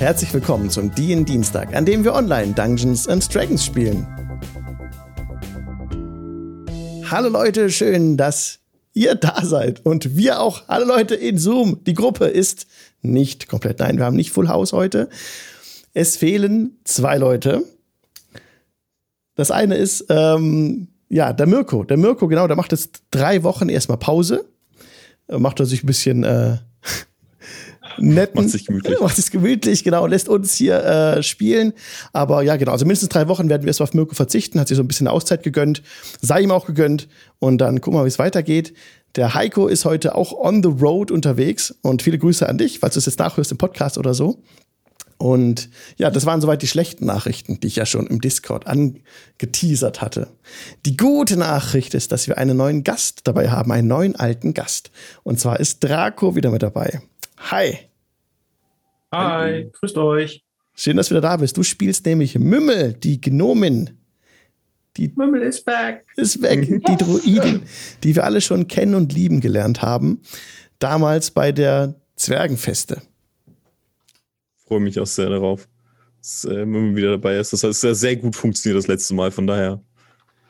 Herzlich willkommen zum DIN Dienstag, an dem wir online Dungeons and Dragons spielen. Hallo Leute, schön, dass ihr da seid und wir auch. Hallo Leute in Zoom. Die Gruppe ist nicht komplett. Nein, wir haben nicht Full House heute. Es fehlen zwei Leute. Das eine ist, ähm, ja, der Mirko. Der Mirko, genau, der macht jetzt drei Wochen erstmal Pause. Macht er sich ein bisschen äh, netten. Macht sich gemütlich. Macht sich gemütlich, genau, lässt uns hier äh, spielen. Aber ja, genau, also mindestens drei Wochen werden wir erstmal auf Mirko verzichten, hat sich so ein bisschen Auszeit gegönnt, sei ihm auch gegönnt und dann gucken wir wie es weitergeht. Der Heiko ist heute auch on the road unterwegs und viele Grüße an dich, falls du es jetzt nachhörst im Podcast oder so. Und ja, das waren soweit die schlechten Nachrichten, die ich ja schon im Discord angeteasert hatte. Die gute Nachricht ist, dass wir einen neuen Gast dabei haben, einen neuen alten Gast. Und zwar ist Draco wieder mit dabei. Hi. Hi, grüßt euch. Schön, dass du wieder da bist. Du spielst nämlich Mümmel, die Gnomin. Die Mümmel ist back. Ist weg. Die Druidin, die wir alle schon kennen und lieben gelernt haben. Damals bei der Zwergenfeste. Freue mich auch sehr darauf, dass äh, Mümmel wieder dabei ist. Das hat sehr, sehr gut funktioniert das letzte Mal, von daher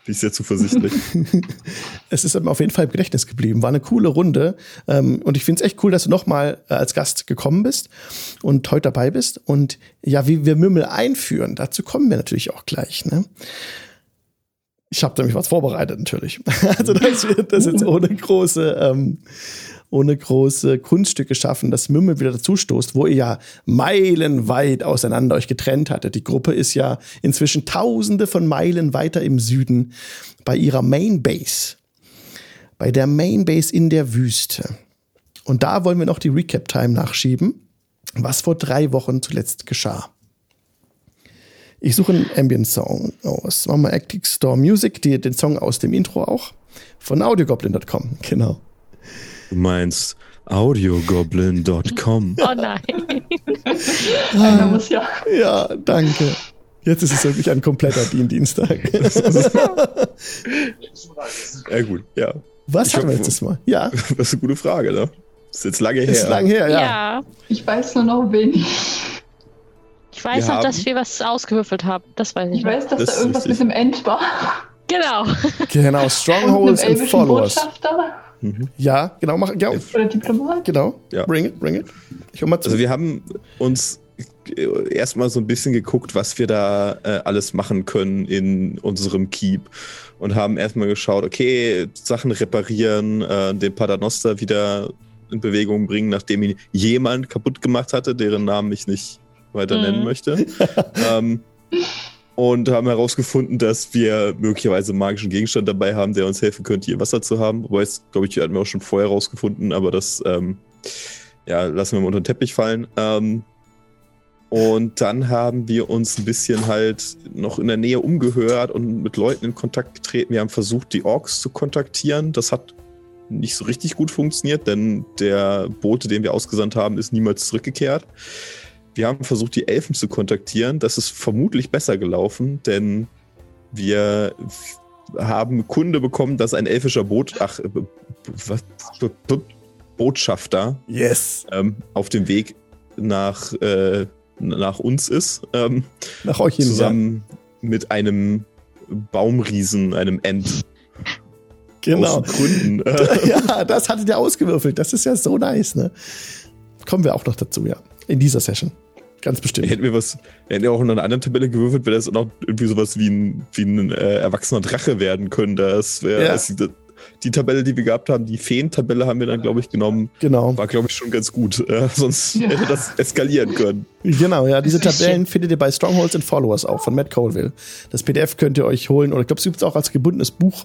bin ich sehr zuversichtlich. es ist auf jeden Fall im Gedächtnis geblieben. War eine coole Runde. Ähm, und ich finde es echt cool, dass du nochmal äh, als Gast gekommen bist und heute dabei bist. Und ja, wie wir Mümmel einführen, dazu kommen wir natürlich auch gleich. Ne? Ich habe nämlich was vorbereitet, natürlich. also das wird das jetzt ohne große, ähm, ohne große Kunststücke schaffen, dass Mümmel wieder dazustoßt, wo ihr ja meilenweit auseinander euch getrennt hattet. Die Gruppe ist ja inzwischen tausende von Meilen weiter im Süden bei ihrer Main Base. Bei der Main Base in der Wüste. Und da wollen wir noch die Recap-Time nachschieben, was vor drei Wochen zuletzt geschah. Ich suche einen Ambient-Song aus. Machen wir Actic Store Music, die, den Song aus dem Intro auch. Von audiogoblin.com, genau. Du meinst audiogoblin.com. Oh nein. Einer muss ja. Ja, danke. Jetzt ist es wirklich ein kompletter Dienstag. ja, gut, ja. Was ich hatten wir letztes Mal? Ja. Das ist eine gute Frage, ne? Das ist jetzt lange her. Ist lang her, ja. ja. Ich weiß nur noch wenig. Ich weiß Wir noch, dass wir was ausgewürfelt haben. Das weiß ich. Ich noch. weiß, dass Das da irgendwas richtig. mit dem End war. Genau. Genau, Und Strongholds and elbischen Followers. Botschafter Ja, genau, mach, ja, oder Diplomat. genau. Ja. Bring it, bring it. Ich mal zu. Also wir haben uns äh, erstmal so ein bisschen geguckt, was wir da äh, alles machen können in unserem Keep und haben erstmal geschaut, okay, Sachen reparieren, äh, den Paternoster wieder in Bewegung bringen, nachdem ihn jemand kaputt gemacht hatte, deren Namen ich nicht weiter Mhm. nennen möchte. ähm, und haben herausgefunden, dass wir möglicherweise einen magischen Gegenstand dabei haben, der uns helfen könnte, hier Wasser zu haben. Wobei es, glaube ich, hatten wir auch schon vorher herausgefunden, aber das ähm, ja, lassen wir mal unter den Teppich fallen. Ähm, und dann haben wir uns ein bisschen halt noch in der Nähe umgehört und mit Leuten in Kontakt getreten. Wir haben versucht, die Orks zu kontaktieren. Das hat nicht so richtig gut funktioniert, denn der Bote, den wir ausgesandt haben, ist niemals zurückgekehrt. Wir haben versucht, die Elfen zu kontaktieren. Das ist vermutlich besser gelaufen, denn wir haben Kunde bekommen, dass ein elfischer Boot, ach, äh, was, Botschafter yes. ähm, auf dem Weg nach, äh, nach uns ist, ähm, Nach euch hin. zusammen mit einem Baumriesen, einem Ent. Ja. Genau. Gründen. Ja, das hattet ihr ausgewürfelt. Das ist ja so nice, ne? Kommen wir auch noch dazu, ja. In dieser Session. Ganz bestimmt. hätten wir was, hätten wir auch in einer anderen Tabelle gewürfelt, wäre das auch noch irgendwie sowas wie ein, wie ein äh, erwachsener Drache werden können. Das wäre Ja. also die, die Tabelle, die wir gehabt haben, die Feen-Tabelle haben wir dann, glaube ich, genommen. Genau. War, glaube ich, schon ganz gut. Äh, sonst Ja. hätte das eskalieren können. Genau, ja. Diese Das Tabellen findet ihr bei Strongholds and Followers auch von Matt Colville. Das PDF könnt ihr euch holen. Oder ich glaube, es gibt es auch als gebundenes Buch.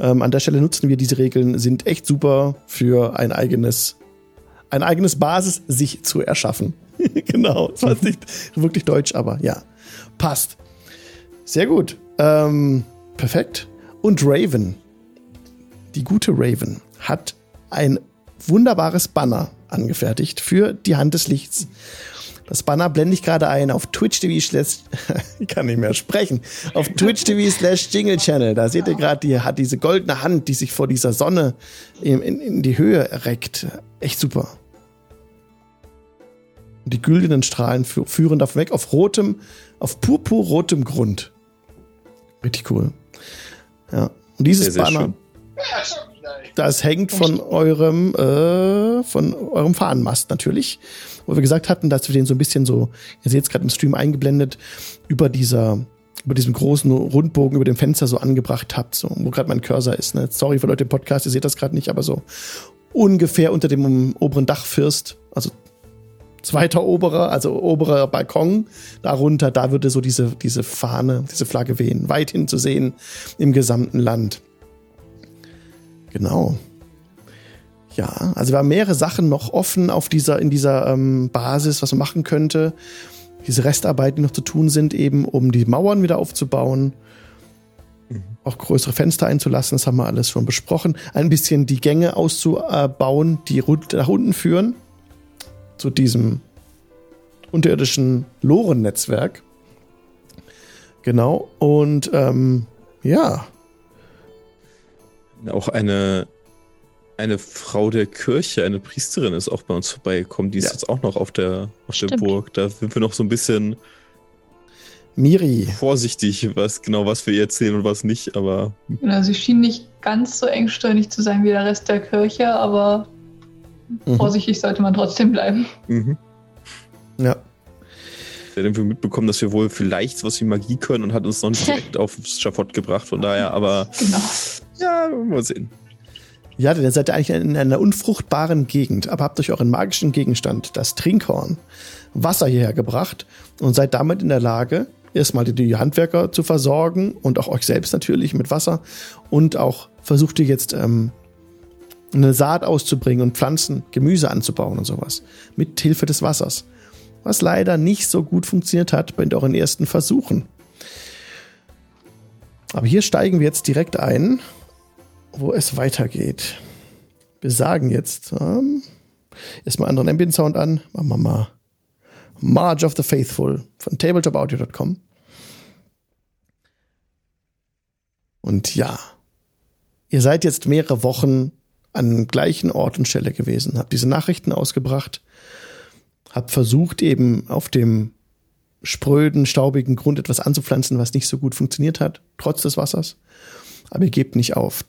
Ähm, an der Stelle nutzen wir diese Regeln, sind echt super für ein eigenes, ein eigenes Basis sich zu erschaffen. genau. Das war nicht wirklich deutsch, aber ja. Passt. Sehr gut. Ähm, perfekt. Und Raven, die gute Raven, hat ein wunderbares Banner angefertigt für die Hand des Lichts. Das Banner blende ich gerade ein auf Twitch.tv slash, ich kann nicht mehr sprechen, auf Twitch.tv slash Jingle Channel. Da seht ihr gerade, die hat diese goldene Hand, die sich vor dieser Sonne in, in, in die Höhe reckt. Echt super. Und die güldenen Strahlen fü- führen davon weg auf rotem, auf purpurrotem Grund. Richtig cool. Ja. Und dieses Sehr, sehr Banner, schön. das hängt von eurem, äh, von eurem Fahnenmast natürlich. Wo wir gesagt hatten, dass wir den so ein bisschen so, ihr seht es gerade im Stream eingeblendet, über dieser, über diesem großen Rundbogen über dem Fenster so angebracht habt, so, wo gerade mein Cursor ist. Ne? Sorry für Leute im Podcast, ihr seht das gerade nicht, aber so ungefähr unter dem oberen Dachfirst, also zweiter oberer, also oberer Balkon, darunter, da würde so diese, diese Fahne, diese Flagge wehen, weithin zu sehen im gesamten Land. Genau. Ja, also wir haben mehrere Sachen noch offen auf dieser, in dieser ähm, Basis, was man machen könnte. Diese Restarbeiten, die noch zu tun sind, eben um die Mauern wieder aufzubauen. Auch größere Fenster einzulassen, das haben wir alles schon besprochen. Ein bisschen die Gänge auszubauen, die nach unten führen. Zu diesem unterirdischen Lorennetzwerk. Genau. Und ähm, ja, Auch eine, eine Frau der Kirche, eine Priesterin ist auch bei uns vorbeigekommen. Die ist Ja. jetzt auch noch auf der, auf der Stimmt. Burg. Da sind wir noch so ein bisschen Miri. vorsichtig, was genau was wir ihr erzählen und was nicht, aber Genau, sie schien nicht ganz so engstirnig zu sein wie der Rest der Kirche, aber Mhm. vorsichtig sollte man trotzdem bleiben. mhm. Ja. Der hat irgendwie mitbekommen, dass wir wohl vielleicht was wie Magie können und hat uns noch nicht direkt aufs Schafott gebracht. Von daher, aber Genau. ja, mal sehen. Ja, denn ihr seid ja eigentlich in einer unfruchtbaren Gegend, aber habt euch euren magischen Gegenstand, das Trinkhorn, Wasser hierher gebracht und seid damit in der Lage, erstmal die, Handwerker zu versorgen und auch euch selbst natürlich mit Wasser und auch versucht ihr jetzt ähm, eine Saat auszubringen und Pflanzen, Gemüse anzubauen und sowas. Mit Hilfe des Wassers. Was leider nicht so gut funktioniert hat bei euren ersten Versuchen. Aber hier steigen wir jetzt direkt ein wo es weitergeht. Wir sagen jetzt ähm, erstmal anderen Ambient Sound an. Machen wir mal Marge of the Faithful von tabletopaudio.com. Und ja, ihr seid jetzt mehrere Wochen an dem gleichen Ort und Stelle gewesen, habt diese Nachrichten ausgebracht, habt versucht eben auf dem spröden, staubigen Grund etwas anzupflanzen, was nicht so gut funktioniert hat, trotz des Wassers. Aber ihr gebt nicht auf.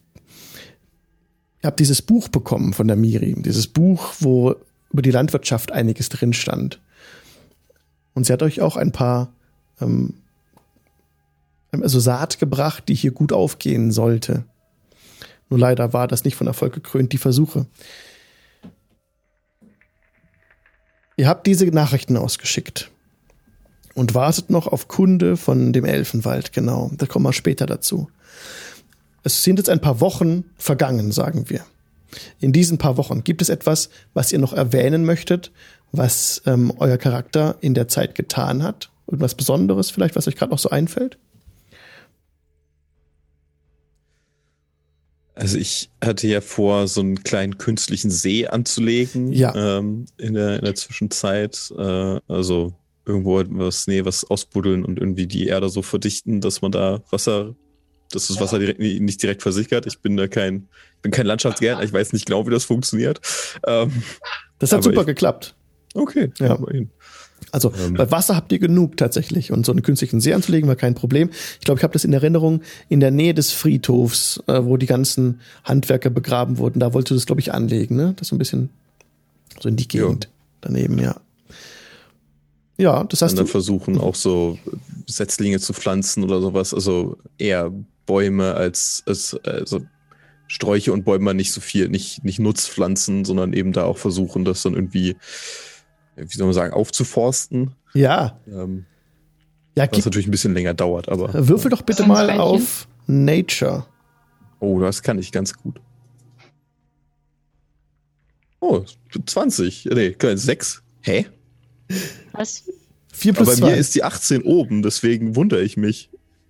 Ihr habt dieses Buch bekommen von der Miri, dieses Buch, wo über die Landwirtschaft einiges drin stand. Und sie hat euch auch ein paar ähm, also Saat gebracht, die hier gut aufgehen sollte. Nur leider war das nicht von Erfolg gekrönt, die Versuche. Ihr habt diese Nachrichten ausgeschickt und wartet noch auf Kunde von dem Elfenwald, genau. Da kommen wir später dazu. Es sind jetzt ein paar Wochen vergangen, sagen wir. In diesen paar Wochen gibt es etwas, was ihr noch erwähnen möchtet, was ähm, euer Charakter in der Zeit getan hat? Irgendwas Besonderes vielleicht, was euch gerade noch so einfällt? Also ich hatte ja vor, so einen kleinen künstlichen See anzulegen Ja. ähm, in, der, in der Zwischenzeit. Äh, also irgendwo was, nee, was ausbuddeln und irgendwie die Erde so verdichten, dass man da Wasser, dass das Wasser direkt, nicht direkt versickert. Ich bin da kein, bin kein Landschaftsgärtner, ich weiß nicht genau, wie das funktioniert. Ähm, Das hat Aber super ich- geklappt. okay, Ja. immerhin. Also Ähm. bei Wasser habt ihr genug tatsächlich. Und so einen künstlichen See anzulegen war kein Problem. Ich glaube, ich habe das in Erinnerung in der Nähe des Friedhofs, äh, wo die ganzen Handwerker begraben wurden. Da wolltest du das, glaube ich, anlegen, ne? Das so ein bisschen so in die Ja. Gegend daneben, ja. Ja, das hast Und dann versuchen auch so Setzlinge zu pflanzen oder sowas. Also eher Bäume als, als also Sträuche und Bäume nicht so viel, nicht, nicht Nutzpflanzen, sondern eben da auch versuchen, das dann irgendwie, wie soll man sagen, aufzuforsten. Ja, Ähm, ja, was natürlich ein bisschen länger dauert, aber. würfel doch bitte mal Beinchen? auf Nature. Oh, das kann ich ganz gut. Oh, 20. Nee, 6. Hä? Was? 4 Aber plus bei mir 2. ist die 18 oben, deswegen wundere ich mich.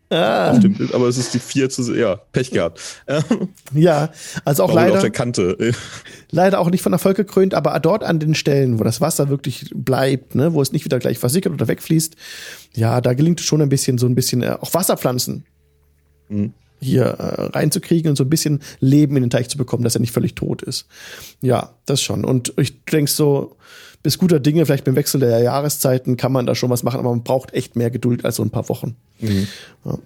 Ah, Stimmt, aber es ist die 4 zu. Ja, Pech gehabt. Ja, also auch wohl auf leider, der Kante. leider auch nicht von Erfolg gekrönt, aber dort an den Stellen, wo das Wasser wirklich bleibt, ne, wo es nicht wieder gleich versickert oder wegfließt, ja, da gelingt es schon ein bisschen, so ein bisschen, äh, auch Wasserpflanzen Mhm. hier äh, reinzukriegen und so ein bisschen Leben in den Teich zu bekommen, dass er nicht völlig tot ist. Ja, das schon. Und ich denke so, bis guter Dinge, vielleicht beim Wechsel der Jahreszeiten kann man da schon was machen, aber man braucht echt mehr Geduld als so ein paar Wochen. Mhm. Ja.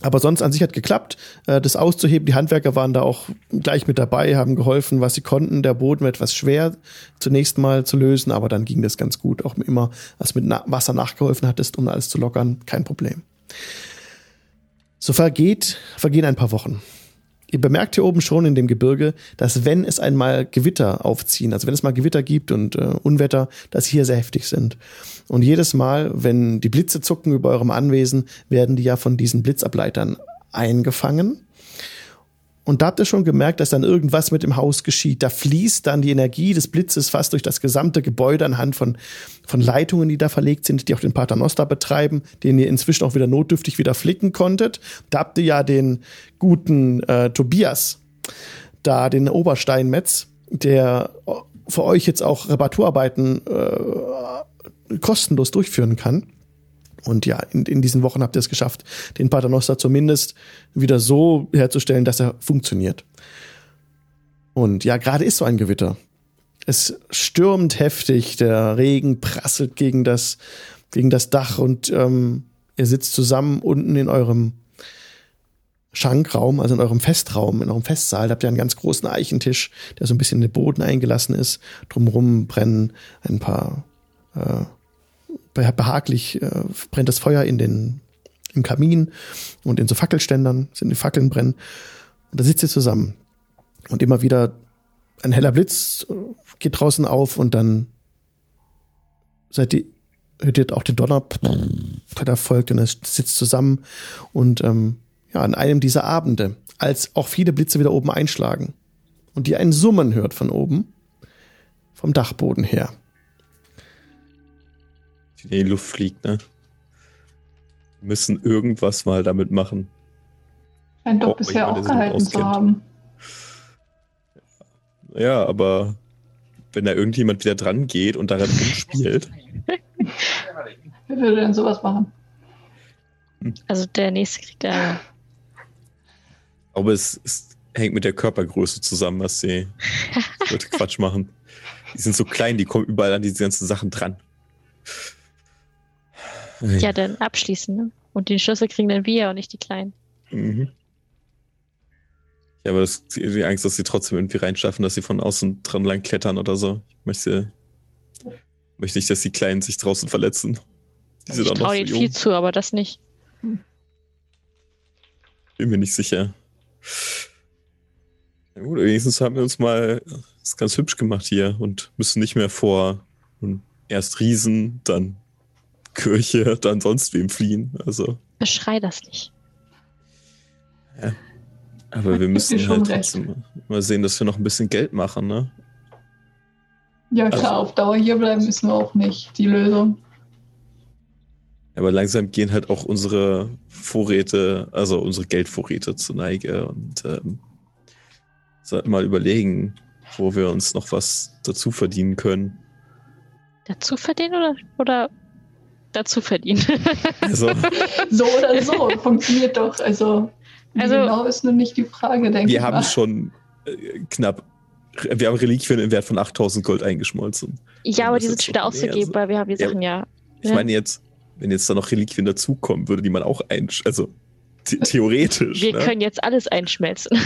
Aber sonst an sich hat geklappt, äh, das auszuheben. Die Handwerker waren da auch gleich mit dabei, haben geholfen, was sie konnten. Der Boden war etwas schwer zunächst mal zu lösen, aber dann ging das ganz gut. Auch immer, als mit Wasser nachgeholfen hattest, um alles zu lockern, kein Problem. So vergeht, vergehen ein paar Wochen. Ihr bemerkt hier oben schon in dem Gebirge, dass wenn es einmal Gewitter aufziehen, also wenn es mal Gewitter gibt und äh, Unwetter, dass sie hier sehr heftig sind. Und jedes Mal, wenn die Blitze zucken über eurem Anwesen, werden die ja von diesen Blitzableitern eingefangen. Und da habt ihr schon gemerkt, dass dann irgendwas mit dem Haus geschieht. Da fließt dann die Energie des Blitzes fast durch das gesamte Gebäude anhand von, von Leitungen, die da verlegt sind, die auch den Paternoster betreiben, den ihr inzwischen auch wieder notdürftig wieder flicken konntet. Da habt ihr ja den guten äh, Tobias, da den Obersteinmetz, der für euch jetzt auch Reparaturarbeiten äh, kostenlos durchführen kann. Und ja, in, in diesen Wochen habt ihr es geschafft, den Paternoster zumindest wieder so herzustellen, dass er funktioniert. Und ja, gerade ist so ein Gewitter. Es stürmt heftig, der Regen prasselt gegen das, gegen das Dach und ähm, ihr sitzt zusammen unten in eurem Schankraum, also in eurem Festraum, in eurem Festsaal. Da habt ihr einen ganz großen Eichentisch, der so ein bisschen in den Boden eingelassen ist. Drumherum brennen ein paar äh, behaglich äh, brennt das Feuer in den im Kamin und in so Fackelständern sind die Fackeln brennen. Und da sitzt ihr zusammen. Und immer wieder ein heller Blitz äh, geht draußen auf und dann seid ihr, hört ihr auch den Donner, der folgt und es sitzt zusammen. Und ähm, ja, an einem dieser Abende, als auch viele Blitze wieder oben einschlagen und ihr ein Summen hört von oben, vom Dachboden her die in die Luft fliegt, ne? Wir müssen irgendwas mal damit machen. Scheint doch bisher auch gehalten zu haben. Ja, aber wenn da irgendjemand wieder dran geht und daran rumspielt. Wer würde denn sowas machen? Also der nächste kriegt da. Aber es, es, hängt mit der Körpergröße zusammen, was die Leute Quatsch machen. Die sind so klein, die kommen überall an diese ganzen Sachen dran. Ja, dann abschließen. Ne? Und den Schlüssel kriegen dann wir und nicht die Kleinen. Mhm. Ja, aber das, die Angst, dass sie trotzdem irgendwie reinschaffen, dass sie von außen dran lang klettern oder so. Ich möchte, möchte nicht, dass die Kleinen sich draußen verletzen. Die sind ich traue ihnen so viel zu, aber das nicht. Bin mir nicht sicher. Na gut, wenigstens haben wir uns mal das ganz hübsch gemacht hier und müssen nicht mehr vor erst Riesen, dann Kirche dann sonst wem fliehen. Also. Beschrei das nicht. Ja. Aber wir müssen halt trotzdem mal sehen, dass wir noch ein bisschen Geld machen, ne? Ja, klar, also, auf Dauer hier bleiben müssen wir auch nicht die Lösung. Aber langsam gehen halt auch unsere Vorräte, also unsere Geldvorräte zur Neige und ähm, sollten mal überlegen, wo wir uns noch was dazu verdienen können. Dazu verdienen oder, oder dazu verdienen. Also. so oder so, funktioniert doch. Also, also genau ist nur nicht die Frage, denke ich. Wir haben schon äh, knapp, wir haben Reliquien im Wert von 8000 Gold eingeschmolzen. Ja, aber die sind schon wieder ausgegeben, weil wir haben die Sachen ja. ja ich meine jetzt, wenn jetzt da noch Reliquien dazukommen, würde die man auch einsch... Also theoretisch. Wir ne? können jetzt alles einschmelzen.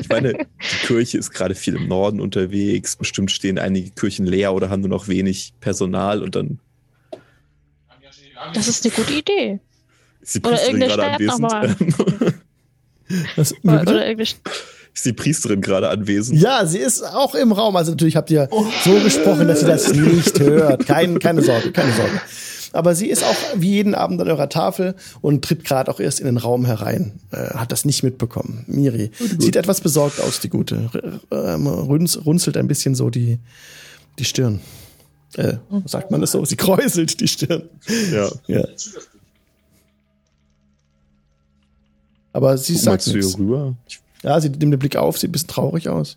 ich meine, die Kirche ist gerade viel im Norden unterwegs. Bestimmt stehen einige Kirchen leer oder haben nur noch wenig Personal und dann das ist eine gute Idee. Ist die Priesterin gerade anwesend? Was, oder, oder ist die Priesterin gerade anwesend? Ja, sie ist auch im Raum. Also natürlich habt ihr oh. so gesprochen, dass sie das nicht hört. Kein, keine Sorge, keine Sorge. Aber sie ist auch wie jeden Abend an eurer Tafel und tritt gerade auch erst in den Raum herein. Äh, hat das nicht mitbekommen. Miri gut, sieht etwas besorgt aus, die Gute. Ähm, runzelt ein bisschen so die, die Stirn. Äh, sagt man das so? Sie kräuselt die Stirn. Ja. ja. Aber sie Guck sagt ihr rüber. Ja, sie nimmt den Blick auf, sieht ein bisschen traurig aus.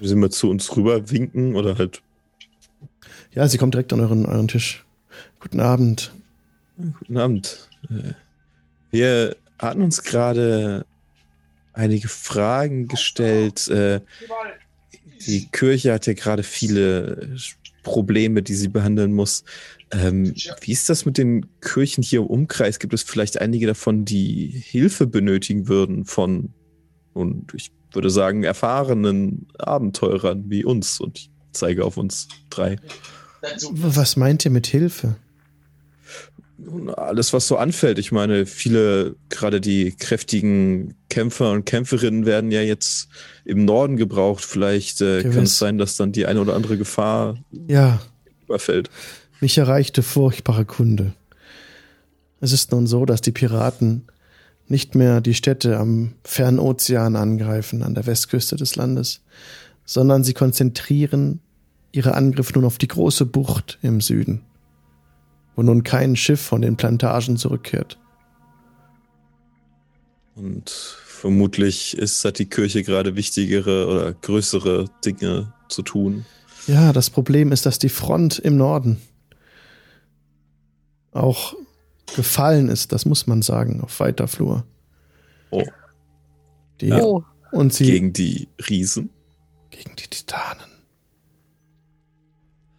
Sie mal zu uns rüber winken oder halt. Ja, sie kommt direkt an euren, euren Tisch. Guten Abend. Guten Abend. Äh, wir hatten uns gerade einige Fragen gestellt. Äh, die Kirche hat ja gerade viele Probleme, die sie behandeln muss. Ähm, wie ist das mit den Kirchen hier im Umkreis? Gibt es vielleicht einige davon, die Hilfe benötigen würden von, und ich würde sagen, erfahrenen Abenteurern wie uns? Und ich zeige auf uns drei. Was meint ihr mit Hilfe? Alles, was so anfällt. Ich meine, viele, gerade die kräftigen Kämpfer und Kämpferinnen werden ja jetzt im Norden gebraucht. Vielleicht äh, kann es sein, dass dann die eine oder andere Gefahr ja. überfällt. Mich erreichte furchtbare Kunde. Es ist nun so, dass die Piraten nicht mehr die Städte am fernen Ozean angreifen, an der Westküste des Landes, sondern sie konzentrieren ihre Angriffe nun auf die große Bucht im Süden wo nun kein Schiff von den Plantagen zurückkehrt. Und vermutlich ist, hat die Kirche gerade wichtigere oder größere Dinge zu tun. Ja, das Problem ist, dass die Front im Norden auch gefallen ist, das muss man sagen, auf weiter Flur. Oh. Die, oh. Und sie. Gegen die Riesen? Gegen die Titanen.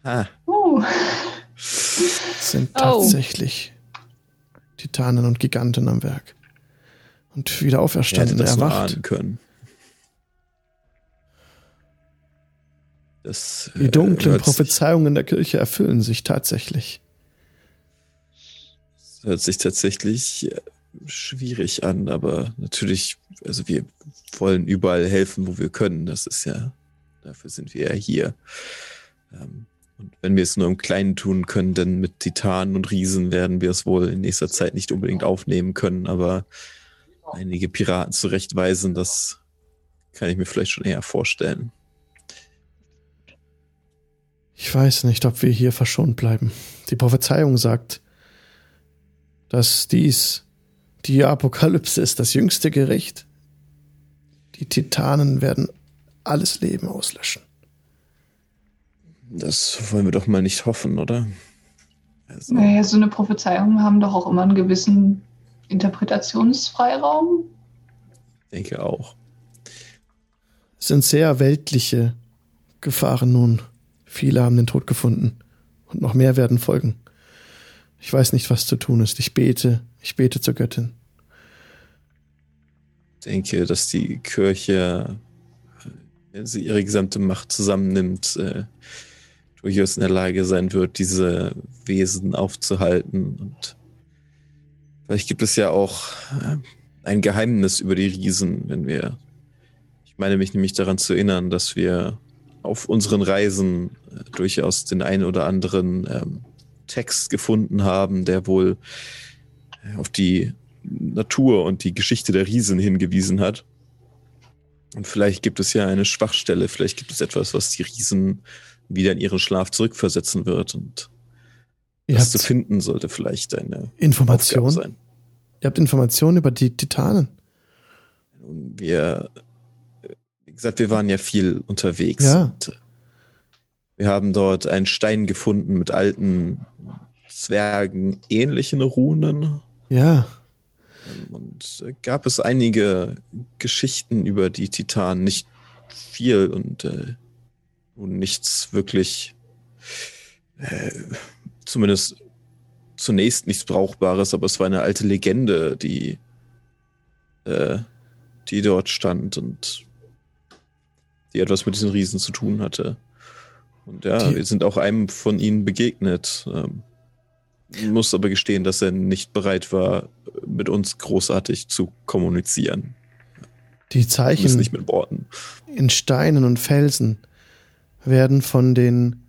Ah. Uh sind oh. tatsächlich oh. Titanen und Giganten am Werk. Und wieder auferstanden, das erwacht. können. Das, Die dunklen äh, Prophezeiungen der Kirche erfüllen sich tatsächlich. Das hört sich tatsächlich äh, schwierig an, aber natürlich, also wir wollen überall helfen, wo wir können. Das ist ja, dafür sind wir ja hier. Ähm, und wenn wir es nur im Kleinen tun können, denn mit Titanen und Riesen werden wir es wohl in nächster Zeit nicht unbedingt aufnehmen können, aber einige Piraten zurechtweisen, das kann ich mir vielleicht schon eher vorstellen. Ich weiß nicht, ob wir hier verschont bleiben. Die Prophezeiung sagt, dass dies die Apokalypse ist, das jüngste Gericht. Die Titanen werden alles Leben auslöschen. Das wollen wir doch mal nicht hoffen, oder? Also. Naja, so eine Prophezeiung haben doch auch immer einen gewissen Interpretationsfreiraum. Ich denke auch. Es sind sehr weltliche Gefahren nun. Viele haben den Tod gefunden. Und noch mehr werden folgen. Ich weiß nicht, was zu tun ist. Ich bete, ich bete zur Göttin. Ich denke, dass die Kirche, wenn sie ihre gesamte Macht zusammennimmt, äh, durchaus in der Lage sein wird, diese Wesen aufzuhalten. Und vielleicht gibt es ja auch äh, ein Geheimnis über die Riesen, wenn wir. Ich meine mich nämlich daran zu erinnern, dass wir auf unseren Reisen äh, durchaus den einen oder anderen ähm, Text gefunden haben, der wohl äh, auf die Natur und die Geschichte der Riesen hingewiesen hat. Und vielleicht gibt es ja eine Schwachstelle, vielleicht gibt es etwas, was die Riesen wieder in ihren Schlaf zurückversetzen wird. Und Ihr das zu finden sollte vielleicht eine Information sein. Ihr habt Informationen über die Titanen. Wir, wie gesagt, wir waren ja viel unterwegs. Ja. Wir haben dort einen Stein gefunden mit alten Zwergen ähnlichen Runen. Ja. Und gab es einige Geschichten über die Titanen, nicht viel und äh, nun nichts wirklich, äh, zumindest zunächst nichts Brauchbares, aber es war eine alte Legende, die, äh, die dort stand und die etwas mit diesen Riesen zu tun hatte. Und ja, die wir sind auch einem von ihnen begegnet. Ähm, muss aber gestehen, dass er nicht bereit war, mit uns großartig zu kommunizieren. Die Zeichen nicht mit Worten. in Steinen und Felsen werden von den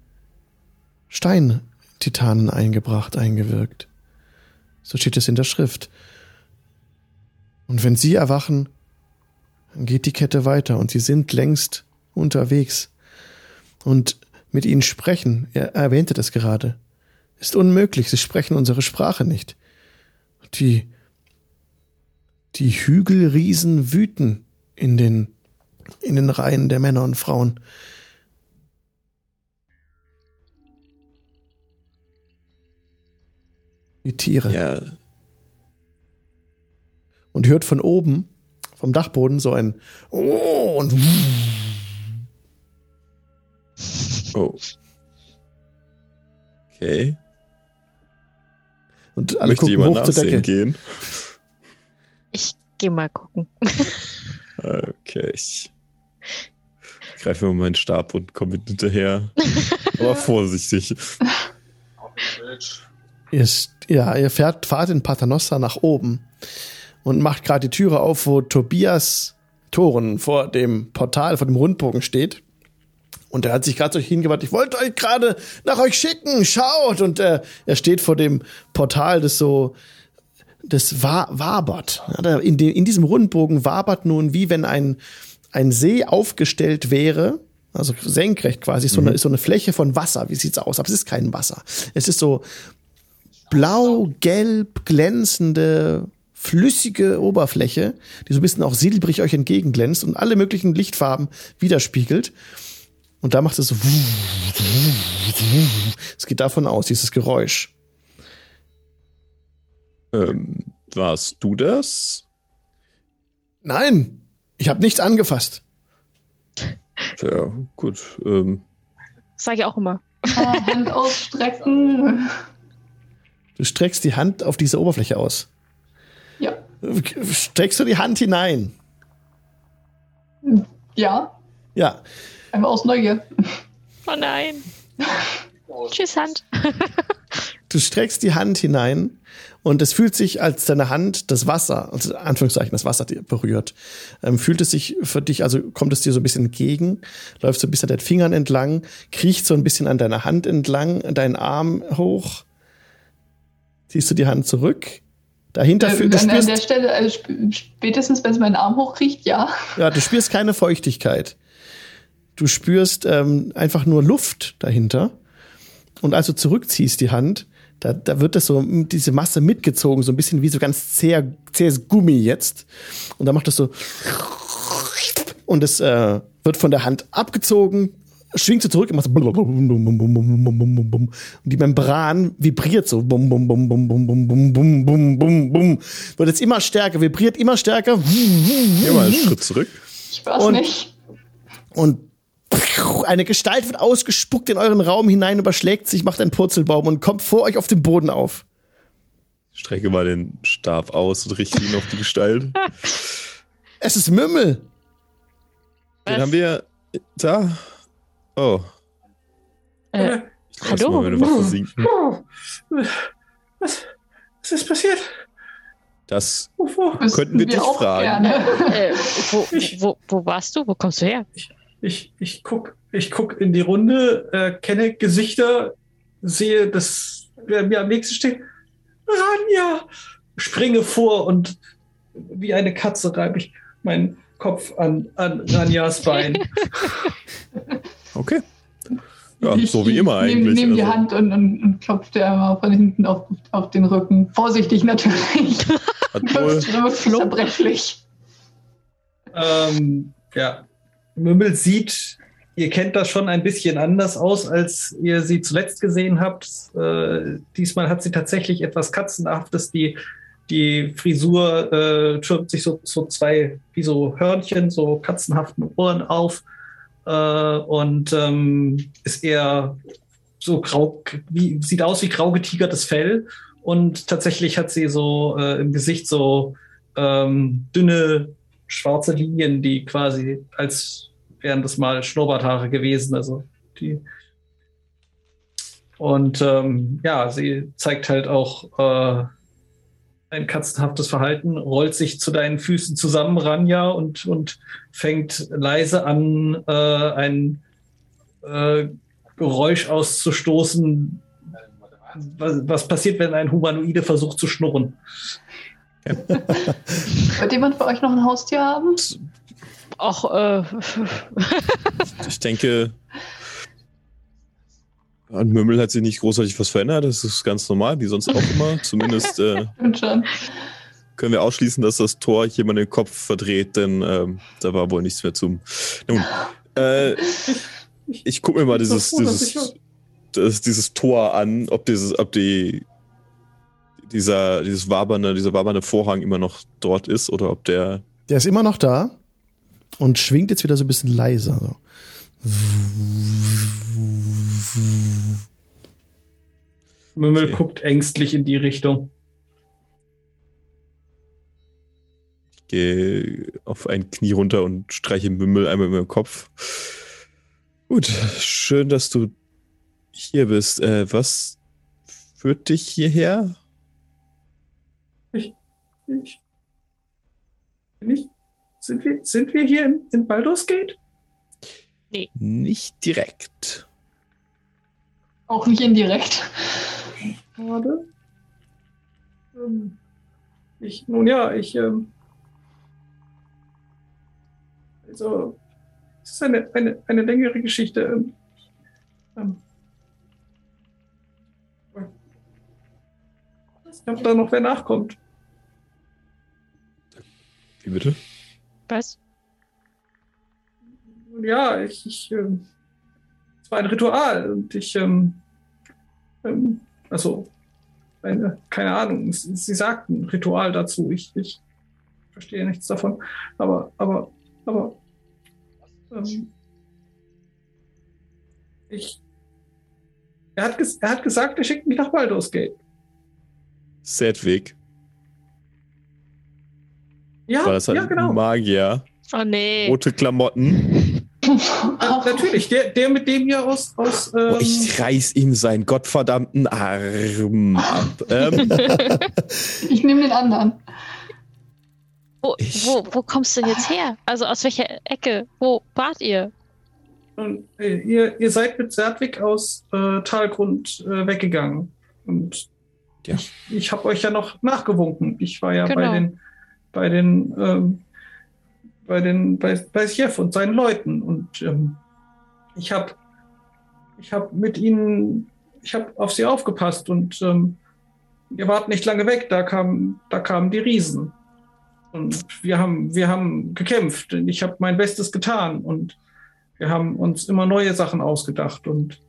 Steintitanen eingebracht, eingewirkt. So steht es in der Schrift. Und wenn sie erwachen, dann geht die Kette weiter und sie sind längst unterwegs. Und mit ihnen sprechen, er erwähnte das gerade, ist unmöglich. Sie sprechen unsere Sprache nicht. Die, die Hügelriesen wüten in den, in den Reihen der Männer und Frauen. Die Tiere. Ja. Und hört von oben, vom Dachboden so ein Oh und Oh. Okay. Und alle Möchte gucken jemand hoch zur nachsehen Decke. gehen? Ich geh mal gucken. Okay, ich greife mir meinen Stab und komme mit hinterher. Aber vorsichtig. Ihr, ja, ihr fährt, fahrt in Paternoster nach oben und macht gerade die Türe auf, wo Tobias Toren vor dem Portal, vor dem Rundbogen steht. Und er hat sich gerade so hingewandt, ich wollte euch gerade nach euch schicken, schaut! Und äh, er steht vor dem Portal, das so, das wa wabert. In, de, in diesem Rundbogen wabert nun, wie wenn ein, ein See aufgestellt wäre, also senkrecht quasi, so, eine, ist so eine Fläche von Wasser. Wie sieht's aus? Aber es ist kein Wasser. Es ist so blau, gelb, glänzende, flüssige Oberfläche, die so ein bisschen auch silbrig euch entgegenglänzt und alle möglichen Lichtfarben widerspiegelt. Und da macht es so. Es geht davon aus, dieses Geräusch. Ähm, warst du das? Nein, ich habe nichts angefasst. Ja, gut. Ähm, Sag ich auch immer. Äh, Hand ausstrecken. Du streckst die Hand auf diese Oberfläche aus. Ja. Streckst du die Hand hinein? Ja. Ja. Einfach aus Neugier. Oh nein. Tschüss, Hand. Du streckst die Hand hinein und es fühlt sich, als deine Hand das Wasser, also Anführungszeichen, das Wasser dir berührt, ähm, fühlt es sich für dich, also kommt es dir so ein bisschen entgegen, läuft so ein bisschen an deinen Fingern entlang, kriecht so ein bisschen an deiner Hand entlang, deinen Arm hoch, ziehst du die Hand zurück, dahinter Äh, fühlt du an, an der Stelle, also sp spätestens, wenn es meinen Arm hochkriegt, ja. ja, du spürst keine Feuchtigkeit. Du spürst ähm, einfach nur Luft dahinter. Und als du zurückziehst die Hand, da, da wird das so, diese Masse mitgezogen, so ein bisschen wie so ganz zäher, zähes Gummi jetzt. Und da macht das so. Und es äh, wird von der Hand abgezogen, schwingt so zurück und macht so. bum, bum, bum, bum, bum, bum, bum, bum, bum, bum. Und die Membran vibriert so. Bum, bum, bum, bum, bum, bum, bum, bum, bum, bum, bum. Wird jetzt immer stärker, vibriert immer stärker. geh mal einen Schritt zurück. Ich weiß Und- nicht. Und eine Gestalt wird ausgespuckt in euren Raum hinein, überschlägt sich, macht einen Purzelbaum und kommt vor euch auf dem Boden auf. Strecke mal den Stab aus und richte ihn auf die Gestalt. Es ist Mümmel. Den Was? haben wir da. Oh. Äh, Ich lass Hallo? mal meine Waffe sinken. Was, was ist passiert? Das Wovor? Wüssten könnten wir dich auch fragen. Äh, wo, wo, wo warst du? Wo kommst du her? Ich, ich guck, ich guck in die Runde, äh, kenne Gesichter, sehe, dass wer mir am nächsten steht. Ranja! Springe vor und wie eine Katze reibe ich meinen Kopf an, an Ranjas Bein. Okay. Ja, Ich- so wie ich immer eigentlich. Nehm die also. Hand und, und, und klopft dir einmal von hinten auf, auf den Rücken. Vorsichtig natürlich. Zerbrechlich. ähm, ja. Mümmel sieht, ihr kennt das schon ein bisschen anders aus, als ihr sie zuletzt gesehen habt. Äh, diesmal hat sie tatsächlich etwas Katzenhaftes. Die, die Frisur äh, türmt sich so, so zwei, wie so Hörnchen, so katzenhaften Ohren auf. Äh, und ähm, ist eher so grau, wie, sieht aus wie grau getigertes Fell. Und tatsächlich hat sie so äh, im Gesicht so ähm, dünne schwarze Linien, die quasi als wären das mal Schnurrbarthaare gewesen. Also die und ähm, ja, sie zeigt halt auch äh, ein katzenhaftes Verhalten, rollt sich zu deinen Füßen zusammen, Ranja, und, und fängt leise an, äh, ein äh, Geräusch auszustoßen. Was, was passiert, wenn ein Humanoide versucht zu schnurren? Wird jemand von euch noch ein Haustier haben? Auch, äh, ich denke, an Mümmel hat sich nicht großartig was verändert. Das ist ganz normal, wie sonst auch immer. Zumindest äh, Und schon. können wir ausschließen, dass das Tor jemand den Kopf verdreht, denn ähm, da war wohl nichts mehr zum. Nun, äh, ich gucke mir mal dieses, froh, dieses, das, dieses Tor an, ob dieses, ob die dieser, dieses wabernde, dieser wabernde Vorhang immer noch dort ist oder ob der Der ist immer noch da und schwingt jetzt wieder so ein bisschen leiser. So. Mümmel okay. guckt ängstlich in die Richtung. Ich gehe auf ein Knie runter und streiche Mümmel einmal über den Kopf. Gut, schön, dass du hier bist. Äh, was führt dich hierher? Ich, ich, ich, sind wir, sind wir hier in, in Baldur's Gate? Nee. Nicht direkt. Auch nicht indirekt. Schade. Ähm, ich, nun ja, ich, ähm, also, es ist eine, eine, eine längere Geschichte. Ähm, ähm, ob da noch wer nachkommt. Wie bitte? Was? Ja, ich, ich ähm, es war ein Ritual und ich, ähm, ähm, also, eine, keine Ahnung, sie, sie sagten Ritual dazu. Ich, ich verstehe nichts davon, aber, aber, aber, ähm, ich, er hat, er hat gesagt, er schickt mich nach Baldur's Gate. Sedwig. Ja, War das halt ja, genau. Magier? Oh nee. Rote Klamotten. Natürlich, der, der mit dem hier aus. aus ähm oh, ich reiß ihm seinen gottverdammten Arm ab. Ähm. ich nehme den anderen. Wo, wo, wo kommst du denn jetzt her? Also aus welcher Ecke? Wo wart ihr? Und, äh, ihr, ihr seid mit Serdwig aus äh, Talgrund äh, weggegangen. Und ja. ich, ich habe euch ja noch nachgewunken. Ich war ja genau. bei den, bei den ähm, bei den bei, bei Chef und seinen Leuten. Und ähm, ich habe ich habe mit ihnen ich habe auf sie aufgepasst und ähm, ihr wart nicht lange weg. Da kam da kamen die Riesen. Und wir haben wir haben gekämpft. Ich habe mein Bestes getan. Und wir haben uns immer neue Sachen ausgedacht. Und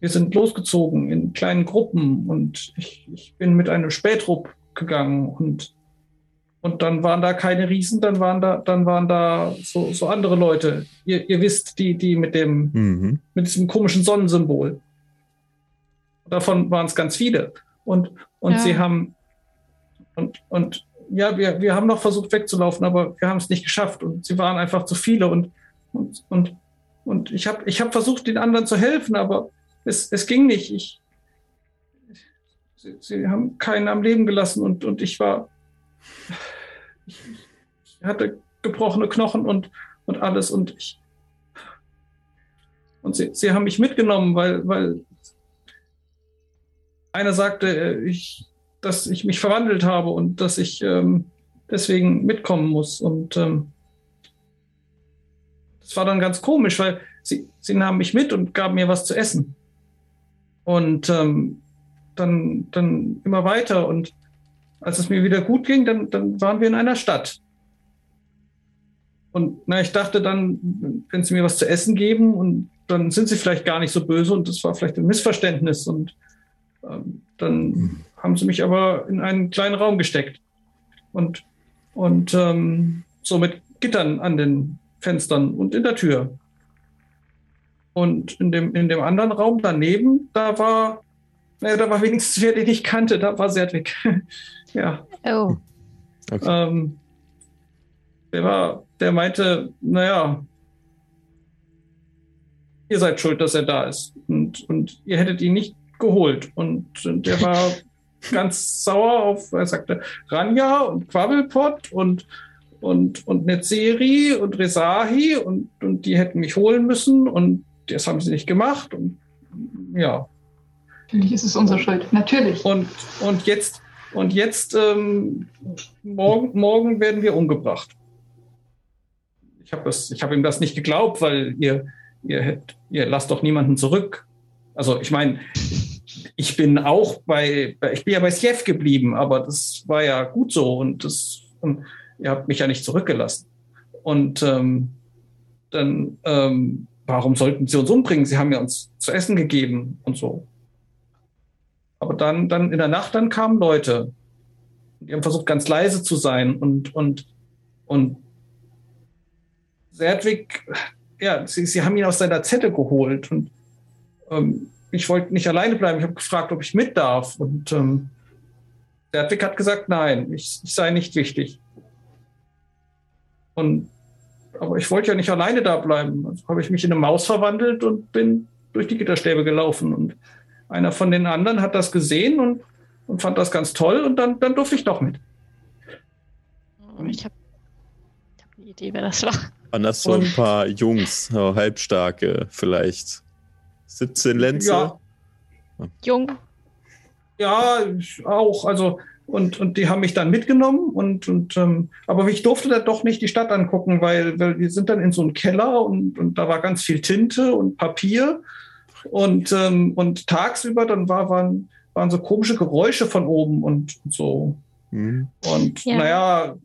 wir sind losgezogen in kleinen Gruppen. Und ich, ich bin mit einem Spätrupp gegangen. Und und dann waren da keine Riesen, dann waren da, dann waren da so, so andere Leute. Ihr, ihr wisst, die, die mit dem, mhm. mit diesem komischen Sonnensymbol. Davon waren es ganz viele. Und, und ja. sie haben, und, und ja, wir, wir haben noch versucht wegzulaufen, aber wir haben es nicht geschafft. Und sie waren einfach zu viele. Und, und, und, und ich habe ich hab versucht, den anderen zu helfen, aber es, es ging nicht. Ich, sie, sie haben keinen am Leben gelassen und, und ich war, ich, ich hatte gebrochene Knochen und, und alles und ich. Und sie, sie haben mich mitgenommen, weil, weil einer sagte, äh, ich, dass ich mich verwandelt habe und dass ich ähm, deswegen mitkommen muss. Und ähm, das war dann ganz komisch, weil sie, sie nahmen mich mit und gaben mir was zu essen. Und ähm, dann, dann immer weiter und als es mir wieder gut ging, dann, dann waren wir in einer Stadt. Und na, ich dachte dann, wenn sie mir was zu essen geben, und dann sind sie vielleicht gar nicht so böse und das war vielleicht ein Missverständnis. Und ähm, dann haben sie mich aber in einen kleinen Raum gesteckt. Und, und ähm, so mit Gittern an den Fenstern und in der Tür. Und in dem, in dem anderen Raum daneben, da war, naja, da war wenigstens wer, den ich kannte, da war Serdwig. Ja. Oh. Okay. Ähm, der war, der meinte, naja, ihr seid schuld, dass er da ist. Und, und ihr hättet ihn nicht geholt. Und, und der war ganz sauer auf, er sagte, Ranja und Quabbelpot und, und, und Netzeri und Resahi und, und die hätten mich holen müssen und das haben sie nicht gemacht. Und ja. Natürlich ist es unsere Schuld, natürlich. Und, und jetzt und jetzt, ähm, morgen, morgen werden wir umgebracht. Ich habe hab ihm das nicht geglaubt, weil ihr, ihr, ihr lasst doch niemanden zurück. Also ich meine, ich bin auch bei, ich bin ja bei Sjef geblieben, aber das war ja gut so und das, und ihr habt mich ja nicht zurückgelassen. Und ähm, dann, ähm, warum sollten sie uns umbringen? Sie haben ja uns zu essen gegeben und so. Aber dann, dann in der Nacht, dann kamen Leute. Die haben versucht, ganz leise zu sein und, und, Und Serdwig, ja, sie, sie haben ihn aus seiner Zette geholt und ähm, ich wollte nicht alleine bleiben. Ich habe gefragt, ob ich mit darf. Und ähm, Serdwig hat gesagt, nein, ich, ich sei nicht wichtig. Und aber ich wollte ja nicht alleine da bleiben. Also habe ich mich in eine Maus verwandelt und bin durch die Gitterstäbe gelaufen. Und einer von den anderen hat das gesehen und, und fand das ganz toll und dann, dann durfte ich doch mit. Oh, ich habe hab eine Idee, wer das war. Waren das so ein paar Jungs, halbstarke vielleicht? 17 Lenze? Ja. Jung. Ja, auch. Also und, und die haben mich dann mitgenommen und, und ähm, aber ich durfte dann doch nicht die Stadt angucken, weil, weil wir sind dann in so einem Keller und, und da war ganz viel Tinte und Papier und, ähm, und tagsüber dann war, waren, waren so komische Geräusche von oben und so. Mhm. Und ja. naja,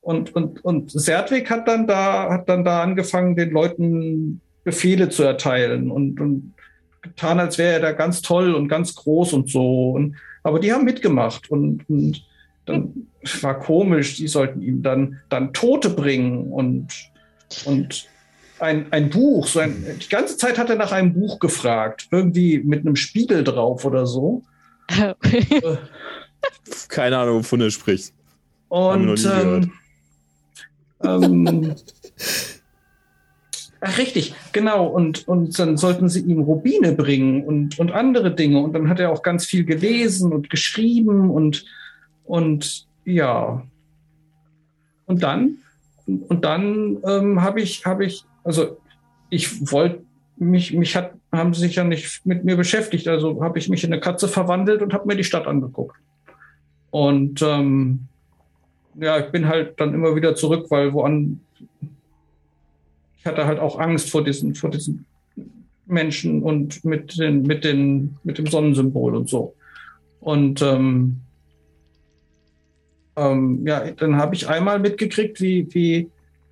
und, und, und Serdwig hat dann da, hat dann da angefangen, den Leuten Befehle zu erteilen und, und getan, als wäre er da ganz toll und ganz groß und so. Und aber die haben mitgemacht und, und dann war komisch, die sollten ihm dann, dann Tote bringen und, und ein, ein Buch. So ein, die ganze Zeit hat er nach einem Buch gefragt, irgendwie mit einem Spiegel drauf oder so. Keine Ahnung, wovon er spricht. Und ähm, ähm, Ach, richtig, genau. Und, und dann sollten sie ihm Rubine bringen und, und andere Dinge. Und dann hat er auch ganz viel gelesen und geschrieben und, und ja. Und dann, und dann ähm, habe ich, habe ich, also ich wollte mich, mich hat, haben sie sich ja nicht mit mir beschäftigt. Also habe ich mich in eine Katze verwandelt und habe mir die Stadt angeguckt. Und ähm, ja, ich bin halt dann immer wieder zurück, weil woan ich hatte halt auch Angst vor diesen, vor diesen Menschen und mit, den, mit, den, mit dem Sonnensymbol und so. Und ähm, ähm, ja, dann habe ich einmal mitgekriegt, wie, wie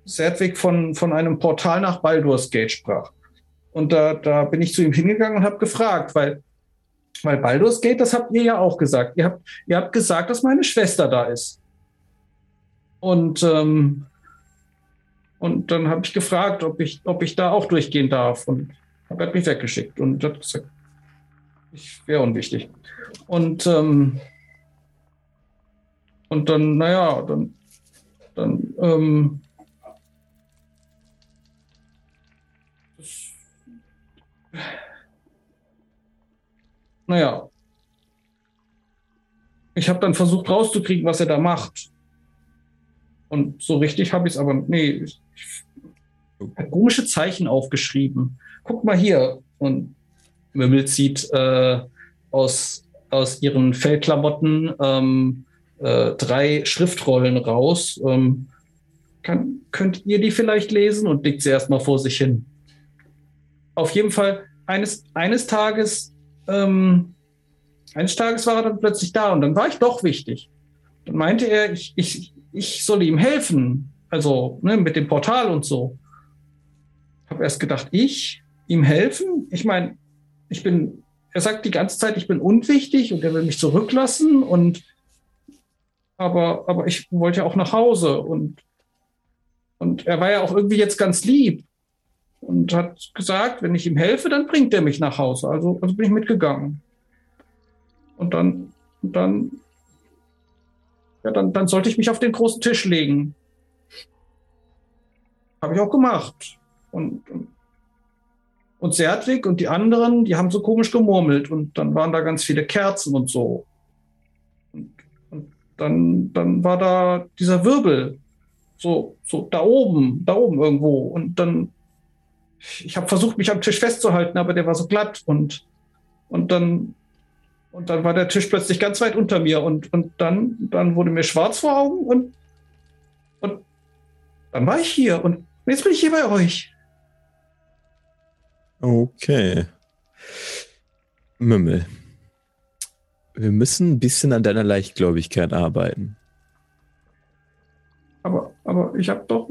Sedwig von, von einem Portal nach Baldur's Gate sprach. Und da, da bin ich zu ihm hingegangen und habe gefragt, weil, weil Baldur's Gate, das habt ihr ja auch gesagt. Ihr habt, ihr habt gesagt, dass meine Schwester da ist. Und ähm, und dann habe ich gefragt, ob ich, ob ich da auch durchgehen darf. Und er hat mich weggeschickt und hat gesagt, ich wäre unwichtig. Und, ähm, und dann, naja, dann, dann ähm, naja, ich habe dann versucht rauszukriegen, was er da macht. Und so richtig habe ich es aber, nee, ich, ich komische Zeichen aufgeschrieben. Guck mal hier. Und Mümmel zieht äh, aus, aus ihren Fellklamotten ähm, äh, drei Schriftrollen raus. Ähm, kann, könnt ihr die vielleicht lesen und legt sie erstmal vor sich hin. Auf jeden Fall, eines, eines Tages, ähm, eines Tages war er dann plötzlich da und dann war ich doch wichtig. Dann meinte er, ich, ich, ich soll ihm helfen. Also ne, mit dem Portal und so. Habe erst gedacht, ich ihm helfen? Ich meine, ich bin, er sagt die ganze Zeit, ich bin unwichtig und er will mich zurücklassen und aber, aber ich wollte ja auch nach Hause und, und er war ja auch irgendwie jetzt ganz lieb und hat gesagt, wenn ich ihm helfe, dann bringt er mich nach Hause. Also, also bin ich mitgegangen. Und dann, und dann ja, dann, dann sollte ich mich auf den großen Tisch legen. Habe ich auch gemacht. Und, und Sertwig und die anderen, die haben so komisch gemurmelt und dann waren da ganz viele Kerzen und so. Und, und dann, dann war da dieser Wirbel, so, so da oben, da oben irgendwo. Und dann, ich habe versucht, mich am Tisch festzuhalten, aber der war so glatt und, und dann und dann war der Tisch plötzlich ganz weit unter mir und, und dann, dann wurde mir schwarz vor Augen und, und dann war ich hier und jetzt bin ich hier bei euch. Okay. Mümmel. Wir müssen ein bisschen an deiner Leichtgläubigkeit arbeiten. Aber, aber ich habe doch.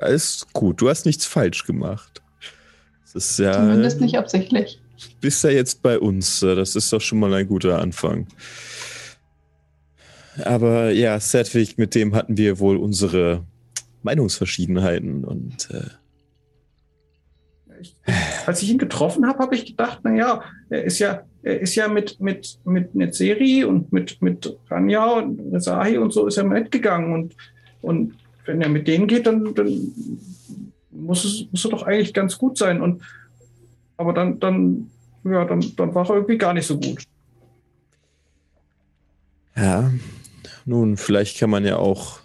Alles gut, du hast nichts falsch gemacht. Das ist ja. Zumindest nicht absichtlich bist ja jetzt bei uns. Das ist doch schon mal ein guter Anfang. Aber ja, Sedwig, mit dem hatten wir wohl unsere Meinungsverschiedenheiten und äh, als ich ihn getroffen habe, habe ich gedacht, naja, er ist ja, er ist ja mit, mit, mit Netzeri und mit, mit Ranja und Rezahi und so ist er mitgegangen. Und, und wenn er mit denen geht, dann, dann muss es, muss es doch eigentlich ganz gut sein. Und, aber dann, dann, ja, dann, dann war er irgendwie gar nicht so gut. Ja, nun, vielleicht kann man ja auch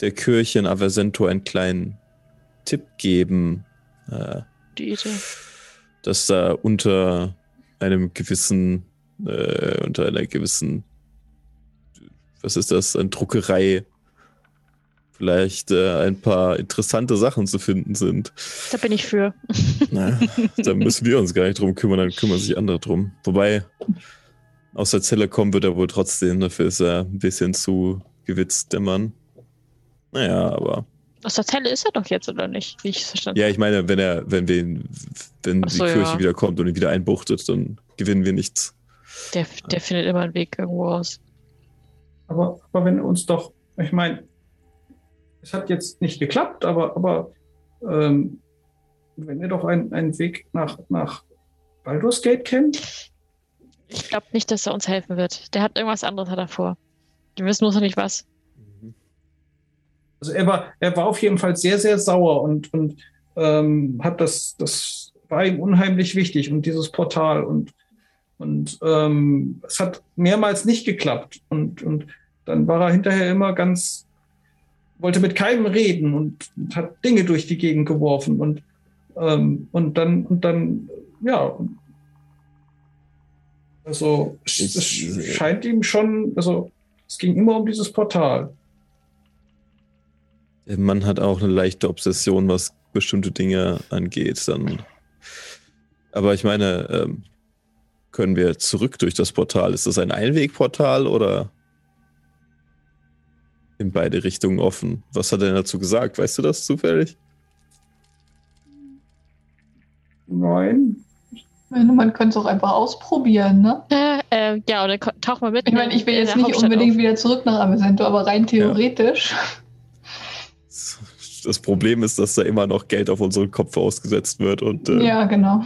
der Kirche in Aversento einen kleinen Tipp geben. Äh, Die Idee. Dass da unter einem gewissen, äh, unter einer gewissen, was ist das, eine Druckerei vielleicht äh, ein paar interessante Sachen zu finden sind. Da bin ich für. Na, da müssen wir uns gar nicht drum kümmern, dann kümmern sich andere drum. Wobei, aus der Zelle kommen wird er wohl trotzdem, dafür ist er ein bisschen zu gewitzt, der Mann. Naja, aber. Aus der Zelle ist er doch jetzt, oder nicht? Wie ich es verstanden Ja, ich meine, wenn er, wenn wir ihn, wenn so, die Kirche ja. wieder kommt und ihn wieder einbuchtet, dann gewinnen wir nichts. Der, der findet immer einen Weg irgendwo raus. Aber, aber wenn uns doch, ich meine, es hat jetzt nicht geklappt, aber, aber ähm, wenn ihr doch einen, einen Weg nach, nach Baldur's Gate kennt, Ich glaube nicht, dass er uns helfen wird. Der hat irgendwas anderes hat er vor. Wir wissen bloß noch nicht was. also er war, er war auf jeden Fall sehr, sehr sauer und, und ähm, hat das, das war ihm unheimlich wichtig und dieses Portal und, und ähm, es hat mehrmals nicht geklappt und, und dann war er hinterher immer ganz, wollte mit keinem reden und, und hat Dinge durch die Gegend geworfen und, ähm, und dann, und dann, ja, also es, Ich- es scheint ihm schon, also es ging immer um dieses Portal. Der Mann hat auch eine leichte Obsession, was bestimmte Dinge angeht. Dann. Aber ich meine, ähm, können wir zurück durch das Portal? Ist das ein Einwegportal oder in beide Richtungen offen? Was hat er denn dazu gesagt? Weißt du das zufällig? Nein, Ich meine, man könnte es auch einfach ausprobieren, ne? Äh, äh, ja, oder tauch mal mit. Ich meine, ich will jetzt nicht Hauptstadt unbedingt auf. wieder zurück nach Avesento, aber rein theoretisch. Das Problem ist, dass da immer noch Geld auf unseren Kopf ausgesetzt wird. Und, äh, Ja, genau.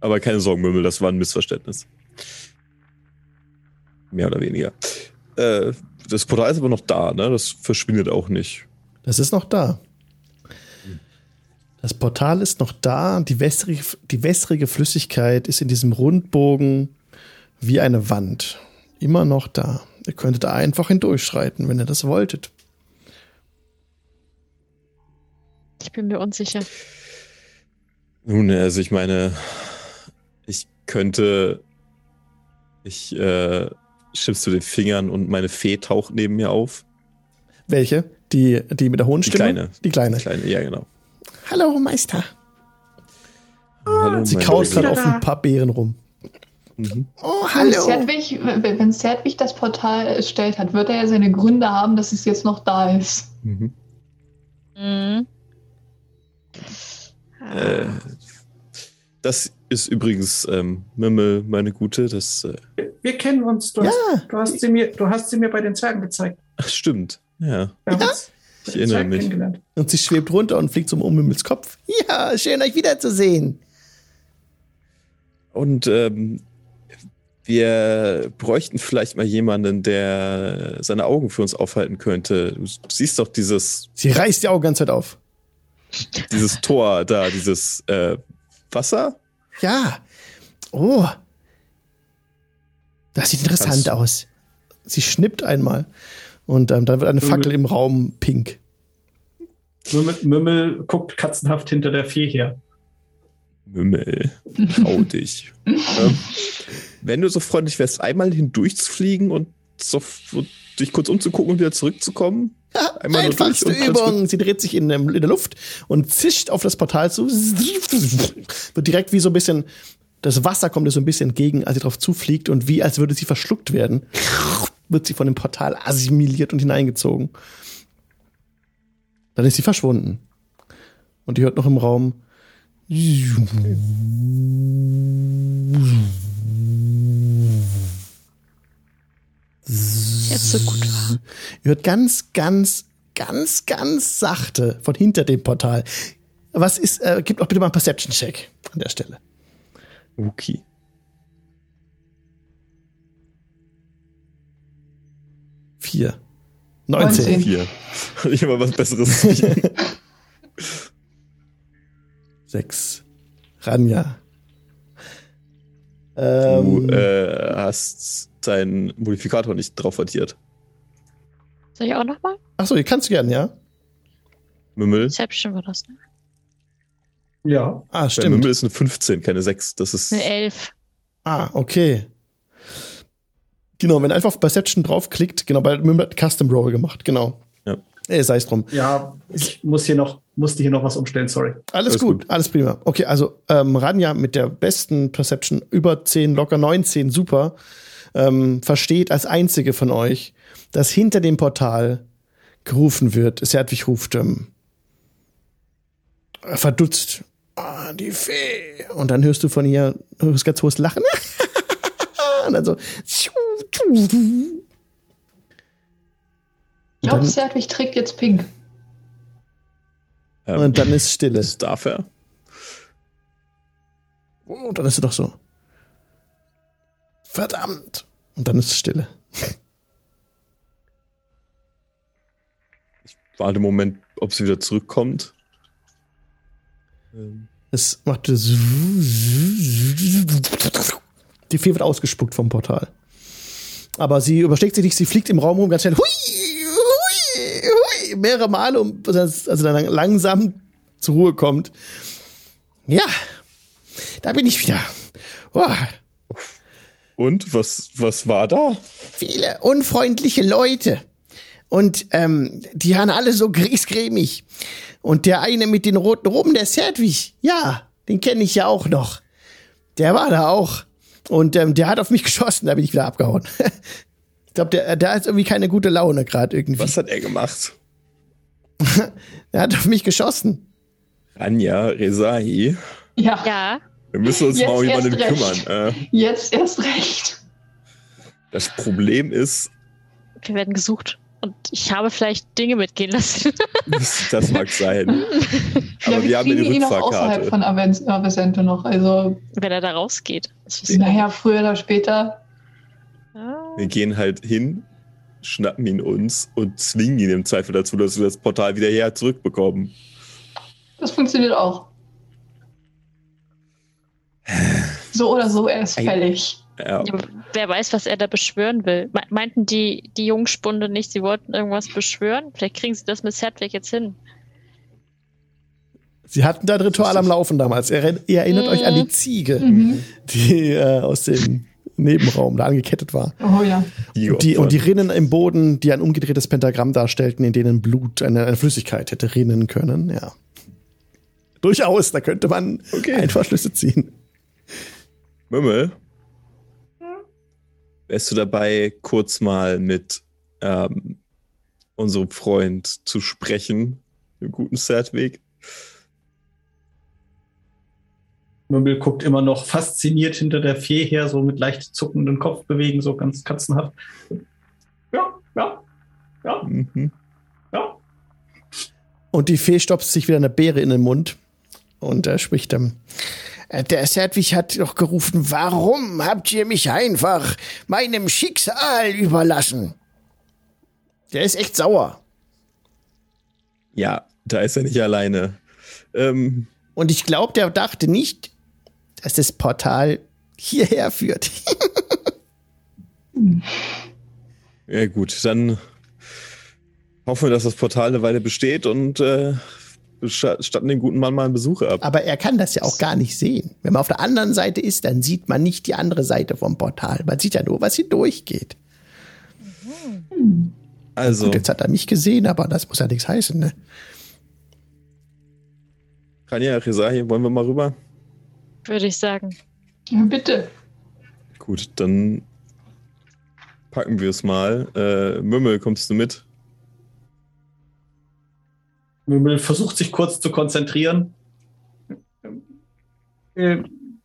Aber keine Sorgen, Mümmel, das war ein Missverständnis. Mehr oder weniger. Äh, das Portal ist aber noch da, ne? Das verschwindet auch nicht. Das ist noch da. Das Portal ist noch da. Die wässrige, die wässrige Flüssigkeit ist in diesem Rundbogen wie eine Wand. Immer noch da. Ihr könntet da einfach hindurchschreiten, wenn ihr das wolltet. Ich bin mir unsicher. Nun, also ich meine, ich könnte. Ich äh, schipp's zu den Fingern und meine Fee taucht neben mir auf. Welche? Die, die mit der hohen Die Stimme? kleine. Die kleine. Die kleine, ja, genau. Hallo, Meister. Hallo, Sie kaut gerade auf ein paar Beeren rum. Mhm. Oh, Wenn hallo. Wenn Zerdwig das Portal erstellt hat, wird er ja seine Gründe haben, dass es jetzt noch da ist. Mhm. Mhm. Äh, das ist übrigens ähm, Mimmel, meine Gute. Das äh, Wir kennen uns. Du, Ja. hast, du, hast sie mir, du hast sie mir bei den Zwergen gezeigt. ach, stimmt. Ja, Wir Ja. Ich den erinnere mich. Und sie schwebt runter und fliegt zum Umhimmels Kopf. Ja, schön euch wiederzusehen. Und ähm, wir bräuchten vielleicht mal jemanden, der seine Augen für uns aufhalten könnte. Du siehst doch dieses, Sie reißt die Augen ganz Zeit auf. dieses Tor da, dieses äh, Wasser. Ja. Oh. Das sieht interessant Kannst- aus. Sie schnippt einmal. Und ähm, dann wird eine Fackel im Raum pink. Mümmel, Mümmel guckt katzenhaft hinter der Fee her. Mümmel, trau dich. ähm, wenn du so freundlich wärst, einmal hindurch zu fliegen und so, so dich kurz umzugucken und wieder zurückzukommen. Ja, Einmal einfachste Übung. Sie dreht sich in, dem- in der Luft und zischt auf das Portal zu. Wird direkt wie so ein bisschen, das Wasser kommt ihr so ein bisschen entgegen, als sie drauf zufliegt und wie als würde sie verschluckt werden, wird sie von dem Portal assimiliert und hineingezogen. Dann ist sie verschwunden. Und ihr hört noch im Raum. So gut war. Ihr hört ganz, ganz, ganz, ganz sachte von hinter dem Portal. Was ist, äh, gibt auch bitte mal einen Perception-Check an der Stelle. Okay. Vier. 19. 19. Vier. Ich immer was Besseres. Sechs. Ranja. Du Ähm, äh, hast deinen Modifikator nicht drauf addiert. Soll ich auch nochmal? Achso, ihr kannst gern, ja? Mümmel. Deception war das, ne? Ja. Ah, Bei stimmt. Mümmel ist eine 15, keine 6. Das ist. Eine Elf. Ah, okay. Genau, wenn ihr einfach auf Perception draufklickt, genau, bei Mimble hat Custom Roll gemacht, genau. Ja. Ey, sei es drum. Ja, ich muss hier noch, musste hier noch was umstellen, sorry. Alles, Alles gut, gut. alles prima. Okay, also ähm, Ranja mit der besten Perception über 10, locker 19, super, ähm, versteht als einzige von euch, dass hinter dem Portal gerufen wird. Serdwig ruft ähm, verdutzt. Ah, die Fee. Und dann hörst du von ihr hörst ganz hohes Lachen. Und dann so. Ich glaube, Zärtlich trägt jetzt pink. Ähm, Und dann ist Stille. das darf er. Und dann ist sie doch so. Verdammt. Und dann ist es Stille. Warte einen Moment, ob sie wieder zurückkommt. Ähm, Es macht das. Die Fee wird ausgespuckt vom Portal. Aber sie übersteckt sich nicht, sie fliegt im Raum rum ganz schnell. Hui, mehrere Male, um, also dann langsam zur Ruhe kommt. Ja, da bin ich wieder. Oh, Und was, was war da? viele unfreundliche Leute. Und ähm, die haben alle so griesgrämig. Und der eine mit den roten Roben, der Serdwig, ja, den kenne ich ja auch noch. Der war da auch. Und ähm, der hat auf mich geschossen, da bin ich wieder abgehauen. ich glaube, der, der hat irgendwie keine gute Laune gerade irgendwie. Was hat er gemacht? Der hat auf mich geschossen. Anja, Rezahi. Ja, Ja, Wir müssen uns Jetzt mal um jemanden recht. kümmern. Äh, jetzt erst recht. das Problem ist, wir werden gesucht. Und ich habe vielleicht Dinge mitgehen lassen. das, das mag sein. Aber ja, wir, wir haben die ihn auch außerhalb Rückfahrkarte. von Avesente noch. Also, wenn er da rausgeht. Naja, früher oder später. Wir gehen halt hin, schnappen ihn uns und zwingen ihn im Zweifel dazu, dass wir das Portal wieder her zurückbekommen. Das funktioniert auch. So oder so, er ist fällig. Ja. Wer weiß, was er da beschwören will. Me- Meinten die, die Jungspunde nicht, sie wollten irgendwas beschwören? Vielleicht kriegen sie das mit Sedwick jetzt hin. Sie hatten da ein Ritual am Laufen damals. Ihr, ihr erinnert Mhm. euch an die Ziege, Mhm. die äh, aus dem Nebenraum da angekettet war. Oh ja. Und die, und die. Rinnen im Boden, die ein umgedrehtes Pentagramm darstellten, in denen Blut, eine, eine Flüssigkeit hätte rinnen können, ja. Durchaus, da könnte man Okay. einfach Schlüsse ziehen. Mümmel, wärst du dabei, kurz mal mit ähm, unserem Freund zu sprechen, dem guten Serdweg? Möbel guckt immer noch fasziniert hinter der Fee her, so mit leicht zuckenden Kopfbewegen, so ganz katzenhaft. Ja, ja, ja, Mhm. ja. Und die Fee stopft sich wieder eine Beere in den Mund und äh, spricht dann. äh, Der Sedwig hat doch gerufen, warum habt ihr mich einfach meinem Schicksal überlassen? Der ist echt sauer. Ja, da ist er nicht alleine. Ähm, Und ich glaube, der dachte nicht, dass das Portal hierher führt. ja gut, dann hoffen wir, dass das Portal eine Weile besteht und äh, sta- statten den guten Mann mal einen Besuch ab. Aber er kann das ja auch gar nicht sehen. Wenn man auf der anderen Seite ist, dann sieht man nicht die andere Seite vom Portal. Man sieht ja nur, was hier durchgeht. Also, Gut, jetzt hat er mich gesehen, aber das muss ja nichts heißen, ne? Kanja, Rezahi, wollen wir mal rüber? Würde ich sagen. Ja, bitte. Gut, dann packen wir es mal. Äh, Mümmel, kommst du mit? Möbel versucht sich kurz zu konzentrieren. Ähm,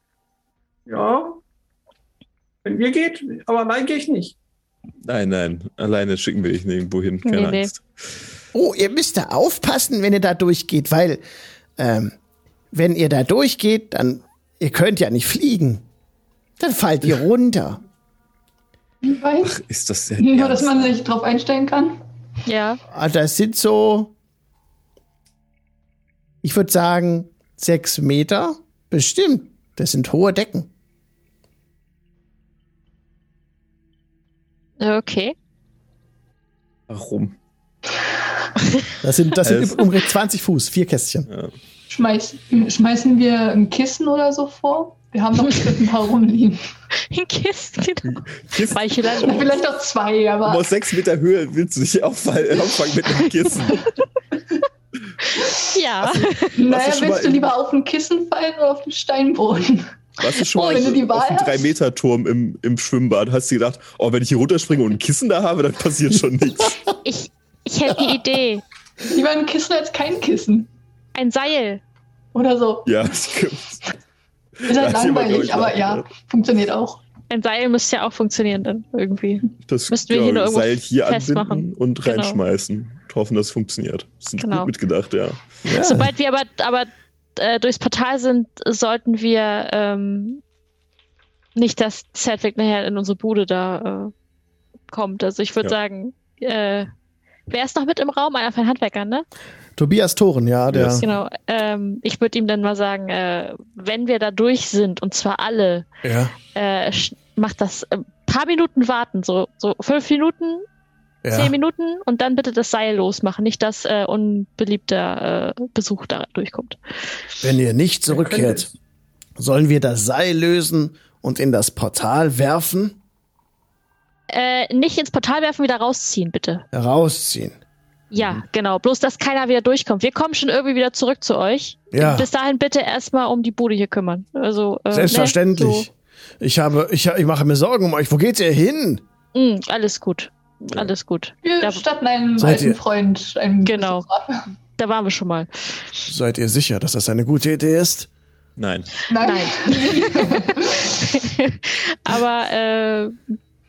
ja, wenn ihr geht, aber allein gehe ich nicht. Nein, nein, alleine schicken wir dich nirgendwo hin, keine Nee, nee. Angst. Oh, ihr müsst da aufpassen, wenn ihr da durchgeht, weil ähm, wenn ihr da durchgeht, dann ihr könnt ja nicht fliegen. Dann fallt ihr runter. Wie weit? Ist das sehr Nur, dass man sich drauf einstellen kann. Ja. Ah, Das sind so, ich würde sagen, sechs Meter. Bestimmt. Das sind hohe Decken. Okay. Warum? Das sind, das sind Also- umgerechnet 20 Fuß, vier Kästchen. Ja. Schmeiß, schmeißen wir ein Kissen oder so vor? Wir haben noch ein paar rumliegen. In Kisten, genau. Kissen. Weiche vielleicht auch zwei, Um aber aus sechs Meter Höhe willst du dich auffallen, auffangen mit einem Kissen. Ja. naja, schon mal willst du lieber auf ein Kissen fallen oder auf den Steinboden? Warst du schon Oh, mal wenn du die auf hast? 3-Meter-Turm im, im Schwimmbad? Hast du gedacht, oh, wenn ich hier runterspringe und ein Kissen da habe, dann passiert schon nichts. Ich, ich hätte die Idee. Lieber ein Kissen als kein Kissen. Ein Seil. Oder so. Ja, das stimmt. Ist Das halt langweilig, aber ja, ja. funktioniert auch. Ein Seil müsste ja auch funktionieren dann irgendwie. Das Müssten wir hier nur irgendwo Seil hier festmachen. anbinden und Genau. reinschmeißen. Und hoffen, das funktioniert. Das ist Genau. gut mitgedacht, ja. Ja. Sobald wir aber, aber äh, durchs Portal sind, sollten wir ähm, nicht, dass Sedwick nachher in unsere Bude da äh, kommt. Also ich würde Ja. sagen, äh, wer ist noch mit im Raum? Einer von den Handwerkern, ne? Tobias Thoren, ja, der. Yes. Genau. Ähm, ich würde ihm dann mal sagen, äh, wenn wir da durch sind, und zwar alle, Ja, äh, macht das ein paar Minuten warten, so, so fünf Minuten, ja. zehn Minuten und dann bitte das Seil losmachen, nicht dass äh, unbeliebter äh, Besuch da durchkommt. Wenn ihr nicht zurückkehrt, sollen wir das Seil lösen und in das Portal werfen, Äh, nicht ins Portal werfen, wieder rausziehen, bitte. herausziehen. Ja, genau. Bloß, dass keiner wieder durchkommt. Wir kommen schon irgendwie wieder zurück zu euch. Ja. Bis dahin bitte erstmal um die Bude hier kümmern. Also, äh, Selbstverständlich. Ich habe, ich, ich mache mir Sorgen um euch. Wo geht ihr hin? Ne, so, mh, alles gut. Alles gut. Wir Da, statten einem Seid alten ihr- Freund, einem Genau. Da waren wir schon mal. Seid ihr sicher, dass das eine gute Idee ist? Nein. Nein. Aber äh,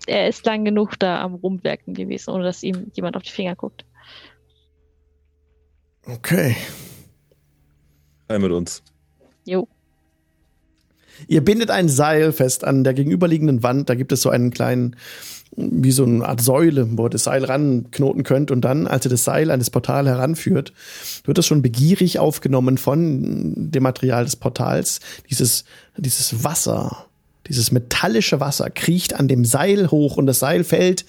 er ist lang genug da am Rumwerken gewesen, ohne dass ihm jemand auf die Finger guckt. Okay. Rein mit uns. Jo. Ihr bindet ein Seil fest an der gegenüberliegenden Wand. Da gibt es so einen kleinen, wie so eine Art Säule, wo ihr das Seil ranknoten könnt. Und dann, als ihr das Seil an das Portal heranführt, wird es schon begierig aufgenommen von dem Material des Portals. Dieses, dieses Wasser, dieses metallische Wasser kriecht an dem Seil hoch und das Seil fällt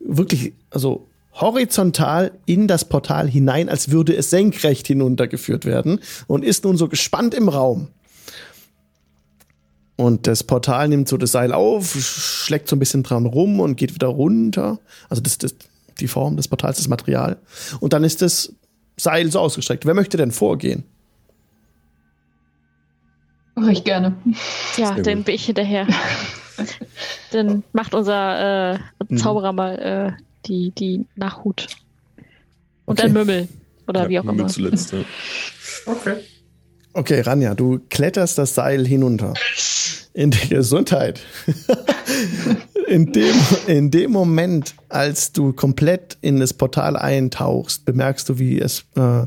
wirklich, also horizontal in das Portal hinein, als würde es senkrecht hinuntergeführt werden und ist nun so gespannt im Raum. Und das Portal nimmt so das Seil auf, sch- schlägt so ein bisschen dran rum und geht wieder runter. Also das, das die Form des Portals, das Material. Und dann ist das Seil so ausgestreckt. Wer möchte denn vorgehen? Mach ich gerne. Ja, dann bin ich hinterher. dann macht unser äh, Mhm. Zauberer mal äh, die, die Nachhut. Und Okay. dann Mümmel. Oder ja, wie auch Mümmel immer. zuletzt, ja. Okay. Okay, Ranja, du kletterst das Seil hinunter. In die Gesundheit. in, dem, in dem Moment, als du komplett in das Portal eintauchst, bemerkst du, wie es, äh,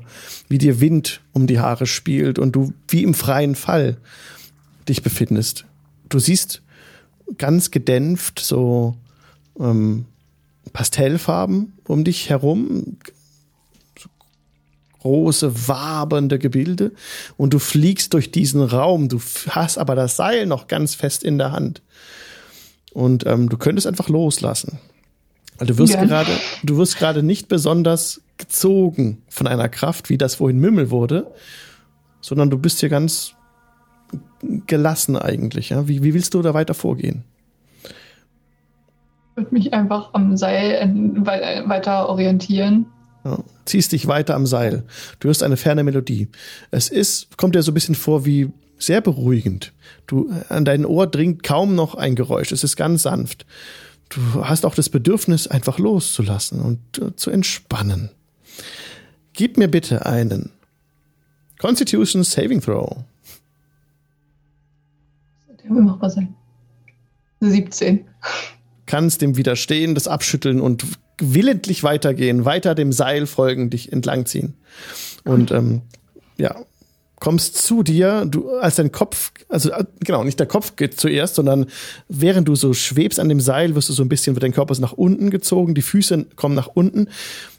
wie dir Wind um die Haare spielt und du wie im freien Fall dich befindest. Du siehst ganz gedämpft so ähm, Pastellfarben um dich herum, große, wabernde Gebilde und du fliegst durch diesen Raum. Du hast aber das Seil noch ganz fest in der Hand. Und ähm, du könntest einfach loslassen. Du wirst Ja. gerade, du wirst gerade nicht besonders gezogen von einer Kraft, wie das vorhin Mümmel wurde, sondern du bist hier ganz gelassen eigentlich. Ja? Wie, wie willst du da weiter vorgehen? Ich würde mich einfach am Seil weiter orientieren. Ja, ziehst dich weiter am Seil. Du hörst eine ferne Melodie. Es ist, kommt dir so ein bisschen vor wie sehr beruhigend. Du, an dein Ohr dringt kaum noch ein Geräusch. Es ist ganz sanft. Du hast auch das Bedürfnis, einfach loszulassen und äh, zu entspannen. Gib mir bitte einen Constitution Saving Throw. Der will machbar sein. 17. kannst dem widerstehen, das abschütteln und willentlich weitergehen, weiter dem Seil folgen, dich entlangziehen. Und ähm, ja, kommst zu dir, du als dein Kopf, also äh, genau, nicht der Kopf geht zuerst, sondern während du so schwebst an dem Seil, wirst du so ein bisschen, wird dein Körper nach unten gezogen, die Füße kommen nach unten,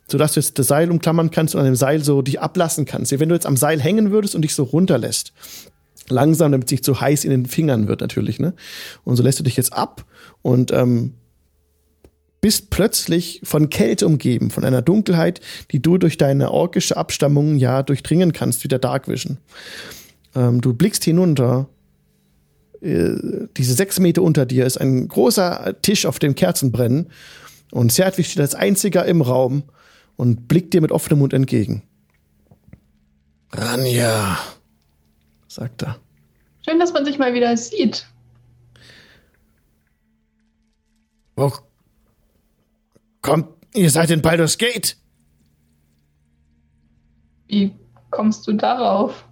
sodass du jetzt das Seil umklammern kannst und an dem Seil so dich ablassen kannst. Wenn du jetzt am Seil hängen würdest und dich so runterlässt, langsam, damit es nicht zu heiß in den Fingern wird natürlich, ne? Und so lässt du dich jetzt ab und ähm, bist plötzlich von Kälte umgeben, von einer Dunkelheit, die du durch deine orkische Abstammung ja durchdringen kannst, wie der Darkvision. Ähm, du blickst hinunter. Äh, diese sechs Meter unter dir ist ein großer Tisch, auf dem Kerzen brennen. Und Zertwig steht als einziger im Raum und blickt dir mit offenem Mund entgegen. Ranja, sagt er. Schön, dass man sich mal wieder sieht. Wo kommt, ihr seid in Baldur's Gate? Wie kommst du darauf?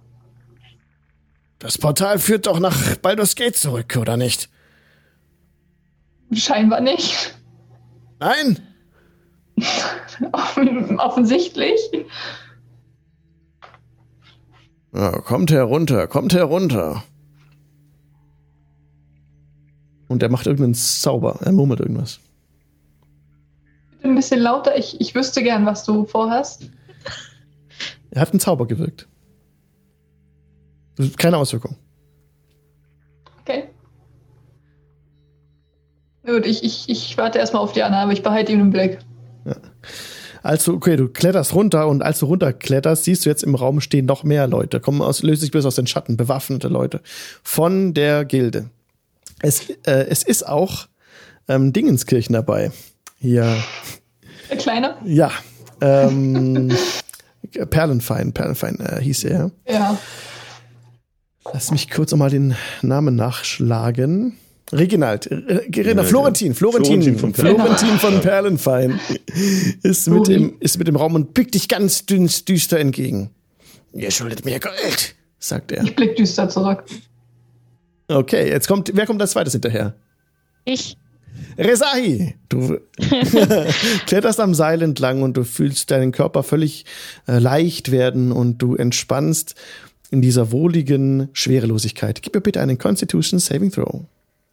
Das Portal führt doch nach Baldur's Gate zurück, oder nicht? Scheinbar nicht. Nein? Offensichtlich. Ja, kommt herunter, kommt herunter. Und er macht irgendeinen Zauber. Er murmelt irgendwas. Bitte ein bisschen lauter. Ich, ich wüsste gern, was du vorhast. Er hat einen Zauber gewirkt. Keine Auswirkung. Okay. Gut, ich, ich, ich warte erstmal auf die Annahme. Ich behalte ihn im Blick. Ja. Also, okay, du kletterst runter und als du runterkletterst, siehst du jetzt im Raum stehen noch mehr Leute. Kommen aus, löst sich bis aus den Schatten, bewaffnete Leute. Von der Gilde. Es, äh, es ist auch ähm, Dingenskirchen dabei. Hier. Der Kleine? Ja. Ähm, Perlenfein, Perlenfein äh, hieß er. Ja. Lass mich kurz nochmal den Namen nachschlagen. Reginald, äh, ja, Florentin, Florentin, Florentin von, Florentin von Perlenfein ist mit, dem, ist mit dem Raum und blickt dich ganz düster entgegen. Ihr schuldet mir Gold, sagt er. Ich blick düster zurück. Okay, jetzt kommt, wer kommt als zweites hinterher? Ich. Rezahi, du kletterst am Seil entlang und du fühlst deinen Körper völlig äh, leicht werden und du entspannst in dieser wohligen Schwerelosigkeit. Gib mir bitte einen Constitution Saving Throw.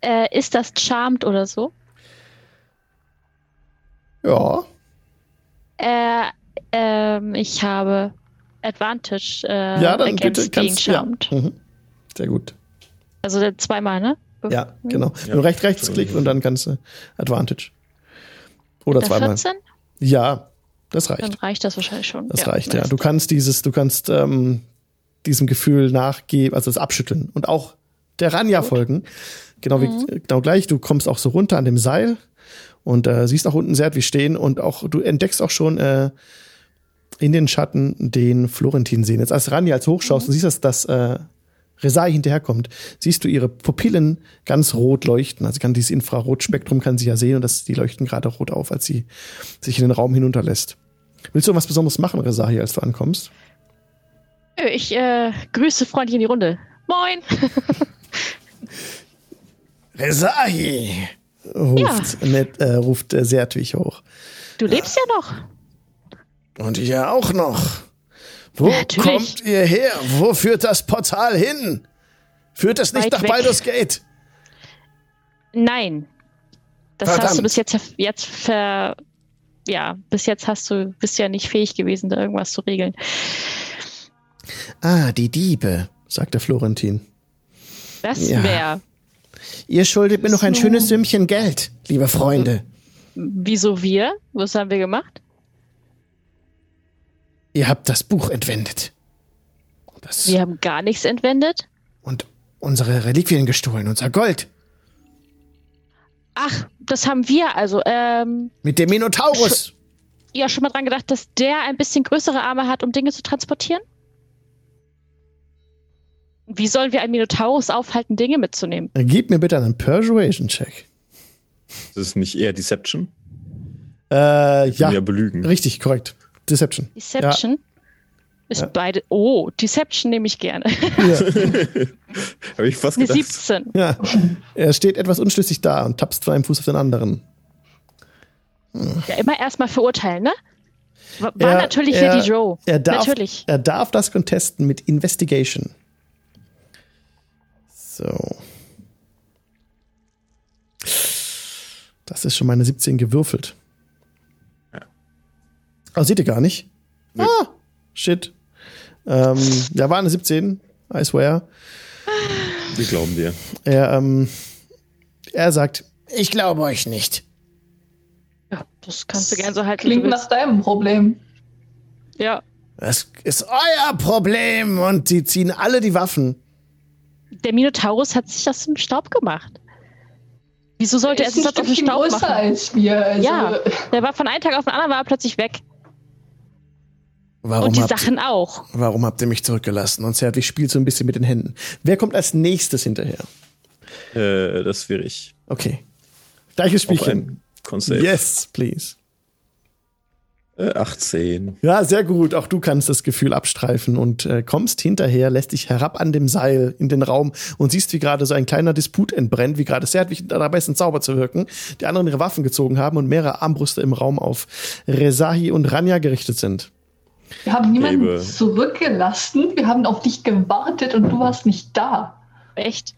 Äh, ist das Charmed oder so? Ja. Äh, ähm, ich habe Advantage äh, ja, dann bitte kannst, Charmed. Ja. Mhm. Sehr gut. Also zweimal, ne? Ja, genau. Ja. Nur recht rechts klicken und dann kannst du Advantage. Oder Der zweimal. 14? Ja, das reicht. Dann reicht das wahrscheinlich schon. Das ja, reicht, ja. Du kannst dieses, du kannst ähm, diesem Gefühl nachgeben, also das abschütteln und auch der Ranja Gut. folgen. Genau, mhm. wie, genau gleich. Du kommst auch so runter an dem Seil und äh, siehst auch unten Sert wie stehen und auch du entdeckst auch schon äh, in den Schatten den Florentin sehen. Jetzt als Ranja als hochschaust, mhm. du siehst, dass das äh, Resai hinterherkommt, siehst du ihre Pupillen ganz rot leuchten. Also kann dieses Infrarotspektrum kann sie ja sehen und das, die leuchten gerade rot auf, als sie sich in den Raum hinunterlässt. Willst du was Besonderes machen, Resai, als du ankommst? Ich äh, grüße freundlich in die Runde. Moin! Resai! ruft, ja. Net, äh, ruft äh, Sertwig hoch. Du lebst ja noch. Und ihr auch noch. Wo Natürlich. kommt ihr her? Wo führt das Portal hin? Führt es nicht Weit nach weg. Baldur's Gate? Nein. Das Verdammt. hast du bis jetzt, jetzt ver, ja, bis jetzt hast du, bist ja nicht fähig gewesen, da irgendwas zu regeln. Ah, die Diebe, sagte Florentin. Das ja. wäre. Ihr schuldet mir noch ein schönes Sümmchen Geld, liebe Freunde. Wieso wir? Was haben wir gemacht? Ihr habt das Buch entwendet. Das wir haben gar nichts entwendet. Und unsere Reliquien gestohlen, unser Gold. Ach, das haben wir also. Ähm, Mit dem Minotaurus. Ja, schon mal dran gedacht, dass der ein bisschen größere Arme hat, um Dinge zu transportieren? Wie sollen wir einen Minotaurus aufhalten, Dinge mitzunehmen? Gib mir bitte einen Persuasion-Check. Das ist nicht eher Deception? Äh, ja. Ja, belügen. Richtig, korrekt. Deception. Deception? Ja. Ist ja. beide. Oh, Deception nehme ich gerne. Ja. Habe ich fast gedacht. 17. Ja. Er steht etwas unschlüssig da und tapst von einem Fuß auf den anderen. Ja, immer erstmal verurteilen, ne? War Er- natürlich er- Lady Joe. Er darf, Natürlich. er darf das contesten mit Investigation. So. Das ist schon meine 17 gewürfelt. Oh, seht ihr gar nicht? Nee. Ah, shit. Ähm, ja, war eine 17, I swear. Wir glauben dir. Er, ähm, er sagt, ich glaube euch nicht. Ja, das kannst du gerne so halten. Klingt nach deinem Problem. Ja. Das ist euer Problem. Und sie ziehen alle die Waffen. Der Minotaurus hat sich das im Staub gemacht. Wieso sollte er auf den Stückchen Staub größer machen? als wir. Also, Ja. Der war von einem Tag auf den anderen war er plötzlich weg. Warum Und die habt, Sachen auch. warum habt ihr mich zurückgelassen? Und Zertwig spielt so ein bisschen mit den Händen. Wer kommt als nächstes hinterher? Äh, das wäre ich. Okay. Gleiches Spielchen. Yes, please. Äh, 18. Ja, sehr gut. Auch du kannst das Gefühl abstreifen und äh, kommst hinterher, lässt dich herab an dem Seil in den Raum und siehst, wie gerade so ein kleiner Disput entbrennt, wie gerade Zertwig dabei ist, einen Zauber zu wirken. Die anderen ihre Waffen gezogen haben und mehrere Armbrüste im Raum auf Rezahi und Ranja gerichtet sind. wir haben niemanden Lebe. zurückgelassen. Wir haben auf dich gewartet und du warst nicht da. Echt?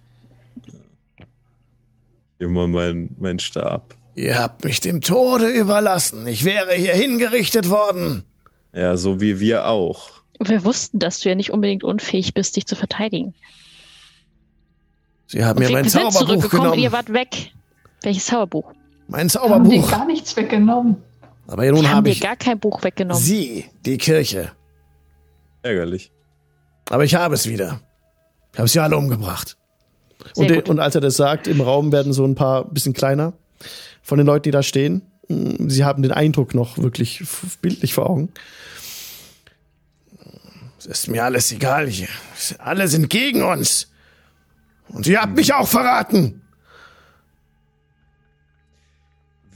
Immer mein, mein Stab. Ihr habt mich dem Tode überlassen. Ich wäre hier hingerichtet worden. Ja, so wie wir auch. Wir wussten, dass du ja nicht unbedingt unfähig bist, dich zu verteidigen. Sie haben mir wir mein sind Zauberbuch zurückgekommen und ihr genommen. wart weg. Welches Zauberbuch? Mein Wir haben dir Zauberbuch. gar nichts weggenommen. Aber Wir nun haben habe dir ich gar kein Buch weggenommen. Sie, die Kirche. Ärgerlich. Aber ich habe es wieder. Ich habe sie alle umgebracht. Und, und als er das sagt, im Raum werden so ein paar bisschen kleiner von den Leuten, die da stehen. Mm, Sie haben den Eindruck noch wirklich bildlich vor Augen. Es ist mir alles egal hier. Alle sind gegen uns. Und ihr habt mich auch verraten.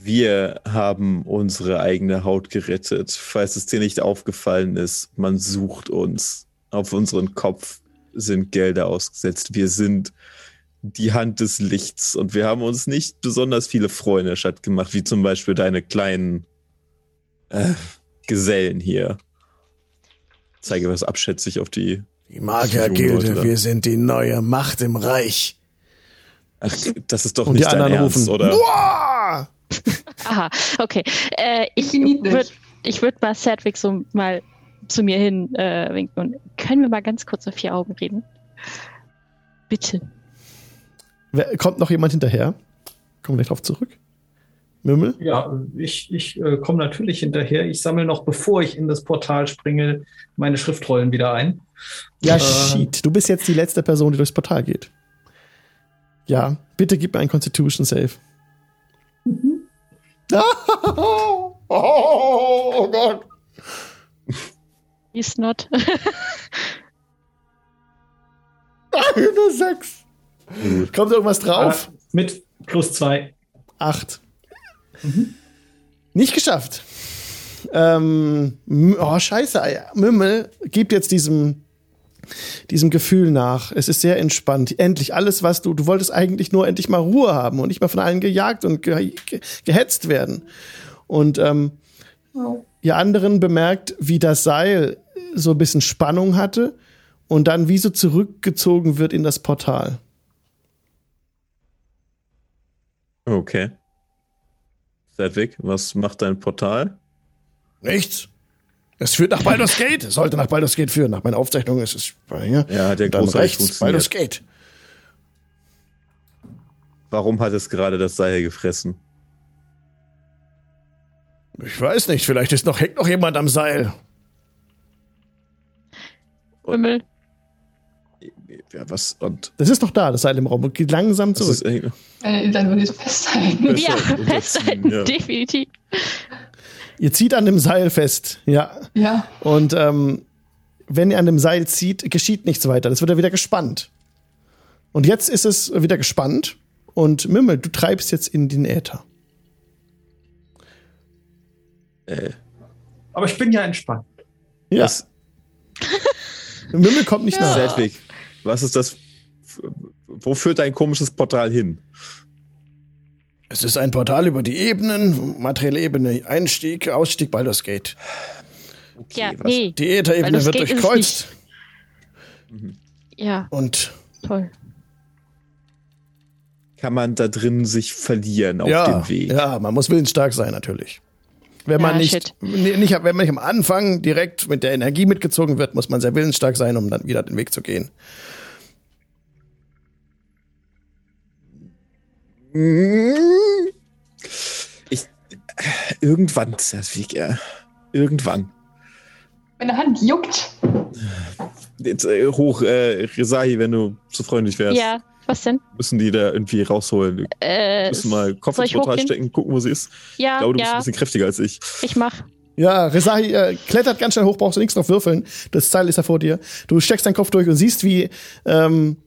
Wir haben unsere eigene Haut gerettet. Falls es dir nicht aufgefallen ist, man sucht uns. Auf unseren Kopf sind Gelder ausgesetzt. Wir sind die Hand des Lichts und wir haben uns nicht besonders viele Freunde statt gemacht, wie zum Beispiel deine kleinen äh, Gesellen hier. Zeige was abschätzig auf die. Die Magiergilde, wir sind die neue Macht im Reich. Ach, das ist doch Und die nicht dein anderen Ernst, rufen, oder? Aha, okay. Äh, ich würde ich würd mal Sedwick so mal zu mir hin äh, winken. Und können wir mal ganz kurz auf vier Augen reden? Bitte. Wer, kommt noch jemand hinterher? Kommen wir gleich drauf zurück. Mümmel? Ja, ich, ich äh, komme natürlich hinterher. Ich sammle noch, bevor ich in das Portal springe, meine Schriftrollen wieder ein. Ja, Äh. shit. Du bist jetzt die letzte Person, die durchs Portal geht. Ja, bitte gib mir ein Constitution Save. oh, oh Gott. Ist not. Eine Sechs. Kommt irgendwas drauf? Ah, mit plus zwei. Acht. Nicht geschafft. Ähm, oh, scheiße. Mümmel gibt jetzt diesem, diesem Gefühl nach. Es ist sehr entspannt. Endlich alles, was du, du wolltest eigentlich nur endlich mal Ruhe haben und nicht mal von allen gejagt und ge, ge, gehetzt werden. Und ähm, Oh. ihr anderen bemerkt, wie das Seil so ein bisschen Spannung hatte und dann wie so zurückgezogen wird in das Portal. Okay. Sedwick, was macht dein Portal? Nichts. Es führt nach Baldur's Gate. Es sollte nach Baldur's Gate führen. Nach meiner Aufzeichnung ist es bei hier. Ja, hat ja Dann großartig rechts, Baldur's. Gate. Warum hat es gerade das Seil gefressen? Ich weiß nicht, vielleicht ist noch, hängt noch jemand am Seil. Himmel. Ja, was? Und Das ist noch da, das Seil im Raum, und geht langsam das ist zurück. eigentlich Äh, dann würde ich festhalten. Fest- Ja, Festhalten, ja. definitiv. Ihr zieht an dem Seil fest, ja. Ja. Und ähm, wenn ihr an dem Seil zieht, geschieht nichts weiter. Das wird ja wieder gespannt. Und jetzt ist es wieder gespannt. Und Mimmel, du treibst jetzt in den Äther. äh, Aber ich bin ja entspannt. Ja, was, Mimmel kommt nicht nach. Sedwick, was ist das? Wo führt dein komisches Portal hin? Es ist ein Portal über die Ebenen, materielle Ebene, Einstieg, Ausstieg, Baldur's Gate. Okay, ja, was- nee. Die Ätherebene wird Gate durchkreuzt. Ja, Und toll. Kann man da drin sich verlieren auf ja, dem Weg? ja, man muss willensstark sein, natürlich. Wenn man Ja, nicht, nicht, wenn man nicht am Anfang direkt mit der Energie mitgezogen wird, muss man sehr willensstark sein, um dann wieder den Weg zu gehen. Ich, irgendwann. Irgendwann. Meine Hand juckt. Jetzt, äh, hoch, äh, Rezahi, wenn du so freundlich wärst, Ja, was denn? müssen die da irgendwie rausholen. Äh, Müssen mal Kopf ins ich Portal hochgehen? stecken, gucken, wo sie ist. Ich Ja, glaube, du bist ein ja, bisschen kräftiger als ich. ich mach. Ja, Rezahi äh, klettert ganz schnell hoch, brauchst du nichts noch würfeln. Das Seil ist da vor dir. Du steckst deinen Kopf durch und siehst, wie ähm,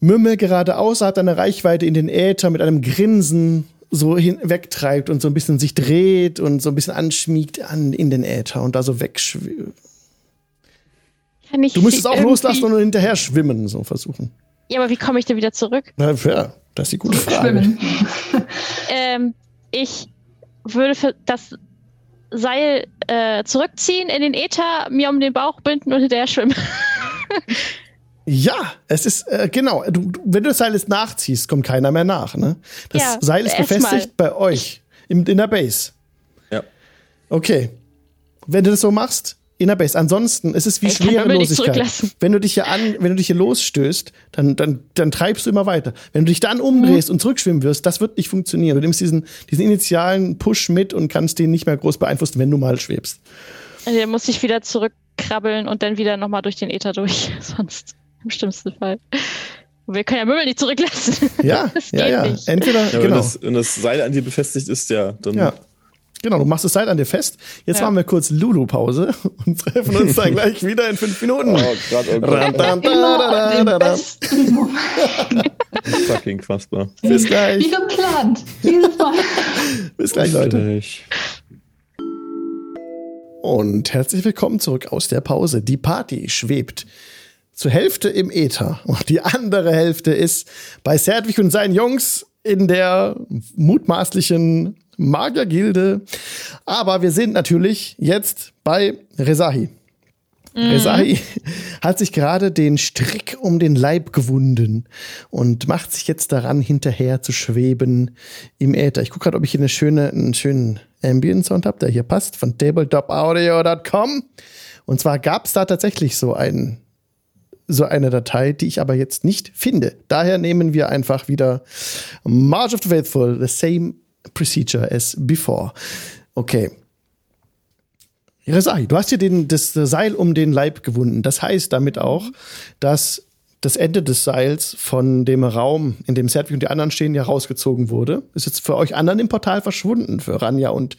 Mümmel gerade außerhalb deiner Reichweite in den Äther mit einem Grinsen so hinwegtreibt und so ein bisschen sich dreht und so ein bisschen anschmiegt an in den Äther und da so wegschwimmt. Ich Du müsstest auch loslassen und hinterher schwimmen, so versuchen. Ja, aber wie komme ich denn wieder zurück? Na, ja, das ist die gute Frage. Schwimmen. Ähm, ich würde für das Seil äh, zurückziehen in den Äther, mir um den Bauch binden und hinterher schwimmen. Ja, es ist, äh, genau, du, du, wenn du das Seil jetzt nachziehst, kommt keiner mehr nach, ne? Das Ja, Seil ist befestigt bei euch im, in der Base. Ja. Okay. Wenn du das so machst, in der Base. Ansonsten ist es wie Schwerelosigkeit. Wenn du dich hier an, wenn du dich hier losstößt, dann, dann, dann treibst du immer weiter. Wenn du dich dann umdrehst und zurückschwimmen wirst, das wird nicht funktionieren. Du nimmst diesen, diesen initialen Push mit und kannst den nicht mehr groß beeinflussen, wenn du mal schwebst. Also, dann muss ich wieder zurückkrabbeln und dann wieder nochmal durch den Äther durch. Sonst im schlimmsten Fall. Wir können ja Möbel nicht zurücklassen. Ja, Das ja, geht ja. nicht. Entweder, Ja, wenn, genau. das, wenn das Seil an dir befestigt ist, ja, dann Ja. Genau, du machst das Seil an dir fest. Jetzt Ja. machen wir kurz Lulu-Pause und treffen uns dann gleich wieder in fünf Minuten. Oh, da. besten Moment. fucking fassbar. Bis gleich. Wie geplant. Jedes Mal. Bis gleich, Leute. Und herzlich willkommen zurück aus der Pause. Die Party schwebt zur Hälfte im Äther und die andere Hälfte ist bei Serdwig und seinen Jungs in der mutmaßlichen Magiergilde. Aber wir sind natürlich jetzt bei Rezahi. Rezahi hat sich gerade den Strick um den Leib gewunden und macht sich jetzt daran, hinterher zu schweben im Äther. Ich gucke gerade, ob ich hier eine schöne, einen schönen Ambient-Sound habe, der hier passt, von tabletopaudio.com. Und zwar gab es da tatsächlich so einen so eine Datei, die ich aber jetzt nicht finde. Daher nehmen wir einfach wieder March of the Faithful, the same procedure as before. Okay. Rezai, du hast dir den, das Seil um den Leib gewunden. Das heißt damit auch, dass das Ende des Seils von dem Raum, in dem Sedwig und die anderen stehen, ja rausgezogen wurde. Ist jetzt für euch anderen im Portal verschwunden, für Ranja und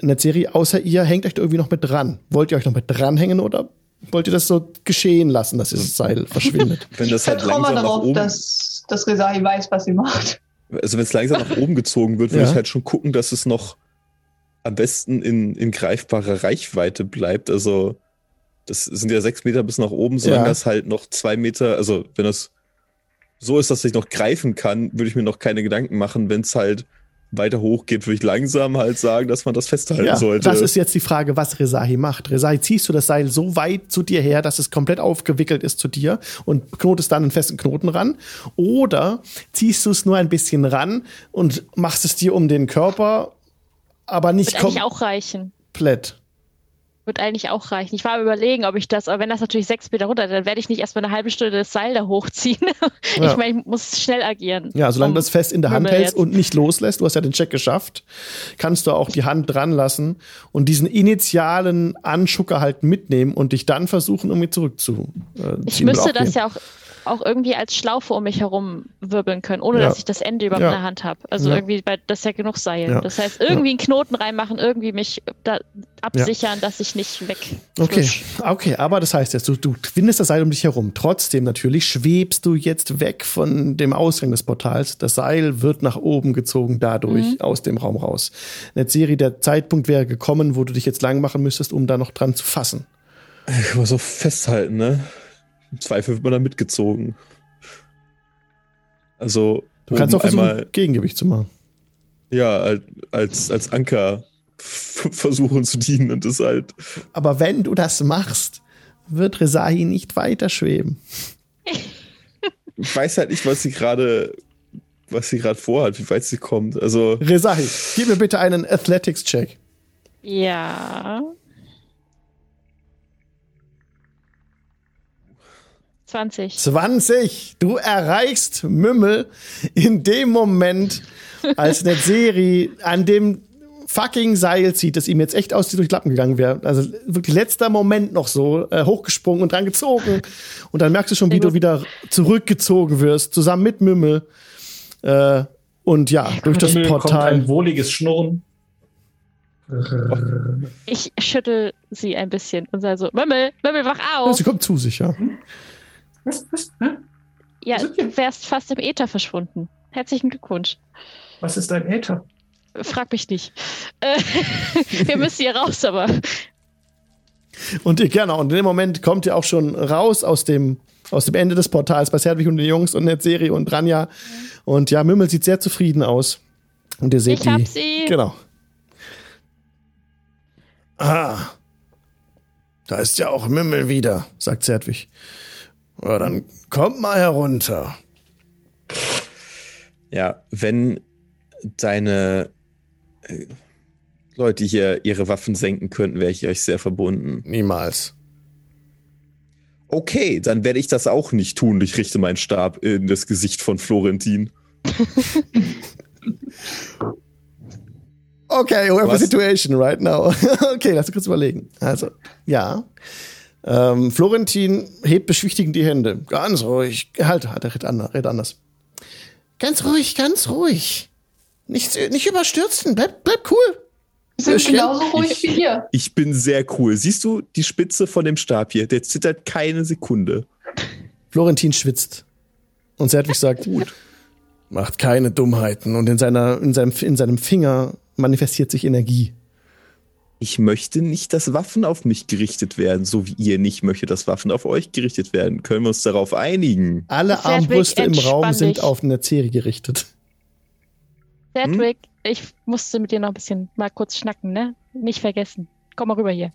Netzeri, außer ihr hängt euch da irgendwie noch mit dran. Wollt ihr euch noch mit dranhängen oder wollt ihr das so geschehen lassen, dass dieses Seil verschwindet? Wenn das ich halt vertraue mal langsam nach darauf, oben, dass, dass Rezahi weiß, was sie macht. Also wenn es langsam nach oben gezogen wird, würde Ja. ich halt schon gucken, dass es noch am besten in, in greifbarer Reichweite bleibt. Also das sind ja sechs Meter bis nach oben, solange Ja. das halt noch zwei Meter, also wenn das so ist, dass ich noch greifen kann, würde ich mir noch keine Gedanken machen. Wenn es halt weiter hoch geht, würde ich langsam halt sagen, dass man das festhalten Ja, sollte. das ist jetzt die Frage, was Rezahi macht. Rezahi, ziehst du das Seil so weit zu dir her, dass es komplett aufgewickelt ist zu dir und knotest dann einen festen Knoten ran? Oder ziehst du es nur ein bisschen ran und machst es dir um den Körper, aber nicht eigentlich auch reichen. komplett? Wird eigentlich auch reichen. Ich war am überlegen, ob ich das, aber wenn das natürlich sechs Meter runter, dann werde ich nicht erstmal eine halbe Stunde das Seil da hochziehen. Ja. Ich meine, ich muss schnell agieren. Ja, solange du Um- das fest in der Hand hältst jetzt. und nicht loslässt, du hast ja den Check geschafft, kannst du auch die Hand dran lassen und diesen initialen Anschucker halt mitnehmen und dich dann versuchen, irgendwie zurückzuziehen. Ich müsste das ja auch, auch irgendwie als Schlaufe um mich herum wirbeln können, ohne Ja. dass ich das Ende überhaupt Ja. in der Hand habe. Also Ja. irgendwie, bei, das ist ja genug Seil. Ja. Das heißt, irgendwie einen Knoten reinmachen, irgendwie mich da absichern, dass ich nicht weg. Okay, okay, aber das heißt jetzt, du, du windest das Seil um dich herum. Trotzdem natürlich schwebst du jetzt weg von dem Ausgang des Portals. Das Seil wird nach oben gezogen dadurch Mhm. aus dem Raum raus. Netzeri, der Zeitpunkt wäre gekommen, wo du dich jetzt lang machen müsstest, um da noch dran zu fassen. Ich muss auch festhalten, ne? Im Zweifel wird man da mitgezogen. Also, Du kannst auch versuchen, einmal, Gegengewicht zu machen. ja, als, als Anker versuchen zu dienen und das halt. Aber wenn du das machst, wird Resahi nicht weiter schweben. Ich weiß halt nicht, was sie gerade, was sie gerade vorhat, wie weit sie kommt. Also. Resahi, gib mir bitte einen Athletics-Check. Ja. 20. 20. Du erreichst Mümmel in dem Moment, als eine Serie an dem fucking Seil zieht, das ihm jetzt echt aus durch die Lappen gegangen wäre. Also wirklich letzter Moment noch so, äh, hochgesprungen und dran gezogen. Und dann merkst du schon, wie du wieder zurückgezogen wirst, zusammen mit Mümmel. Äh, und ja, durch das Mümmel Portal. Kommt ein wohliges Schnurren. Ich schüttel sie ein bisschen und sage so, Mümmel, Mümmel, wach auf. Sie kommt zu sich, ja. Was, was, hä? Ja, du wärst fast im Äther verschwunden. Herzlichen Glückwunsch. was ist ein Äther? Frag mich nicht. Äh, wir müssen hier raus, aber Und ihr, genau, und in dem Moment kommt ihr auch schon raus aus dem, aus dem Ende des Portals bei Servich und den Jungs und Netzeri und Ranja. Und ja, Mümmel sieht sehr zufrieden aus. Und ihr seht ich hab die. sie. Genau. Ah. Da ist ja auch Mümmel wieder, sagt Zertwig. Ja, dann kommt mal herunter. Ja, wenn deine äh, Leute hier ihre Waffen senken könnten, wäre ich euch sehr verbunden. Niemals. Okay, dann werde ich das auch nicht tun. Ich richte meinen Stab in das Gesicht von Florentin. Okay, we have a situation right now. okay, lass uns kurz überlegen. Also, ja. Ähm, Florentin hebt beschwichtigend die Hände. Ganz ruhig. Halt, halt, er redet anders. Red anders. Ganz ruhig, ganz ruhig. Nicht, nicht überstürzen. Bleib, bleib cool. Wir sind Schön. genauso ruhig Ich- wie ihr. Ich bin sehr cool. Siehst du die Spitze von dem Stab hier? Der zittert keine Sekunde. Florentin schwitzt. Und Zertwig sagt, macht keine Dummheiten. Und in, seiner, in, seinem, in seinem Finger manifestiert sich Energie. Ich möchte nicht, dass Waffen auf mich gerichtet werden, so wie ihr nicht möchtet, dass Waffen auf euch gerichtet werden. Können wir uns darauf einigen? Alle Zertwig, Armbrüste im Raum sind auf eine Serie gerichtet. Cedric, ich musste mit dir noch ein bisschen mal kurz schnacken, ne? Nicht vergessen. Komm mal rüber hier.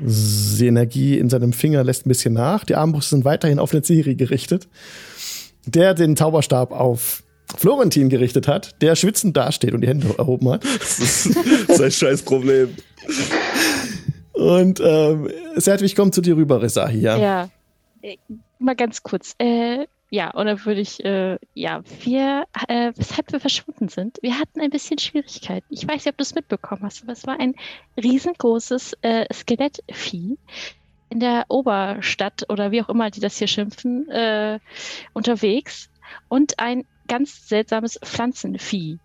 Die Energie in seinem Finger lässt ein bisschen nach. Die Armbrüste sind weiterhin auf eine Serie gerichtet. Der den Zauberstab auf Florentin gerichtet hat, der schwitzend dasteht und die Hände erhoben hat. Das ist, das ist ein scheiß Problem. Und ähm, Sertwig kommt zu dir rüber, Resahi, ja. Ja. Äh, Mal ganz kurz. Äh, ja, und dann würde ich, äh, ja, wir, äh, weshalb wir verschwunden sind, wir hatten ein bisschen Schwierigkeiten. Ich weiß nicht, ob du es mitbekommen hast, aber es war ein riesengroßes äh, Skelettvieh in der Oberstadt oder wie auch immer die das hier schimpfen, äh, unterwegs und ein ganz seltsames Pflanzenvieh.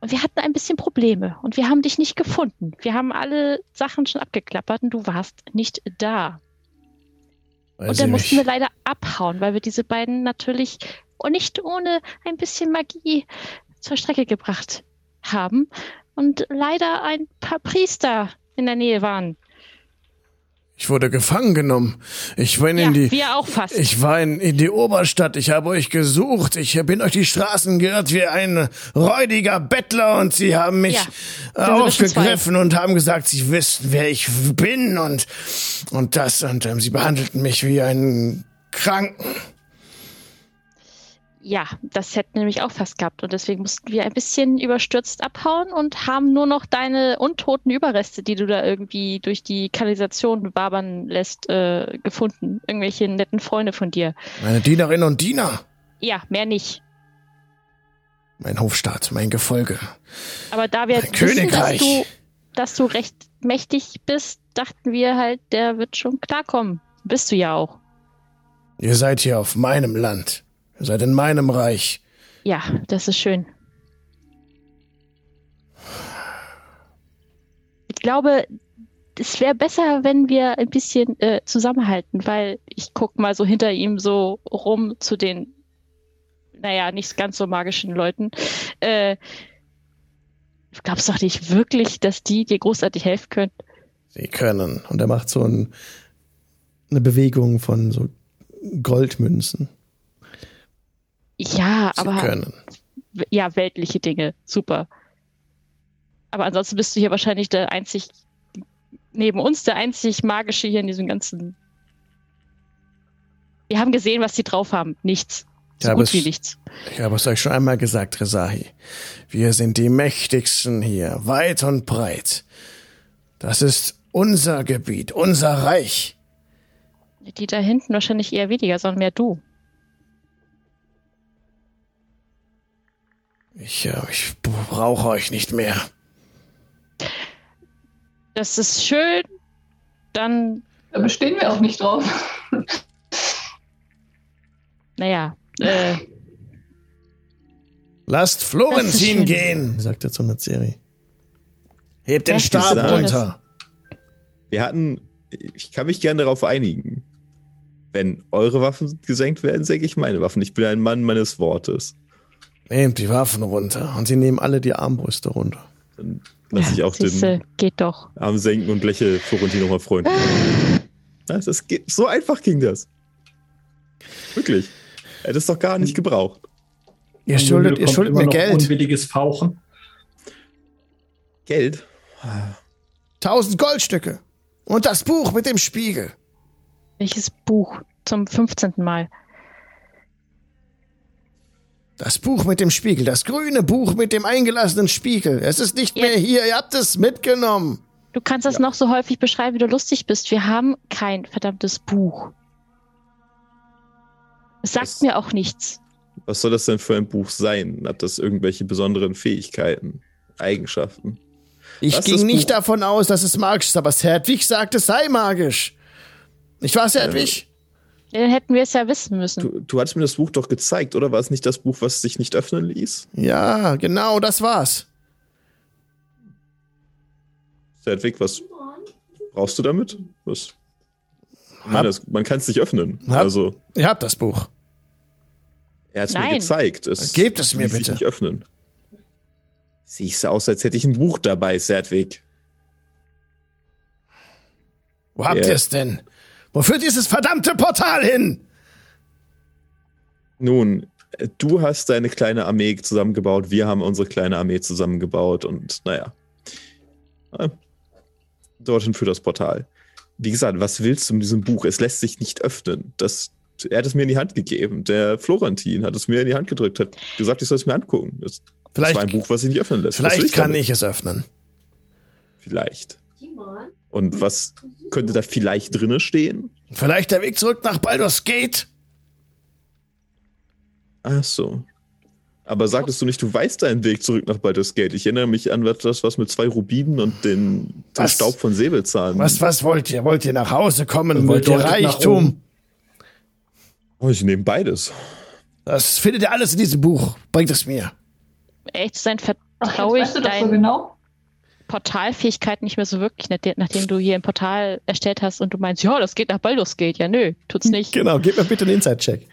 Und wir hatten ein bisschen Probleme und wir haben dich nicht gefunden. Wir haben alle Sachen schon abgeklappert und du warst nicht da. Weiß Und dann mussten wir nicht. leider abhauen, weil wir diese beiden natürlich und nicht ohne ein bisschen Magie zur Strecke gebracht haben und leider ein paar Priester in der Nähe waren. Ich wurde gefangen genommen. Ich bin Ja, in die. wir auch fast. Ich war in, in die Oberstadt, ich habe euch gesucht, ich bin euch die Straßen geirrt wie ein räudiger Bettler und sie haben mich Ja, aufgegriffen und haben gesagt, sie wissen, wer ich bin und, und das und ähm, sie behandelten mich wie einen Kranken. Ja, das hätten wir nämlich auch fast gehabt und deswegen mussten wir ein bisschen überstürzt abhauen und haben nur noch deine untoten Überreste, die du da irgendwie durch die Kanalisation wabern lässt, äh, gefunden. Irgendwelche netten Freunde von dir. Meine Dienerinnen und Diener, Ja, mehr nicht. mein Hofstaat, mein Gefolge. Aber da wir Ein wissen, dass Königreich. du, dass du recht mächtig bist, dachten wir halt, der wird schon klarkommen. Bist du ja auch. Ihr seid hier auf meinem Land. Ihr seid in meinem Reich. Ja, das ist schön. Ich glaube, es wäre besser, wenn wir ein bisschen äh, zusammenhalten, weil ich guck mal so hinter ihm so rum zu den, naja, nicht ganz so magischen Leuten. Äh, du glaubst doch nicht wirklich, dass die dir großartig helfen können? Sie können. Und er macht so ein, eine Bewegung von so Goldmünzen. Ja, Sie aber können. ja, weltliche Dinge. Super. Aber ansonsten bist du hier wahrscheinlich der einzig, neben uns der einzig magische hier in diesem ganzen. Wir haben gesehen, was sie drauf haben. Nichts. So aber wie es- nichts. Ich habe es euch schon einmal gesagt, Resahi. Wir sind die mächtigsten hier, weit und breit. Das ist unser Gebiet, unser Reich. Die da hinten wahrscheinlich eher weniger, sondern mehr du. Ich, äh, ich brauche euch nicht mehr. Das ist schön. Dann, Da bestehen wir auch nicht drauf. naja, äh, Lasst Florentin gehen, sagt er zu Nazeri. Hebt den Stab runter. Wir hatten, ich kann mich gerne darauf einigen. Wenn eure Waffen gesenkt werden, senke ich meine Waffen. Ich bin ein Mann meines Wortes. Nehmt die Waffen runter. Und sie nehmen alle die Armbrüste runter. Dann lasse ich auch siehste, den geht doch. Arm senken und lächle Florentin nochmal freundlich. Das ist, geht, so einfach ging das. Wirklich. Hätte es doch gar nicht gebraucht. Ihr schuldet, ihr schuldet mir Geld. Unwilliges Fauchen. Geld? Tausend Goldstücke. Und das Buch mit dem Spiegel. Welches Buch? Zum 15. Mal. Das Buch mit dem Spiegel. Das grüne Buch mit dem eingelassenen Spiegel. Es ist nicht Ja. mehr hier. Ihr habt es mitgenommen. Du kannst das noch so häufig beschreiben, wie du lustig bist. Wir haben kein verdammtes Buch. Es sagt Was- mir auch nichts. Was soll das denn für ein Buch sein? Hat das irgendwelche besonderen Fähigkeiten, Eigenschaften? Ich Was, ging nicht Buch? davon aus, dass es magisch ist, aber Hedwig sagt, es sei magisch. Nicht wahr, Hedwig? Dann hätten wir es ja wissen müssen. Du, du hattest mir das Buch doch gezeigt, oder? War es nicht das Buch, was sich nicht öffnen ließ? Ja, genau, das war's. Sedwig, was brauchst du damit? Was? Meine, das, man kann es nicht öffnen. Hab- Also, Ihr habt das Buch. er hat es mir gezeigt. Es Gebt es mir bitte. nicht öffnen. Siehst du aus, als hätte ich ein Buch dabei, Sedwig. Wo habt Ja. ihr es denn? Wo führt dieses verdammte Portal hin? Nun, du hast deine kleine Armee zusammengebaut, wir haben unsere kleine Armee zusammengebaut und naja. Dorthin führt das Portal. Wie gesagt, was willst du mit diesem Buch? Es lässt sich nicht öffnen. Das, er hat es mir in die Hand gegeben. Der Florentin hat es mir in die Hand gedrückt, hat gesagt, ich soll es mir angucken. Das, das Vielleicht, war ein Buch, was sich nicht öffnen lässt. Vielleicht kann damit? ich es öffnen. Vielleicht. Und was könnte da vielleicht drinne stehen? Vielleicht der Weg zurück nach Baldur's Gate? Ach so. Aber sagtest du nicht, du weißt deinen Weg zurück nach Baldur's Gate? Ich erinnere mich an das, was mit zwei Rubinen und den, den Was? Staub von Säbelzahn. Was, was wollt ihr? Wollt ihr nach Hause kommen? Wollt ihr Reichtum? Oh, ich nehme beides. Das findet ihr alles in diesem Buch. Bringt es mir. Echt sein, vertraue ich weißt du das so genau? Portalfähigkeiten nicht mehr so wirklich, nachdem du hier ein Portal erstellt hast und du meinst, ja, das geht nach Baldur's Gate. Ja, nö, tut's nicht. Genau, gebt mir bitte einen Inside-Check.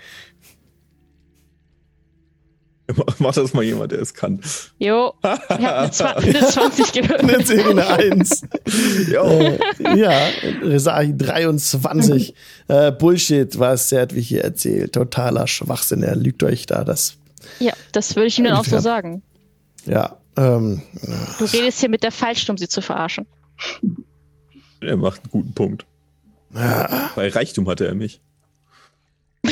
Mach das mal jemand, der es kann. Jo, ich habe eine, Zwa- eine 20 Eine gewürfelt. 10, eine 1. Jo. äh, ja, Resahi 23. äh, Bullshit, was Sedwig hier erzählt. Totaler Schwachsinn. Er lügt euch da das. Ja, das würde ich ihm dann auch so sagen. Ja, ähm, Du redest hier mit der Falschen, um sie zu verarschen. Er macht einen guten Punkt. Bei Reichtum hatte er mich.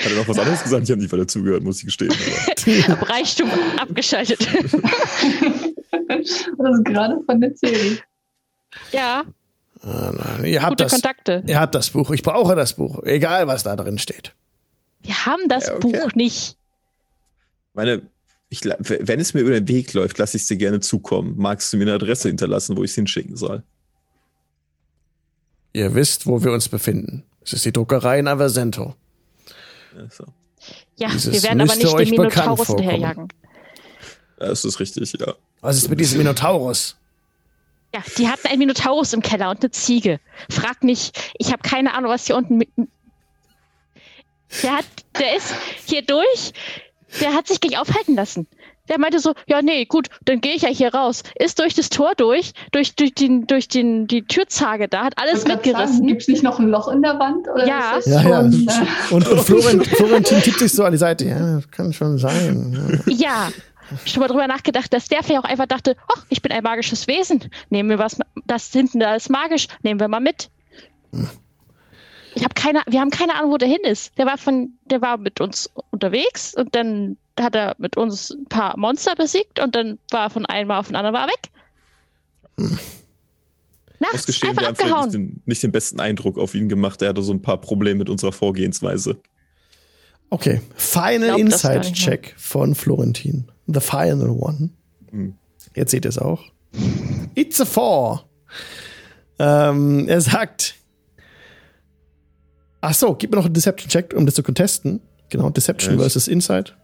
Hat er noch was anderes gesagt? Ich habe nicht weiter zugehört, muss ich gestehen. Aber Hab Reichtum abgeschaltet. Das ist gerade von der Serie. ja, äh, ihr habt gute das. Kontakte. Ihr habt das Buch. Ich brauche das Buch. Egal, was da drin steht. Wir haben das Ja, okay. Buch nicht. meine, ich, wenn es mir über den Weg läuft, lasse ich es dir gerne zukommen. Magst du mir eine Adresse hinterlassen, wo ich es hinschicken soll? Ihr wisst, wo wir uns befinden. Es ist die Druckerei in Aversento. Ja, so. Ja, Dieses wir werden aber nicht den Minotaurus hinterherjagen. Das ist richtig, ja. Was ist mit diesem Minotaurus? Ja, die hatten einen Minotaurus im Keller und eine Ziege. Frag nicht, ich habe keine Ahnung, was hier unten mit. Der hat, der ist hier durch, der hat sich gleich aufhalten lassen. Der meinte so, ja, nee, gut, dann gehe ich ja hier raus. Ist durch das Tor durch, durch, durch, den, durch den, die Türzage da, hat alles mitgerissen. Gibt es nicht noch ein Loch in der Wand? Oder Ja. ist das Ja, ja. schon, Äh, Und, und Florent, Florentin tippt sich so an die Seite. Ja, das kann schon sein. Ja, schon mal drüber nachgedacht, dass der vielleicht auch einfach dachte, ach, ich bin ein magisches Wesen. Nehmen wir was, das hinten da ist magisch, nehmen wir mal mit. Ich habe keine, wir haben keine Ahnung, wo der hin ist. Der war von, der war mit uns unterwegs und dann hat er mit uns ein paar Monster besiegt und dann war er von einem Mal auf den anderen war er weg. Nachts Ausgestehen, einfach wir haben vielleicht nicht abgehauen. den, nicht den besten Eindruck auf ihn gemacht. Er hatte so ein paar Probleme mit unserer Vorgehensweise. Okay. Final nicht Insight-Check von Florentin. The final one. Hm. Jetzt seht ihr es auch. It's a four. Ähm, er sagt. Ach so, gib mir noch einen Deception-Check, um das zu contesten. Genau, Deception Ja, ich- versus Insight.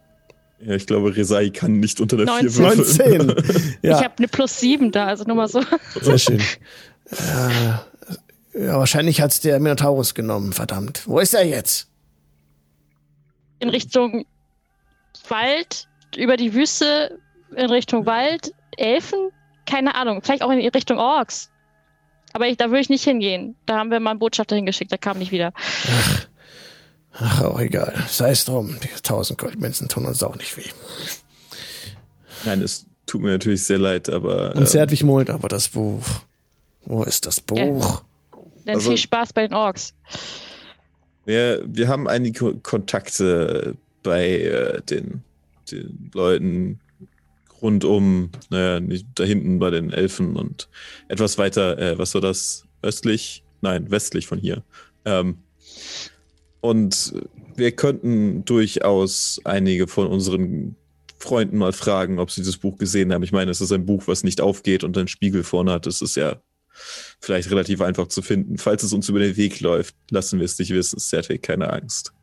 Ja, ich glaube, Resai kann nicht unter der 4 19. würfeln. 19. Ich Ja, habe eine plus sieben da, also nur mal so. sehr schön. Äh, ja, wahrscheinlich hat's der Minotaurus genommen, verdammt. Wo ist er jetzt? In Richtung Wald, über die Wüste, in Richtung Wald, Elfen, keine Ahnung, vielleicht auch in Richtung Orks. Aber ich, da würde ich nicht hingehen. Da haben wir mal einen Botschafter hingeschickt, der kam nicht wieder. Ach, auch egal. Sei es drum. Die tausend Goldmünzen tun uns auch nicht weh. Nein, es tut mir natürlich sehr leid, aber Und äh, Zärtwig mult, aber das Buch. Wo ist das Buch? Dann Also- viel Spaß bei den Orks. wir, wir haben einige Ko- Kontakte bei äh, den, den Leuten rund um, naja, da hinten bei den Elfen und etwas weiter, äh, was war das? Östlich? Nein, westlich von hier. Ähm, und wir könnten durchaus einige von unseren Freunden mal fragen, ob sie das Buch gesehen haben. Ich meine, es ist ein Buch, was nicht aufgeht und einen Spiegel vorne hat. Es ist ja vielleicht relativ einfach zu finden. Falls es uns über den Weg läuft, lassen wir es dich wissen. Cedric, keine Angst.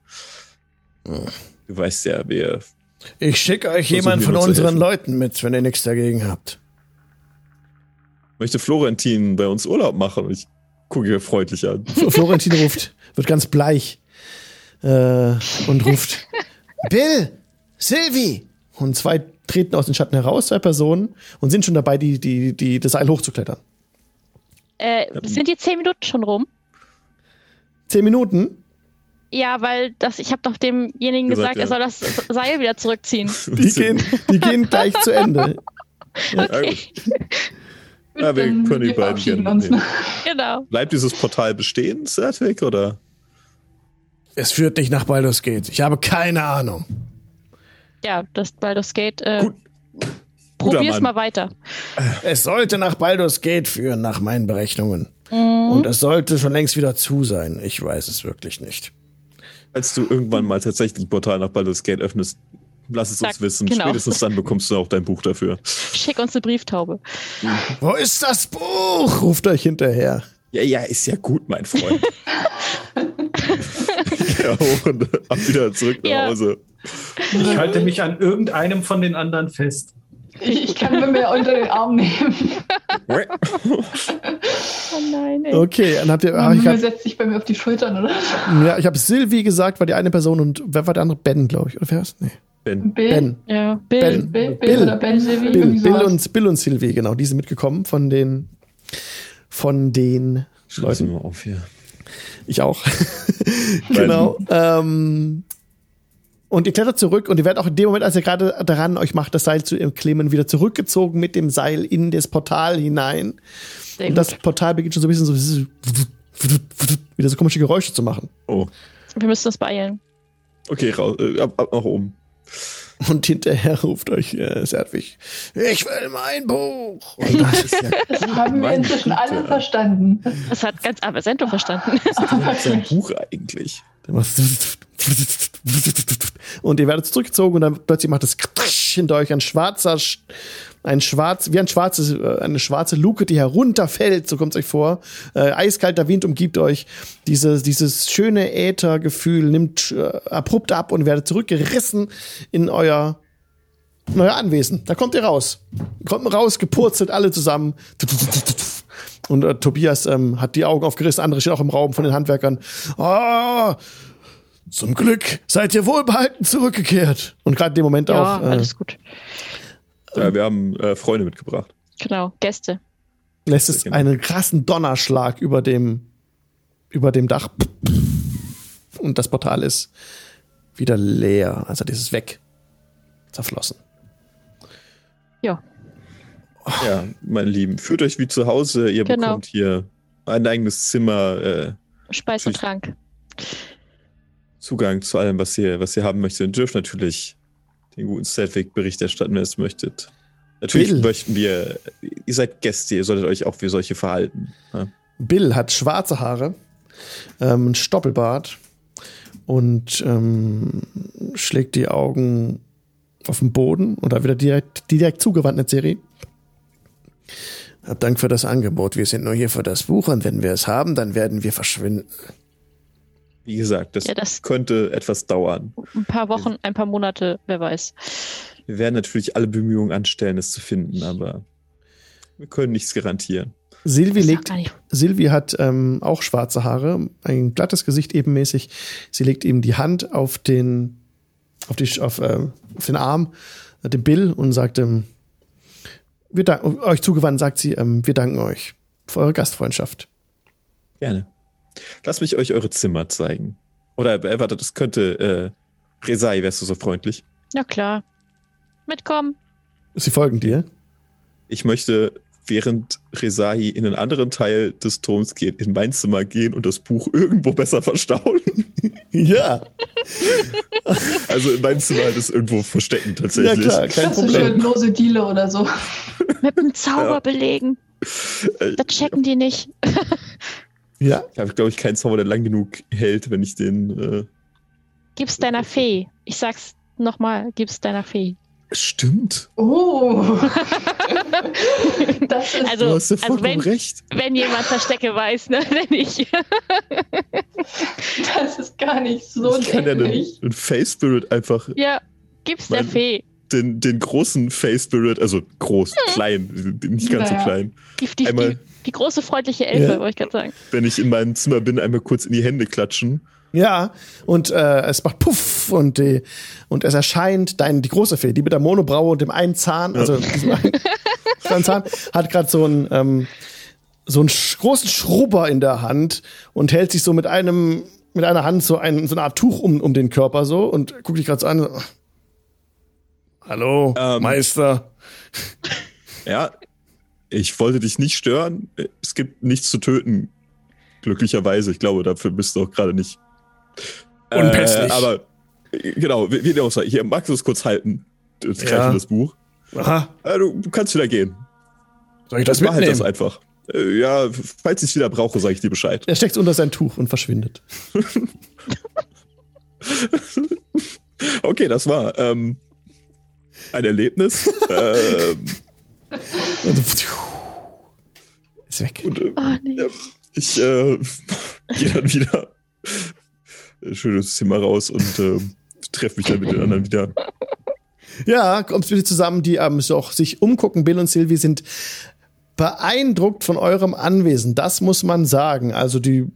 Du weißt ja, wir. Ich schicke euch Versuchen jemand wir von unseren. Leuten mit, wenn ihr nichts dagegen habt. Möchte Florentin bei uns Urlaub machen? Und ich gucke ihn freundlich an. Florentin ruft, wird ganz bleich äh, und ruft: Bill, Sylvie! Und zwei treten aus den Schatten heraus, zwei Personen, und sind schon dabei, die, die, die, das Seil hochzuklettern. Äh, sind die zehn Minuten schon rum? Zehn Minuten, Ja, weil das, ich habe doch demjenigen Gesagt, gesagt, er soll das Seil wieder zurückziehen. die gehen, die gehen gleich zu Ende. Okay, Ja, wir Dann- können die wir beiden gerne ne? genau. Bleibt dieses Portal bestehen, Cedric, oder? Es führt nicht nach Baldur's Gate. Ich habe keine Ahnung. Ja, das Baldur's Gate. Äh, Gut. probier's Mann. mal weiter. Es sollte nach Baldur's Gate führen, nach meinen Berechnungen. Und es sollte schon längst wieder zu sein. Ich weiß es wirklich nicht. Als du irgendwann mal tatsächlich ein Portal nach Baldur's Gate öffnest, lass es uns Sag, wissen. genau. Spätestens dann bekommst du auch dein Buch dafür. Schick uns eine Brieftaube. Wo ist das Buch? Ruft euch hinterher. Ja, ja, ist ja gut, mein Freund. ja, hoch und ab wieder zurück nach Ja. Hause. Ich halte mich an irgendeinem von den anderen fest. Ich, ich kann mir mehr unter den Arm nehmen. Oh nein, ey. Okay, dann habt ihr. Ah, ich hab, setzt sich bei mir auf die Schultern, oder? ja, ich habe Sylvie gesagt, war die eine Person und wer war der andere? Ben, glaube ich. Oder wer ist? Nee. Ben. Ben. Ja, Bill. Ben. Bill, Bill, Bill. oder Ben, Silvi, Bill, Bill, und, Bill und Sylvie, genau. Die sind mitgekommen von den von den Schreiben Leuten. wir auf hier. Ich auch. genau. Ähm, und ihr klettert zurück und ihr werdet auch in dem Moment, als ihr gerade daran euch macht, das Seil zu klemmen, wieder zurückgezogen mit dem Seil in das Portal hinein. Sehr Und gut. das Portal beginnt schon so ein bisschen so wieder so komische Geräusche zu machen. Oh, Wir müssen uns beeilen. okay, raus, äh, ab, ab nach oben. Und hinterher ruft euch äh, Serdwig, ich will mein Buch. Und Das ist ja Das haben wir inzwischen alle Güte. verstanden. Das hat ganz Avesento verstanden. sein Buch eigentlich. Und ihr werdet zurückgezogen und dann plötzlich macht es hinter euch ein schwarzer, Sch- ein schwarz, wie ein schwarzes, äh, eine schwarze Luke, die herunterfällt, so kommt es euch vor. Äh, eiskalter Wind umgibt euch. Dieses, dieses schöne Äthergefühl nimmt äh, abrupt ab und werdet zurückgerissen in euer, in Anwesen. Da kommt ihr raus. Kommt raus, gepurzelt, alle zusammen. Und äh, Tobias ähm, hat die Augen aufgerissen, andere stehen auch im Raum von den Handwerkern. Ah, zum Glück seid ihr wohlbehalten zurückgekehrt. Und gerade in dem Moment Ja, auch äh, alles gut. Ja, wir haben äh, Freunde mitgebracht. Genau, Gäste. lässt es Genau. einen krassen Donnerschlag über dem, über dem Dach. Und das Portal ist wieder leer. Also dieses weg. Zerflossen. Ja. Ja, meine Lieben, führt euch wie zu Hause. Ihr Genau. bekommt hier ein eigenes Zimmer, äh, Speis und Tschüss. Trank. Zugang zu allem, was ihr, was ihr haben möchtet. Ihr dürft natürlich den guten Sedwick Bericht erstatten, wenn ihr es möchtet. Natürlich Bill. möchten wir, ihr seid Gäste, ihr solltet euch auch wie solche verhalten. Ja. Bill hat schwarze Haare, ähm, einen Stoppelbart und ähm, schlägt die Augen auf den Boden oder wieder direkt, direkt zugewandt in Serie. Hab Dank für das Angebot. Wir sind nur hier für das Buch und wenn wir es haben, dann werden wir verschwinden. Wie gesagt, das, Ja, das- könnte etwas dauern. Ein paar Wochen, ein paar Monate, wer weiß. Wir werden natürlich alle Bemühungen anstellen, es zu finden, aber wir können nichts garantieren. Silvi legt Silvi hat ähm, auch schwarze Haare, ein glattes Gesicht ebenmäßig. Sie legt ihm die Hand auf den, auf, die, auf, äh, auf den Arm, äh, dem Bill, und sagt, ähm, wir euch zugewandt, sagt sie, ähm, wir danken euch für eure Gastfreundschaft. Gerne. Lasst mich euch eure Zimmer zeigen. Oder, äh, warte, das könnte, äh, Resai, wärst du so freundlich? Ja, klar. Mitkommen. Sie folgen dir. Ich möchte, während Resai in einen anderen Teil des Turms geht, in mein Zimmer gehen und das Buch irgendwo besser verstauen. Ja, Also in meinem Zimmer halt es irgendwo verstecken ja tatsächlich. klar, kein Klassische Problem. lose Dealer oder so. Mit dem Zauber Ja. belegen. Äh, Das checken die nicht. Ja, Ich habe, glaube ich, keinen Zauber, der lang genug hält, wenn ich den. Äh Gib's deiner Fee. Ich sag's nochmal, gib's deiner Fee. Stimmt. Oh. das ist Also- du hast ja also vollkommen wenn- recht. Wenn jemand Verstecke weiß, ne? Wenn ich. Das ist gar nicht so ich kann ja einen, dämlich. einen Face Spirit einfach ja, gib's der Mein- Fee. den, den großen Face Spirit, also groß, klein, nicht ganz so Naja. klein. Die, die, Einmal- die, die große freundliche Elfe, Ja. wollte ich gerade sagen. Wenn ich in meinem Zimmer bin, einmal kurz in die Hände klatschen. ja. Und äh, es macht Puff und, die, und es erscheint dein, die große Fee, die mit der Monobraue und dem einen Zahn, also diesem einen Zahn, hat gerade so einen, ähm, so einen großen Schrubber in der Hand und hält sich so mit einem, mit einer Hand so, ein, so eine Art Tuch um, um den Körper so und guckt dich gerade so an. So, Hallo, Ähm. Meister. Ja, ich wollte dich nicht stören. Es gibt nichts zu töten. Glücklicherweise. Ich glaube, dafür bist du auch gerade nicht. Unpässlich. Äh, aber äh, genau, wie, dem auch sei. Hier, magst du es kurz halten? Das Ja. das Buch. Aha, Äh, du, du kannst wieder gehen. soll ich das Mach halt das mitnehmen? einfach. Äh, ja, falls ich es wieder brauche, sage ich dir Bescheid. Er steckt unter sein Tuch und verschwindet. Okay, das war ähm, ein Erlebnis. ähm, Also, ist weg. und, äh, Oh, nee. ja, ich äh, gehe dann wieder äh, schönes Zimmer raus und äh, treffe mich dann mit den anderen wieder. Ja, kommt wieder zusammen, die ähm, so auch sich umgucken. Bill und Sylvie sind beeindruckt von eurem Anwesen. Das muss man sagen. Also die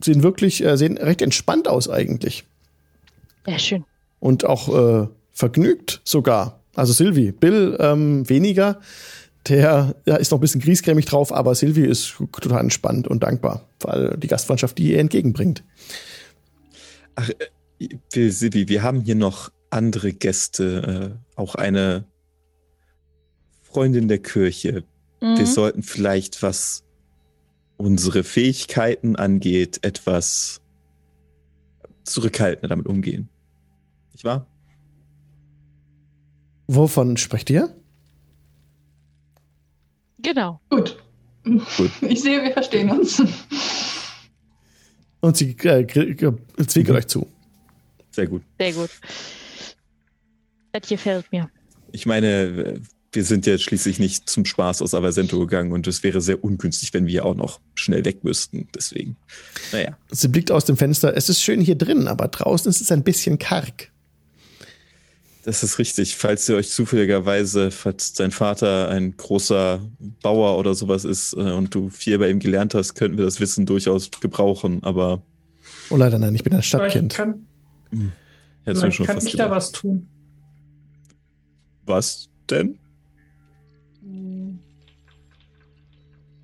sehen wirklich, äh, sehen recht entspannt aus eigentlich. Ja, schön. Und auch äh, vergnügt sogar. Also Sylvie, Bill ähm, weniger. Der ja, ist noch ein bisschen griesgrämig drauf, aber Sylvie ist total entspannt und dankbar für all die Gastfreundschaft, die ihr entgegenbringt. Ach, äh, wir, Sibi, wir haben hier noch andere Gäste, äh, auch eine Freundin der Kirche. Mhm. Wir sollten vielleicht, was unsere Fähigkeiten angeht, etwas zurückhaltender damit umgehen. Nicht wahr? Wovon sprecht ihr? Genau. Gut. Gut. Ich sehe, wir verstehen uns. Und sie äh, zwinkert Mhm. euch zu. Sehr gut. Sehr gut. Das gefällt mir. Ich meine, wir sind jetzt schließlich nicht zum Spaß aus Avasento gegangen und es wäre sehr ungünstig, wenn wir auch noch schnell weg müssten. Deswegen, naja. Sie blickt aus dem Fenster. Es ist schön hier drin, aber draußen ist es ein bisschen karg. Das ist richtig. Falls ihr euch zufälligerweise, falls dein Vater ein großer Bauer oder sowas ist äh, und du viel bei ihm gelernt hast, könnten wir das Wissen durchaus gebrauchen. Aber Oh leider nein, ich bin ein Vielleicht Stadtkind. kann, ich hätte mir vielleicht schon kann fast ich da gedacht. was tun. Was denn?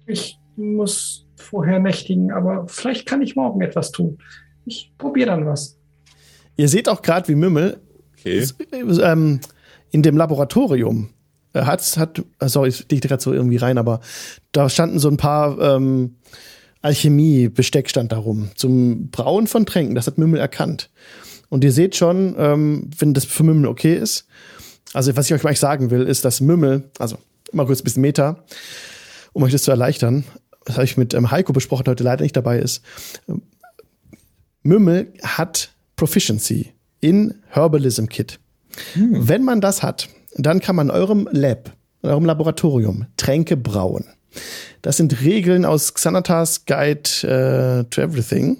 Ich muss vorher nächtigen, aber vielleicht kann ich morgen etwas tun. Ich probiere dann was. Ihr seht auch gerade, wie Mümmel Okay. ähm, in dem Laboratorium Er hat, hat, äh, sorry, ich dichte gerade so irgendwie rein, aber da standen so ein paar ähm, Alchemie-Besteck stand da rum zum Brauen von Tränken. Das hat Mümmel erkannt. Und ihr seht schon, ähm, wenn das für Mümmel okay ist. Also was ich euch mal sagen will, ist, dass Mümmel, also mal kurz ein bisschen Meta, um euch das zu erleichtern. Das habe ich mit ähm, Heiko besprochen, der heute leider nicht dabei ist. Mümmel hat Proficiency in Herbalism Kit. Hm. Wenn man das hat, dann kann man in eurem Lab, in eurem Laboratorium Tränke brauen. Das sind Regeln aus Xanatas Guide äh, to Everything.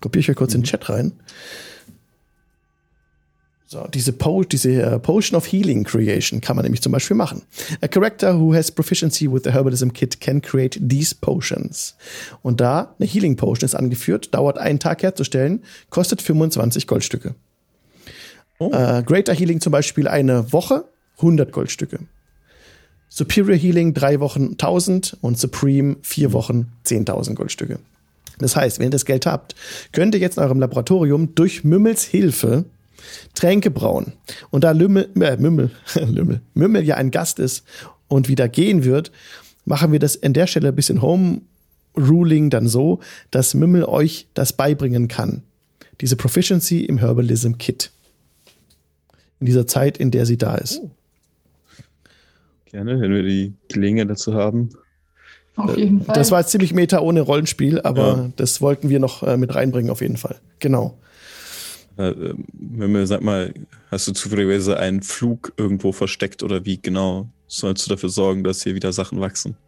Kopiere ich euch kurz mhm. in den Chat rein. So, diese, po diese uh, Potion of Healing Creation kann man nämlich zum Beispiel machen. A character who has proficiency with the Herbalism Kit can create these potions. Und da eine Healing Potion ist angeführt, dauert einen Tag herzustellen, kostet 25 Goldstücke. Oh. Uh, Greater Healing zum Beispiel eine Woche, 100 Goldstücke. Superior Healing drei Wochen 1000 und Supreme vier Wochen 10.000 Goldstücke. Das heißt, wenn ihr das Geld habt, könnt ihr jetzt in eurem Laboratorium durch Mümmels Hilfe Tränke brauen. Und da Lümmel, äh, Mümmel, Lümmel, Mümmel ja ein Gast ist und wieder gehen wird, machen wir das an der Stelle ein bisschen Home Ruling dann so, dass Mümmel euch das beibringen kann. Diese Proficiency im Herbalism Kit. In dieser Zeit, in der sie da ist. Oh. Gerne, wenn wir die Gelegenheit dazu haben. Auf jeden Fall. Das war ziemlich meta ohne Rollenspiel, aber ja. das wollten wir noch äh, mit reinbringen auf jeden Fall. Genau. Äh, wenn wir, sag mal, hast du zufälligerweise einen Flug irgendwo versteckt oder wie genau sollst du dafür sorgen, dass hier wieder Sachen wachsen?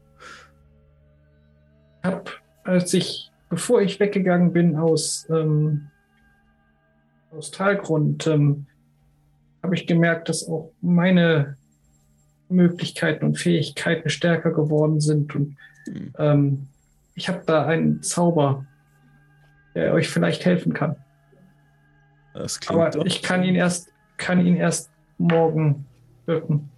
Hab, als ich, bevor ich weggegangen bin aus, ähm, aus Talgrund, ähm, habe ich gemerkt, dass auch meine Möglichkeiten und Fähigkeiten stärker geworden sind. Und mhm. ähm, ich habe da einen Zauber, der euch vielleicht helfen kann. Aber doch. ich kann ihn erst, kann ihn erst morgen wirken.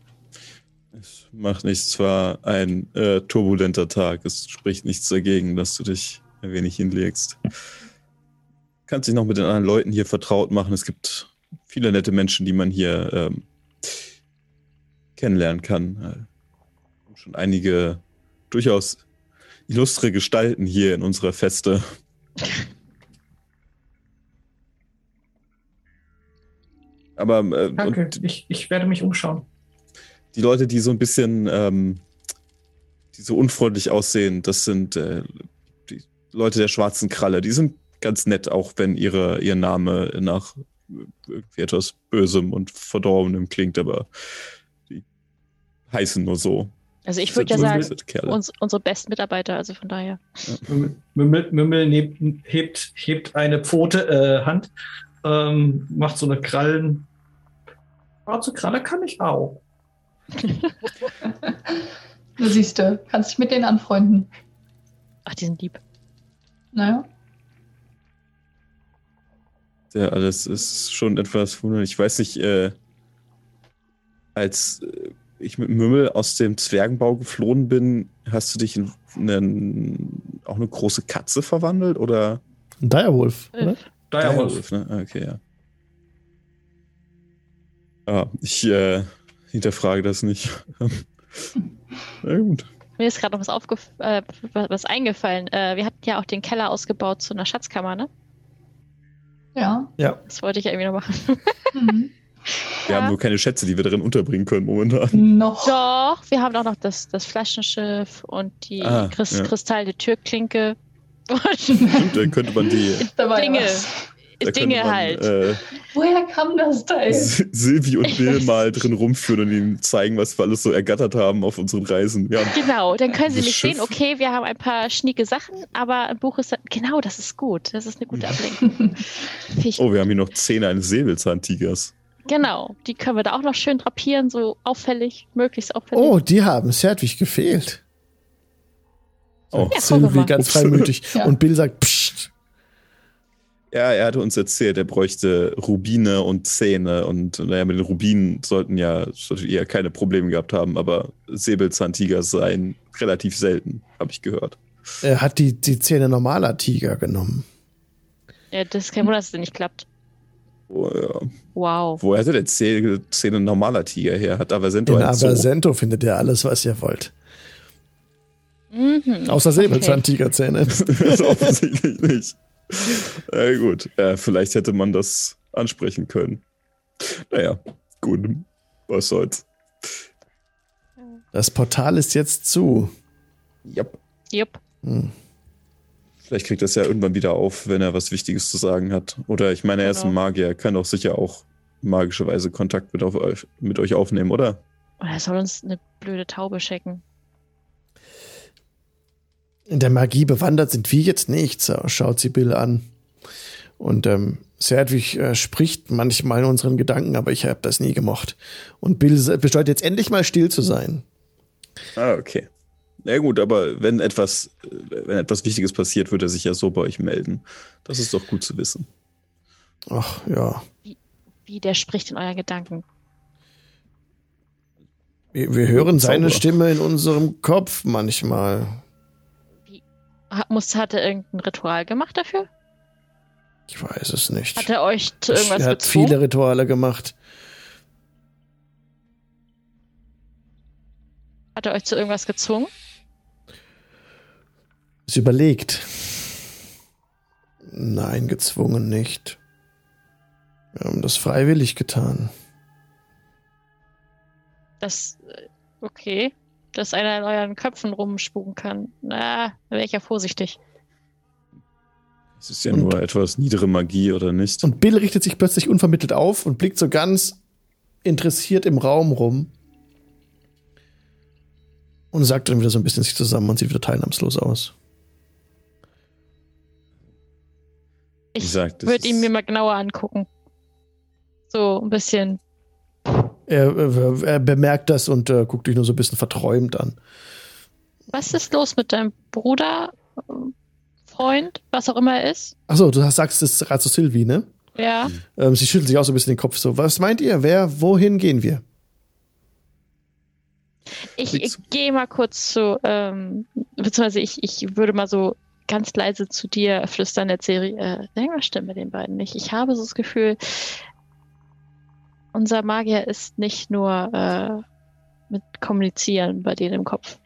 Es macht nichts, zwar ein äh, turbulenter Tag. Es spricht nichts dagegen, dass du dich ein wenig hinlegst. Kannst dich noch mit den anderen Leuten hier vertraut machen. Es gibt viele nette Menschen, die man hier ähm, kennenlernen kann. Äh, schon einige durchaus illustre Gestalten hier in unserer Feste. Aber äh, Danke, ich, ich werde mich umschauen. Die Leute, die so ein bisschen, ähm, die so unfreundlich aussehen, das sind äh, die Leute der schwarzen Kralle. Die sind ganz nett, auch wenn ihre, ihr Name nach irgendwie etwas Bösem und Verdorbenem klingt, aber die heißen nur so. Also ich würde ja sagen, uns, unsere besten Mitarbeiter, also von daher. Ja. Mümmel, Mümmel hebt, hebt eine Pfote, äh, Hand, ähm, macht so eine Krallen, Schwarze Kralle kann ich auch. du siehst du, kannst dich mit denen anfreunden. Ach, die sind lieb. Naja. Ja, alles ist schon etwas wunderlich. Ich weiß nicht, äh, als äh, ich mit Mümmel aus dem Zwergenbau geflohen bin, hast du dich in einen, auch eine große Katze verwandelt oder? Ein Direwolf, oder? Direwolf, Direwolf ne? Okay, ja. Ja, ich äh, hinterfrage das nicht. Na gut. Mir ist gerade noch was, äh, was eingefallen. Äh, wir hatten ja auch den Keller ausgebaut zu einer Schatzkammer, ne? Ja. Ja. Das wollte ich ja irgendwie noch machen. Mhm. Wir ja. haben nur keine Schätze, die wir darin unterbringen können momentan. Noch. Doch, wir haben auch noch das, das Flaschenschiff und die ah, Christ ja. Kristalline Türklinke. Stimmt, dann könnte man die Dinge. Dinge man, halt. Äh, Woher kam das Teil? Silvi und Bill mal drin rumführen und ihnen zeigen, was wir alles so ergattert haben auf unseren Reisen. genau, dann können sie nicht Schiff. sehen, okay, wir haben ein paar schnieke Sachen, aber ein Buch ist, genau, das ist gut. Das ist eine gute Ablenkung. oh, wir haben hier noch Zähne eines Säbelzahntigers. Genau, die können wir da auch noch schön drapieren, so auffällig, möglichst auffällig. Oh, die haben Serdwig gefehlt. Oh, ja, Sylvie ganz freimütig. Ja. Und Bill sagt, psst. Ja, er hatte uns erzählt, er bräuchte Rubine und Zähne und naja, mit den Rubinen sollten ja eher keine Probleme gehabt haben, aber Säbelzahntiger seien relativ selten, habe ich gehört. Er hat die, die Zähne normaler Tiger genommen. Ja, das ist kein Wunder, dass es nicht klappt. Oh, ja. Wow. Wo hätte der Zähne, Zähne normaler Tiger her? Hat Aversento In? Aversento findet ihr alles, was ihr wollt. Mhm. Außer Säbelzahntigerzähne. das offensichtlich nicht. Na gut, ja, vielleicht hätte man das ansprechen können. Naja, gut. Was soll's. Das Portal ist jetzt zu. Ja. Jupp. Hm. Vielleicht kriegt er es ja irgendwann wieder auf, wenn er was Wichtiges zu sagen hat. Oder ich meine, er ist ein Genau. Magier, er kann doch sicher auch magischerweise Kontakt mit, auf euch, mit euch aufnehmen, oder? Oder er soll uns eine blöde Taube schicken. In der Magie bewandert sind wir jetzt nicht, so schaut sie Bill an. Und ähm, Serdwig äh, spricht manchmal in unseren Gedanken, aber ich habe das nie gemocht. Und Bill beschleunigt jetzt endlich mal still zu sein. Ah, okay. Na gut, aber wenn etwas, wenn etwas Wichtiges passiert, wird er sich ja so bei euch melden. Das ist doch gut zu wissen. Ach ja, Wie der spricht in euren Gedanken. wir, wir hören seine Zauberer. Stimme in unserem Kopf manchmal. Ha- Muss, hat er irgendein Ritual gemacht dafür? Ich weiß es nicht. Hat er euch zu irgendwas er hat gezwungen? viele Rituale gemacht. Hat er euch zu irgendwas gezwungen? Es überlegt. Nein, gezwungen nicht. Wir haben das freiwillig getan. Das, äh, okay, dass einer in euren Köpfen rumspuken kann. Na, da wäre ich ja vorsichtig. Es ist ja Und- nur etwas niedere Magie, oder nicht? Und Bill richtet sich plötzlich unvermittelt auf und blickt so ganz interessiert im Raum rum. Und sagt dann wieder so ein bisschen sich zusammen und sieht wieder teilnahmslos aus. Ich würde ihn mir mal genauer angucken. So ein bisschen. Er, er, er bemerkt das und äh, guckt dich nur so ein bisschen verträumt an. Was ist los mit deinem Bruder, äh, Freund, was auch immer er ist? Achso, du sagst es gerade zu Sylvie, ne? Ja. Ähm, sie schüttelt sich auch so ein bisschen den Kopf so. Was meint ihr? Wer, wohin gehen wir? Ich, ich gehe mal kurz zu, ähm, beziehungsweise ich, ich würde mal so ganz leise zu dir flüstern, der Serie. Äh, irgendwas stimmt mit den beiden nicht. Ich habe so das Gefühl, unser Magier ist nicht nur äh, mit Kommunizieren bei denen im Kopf.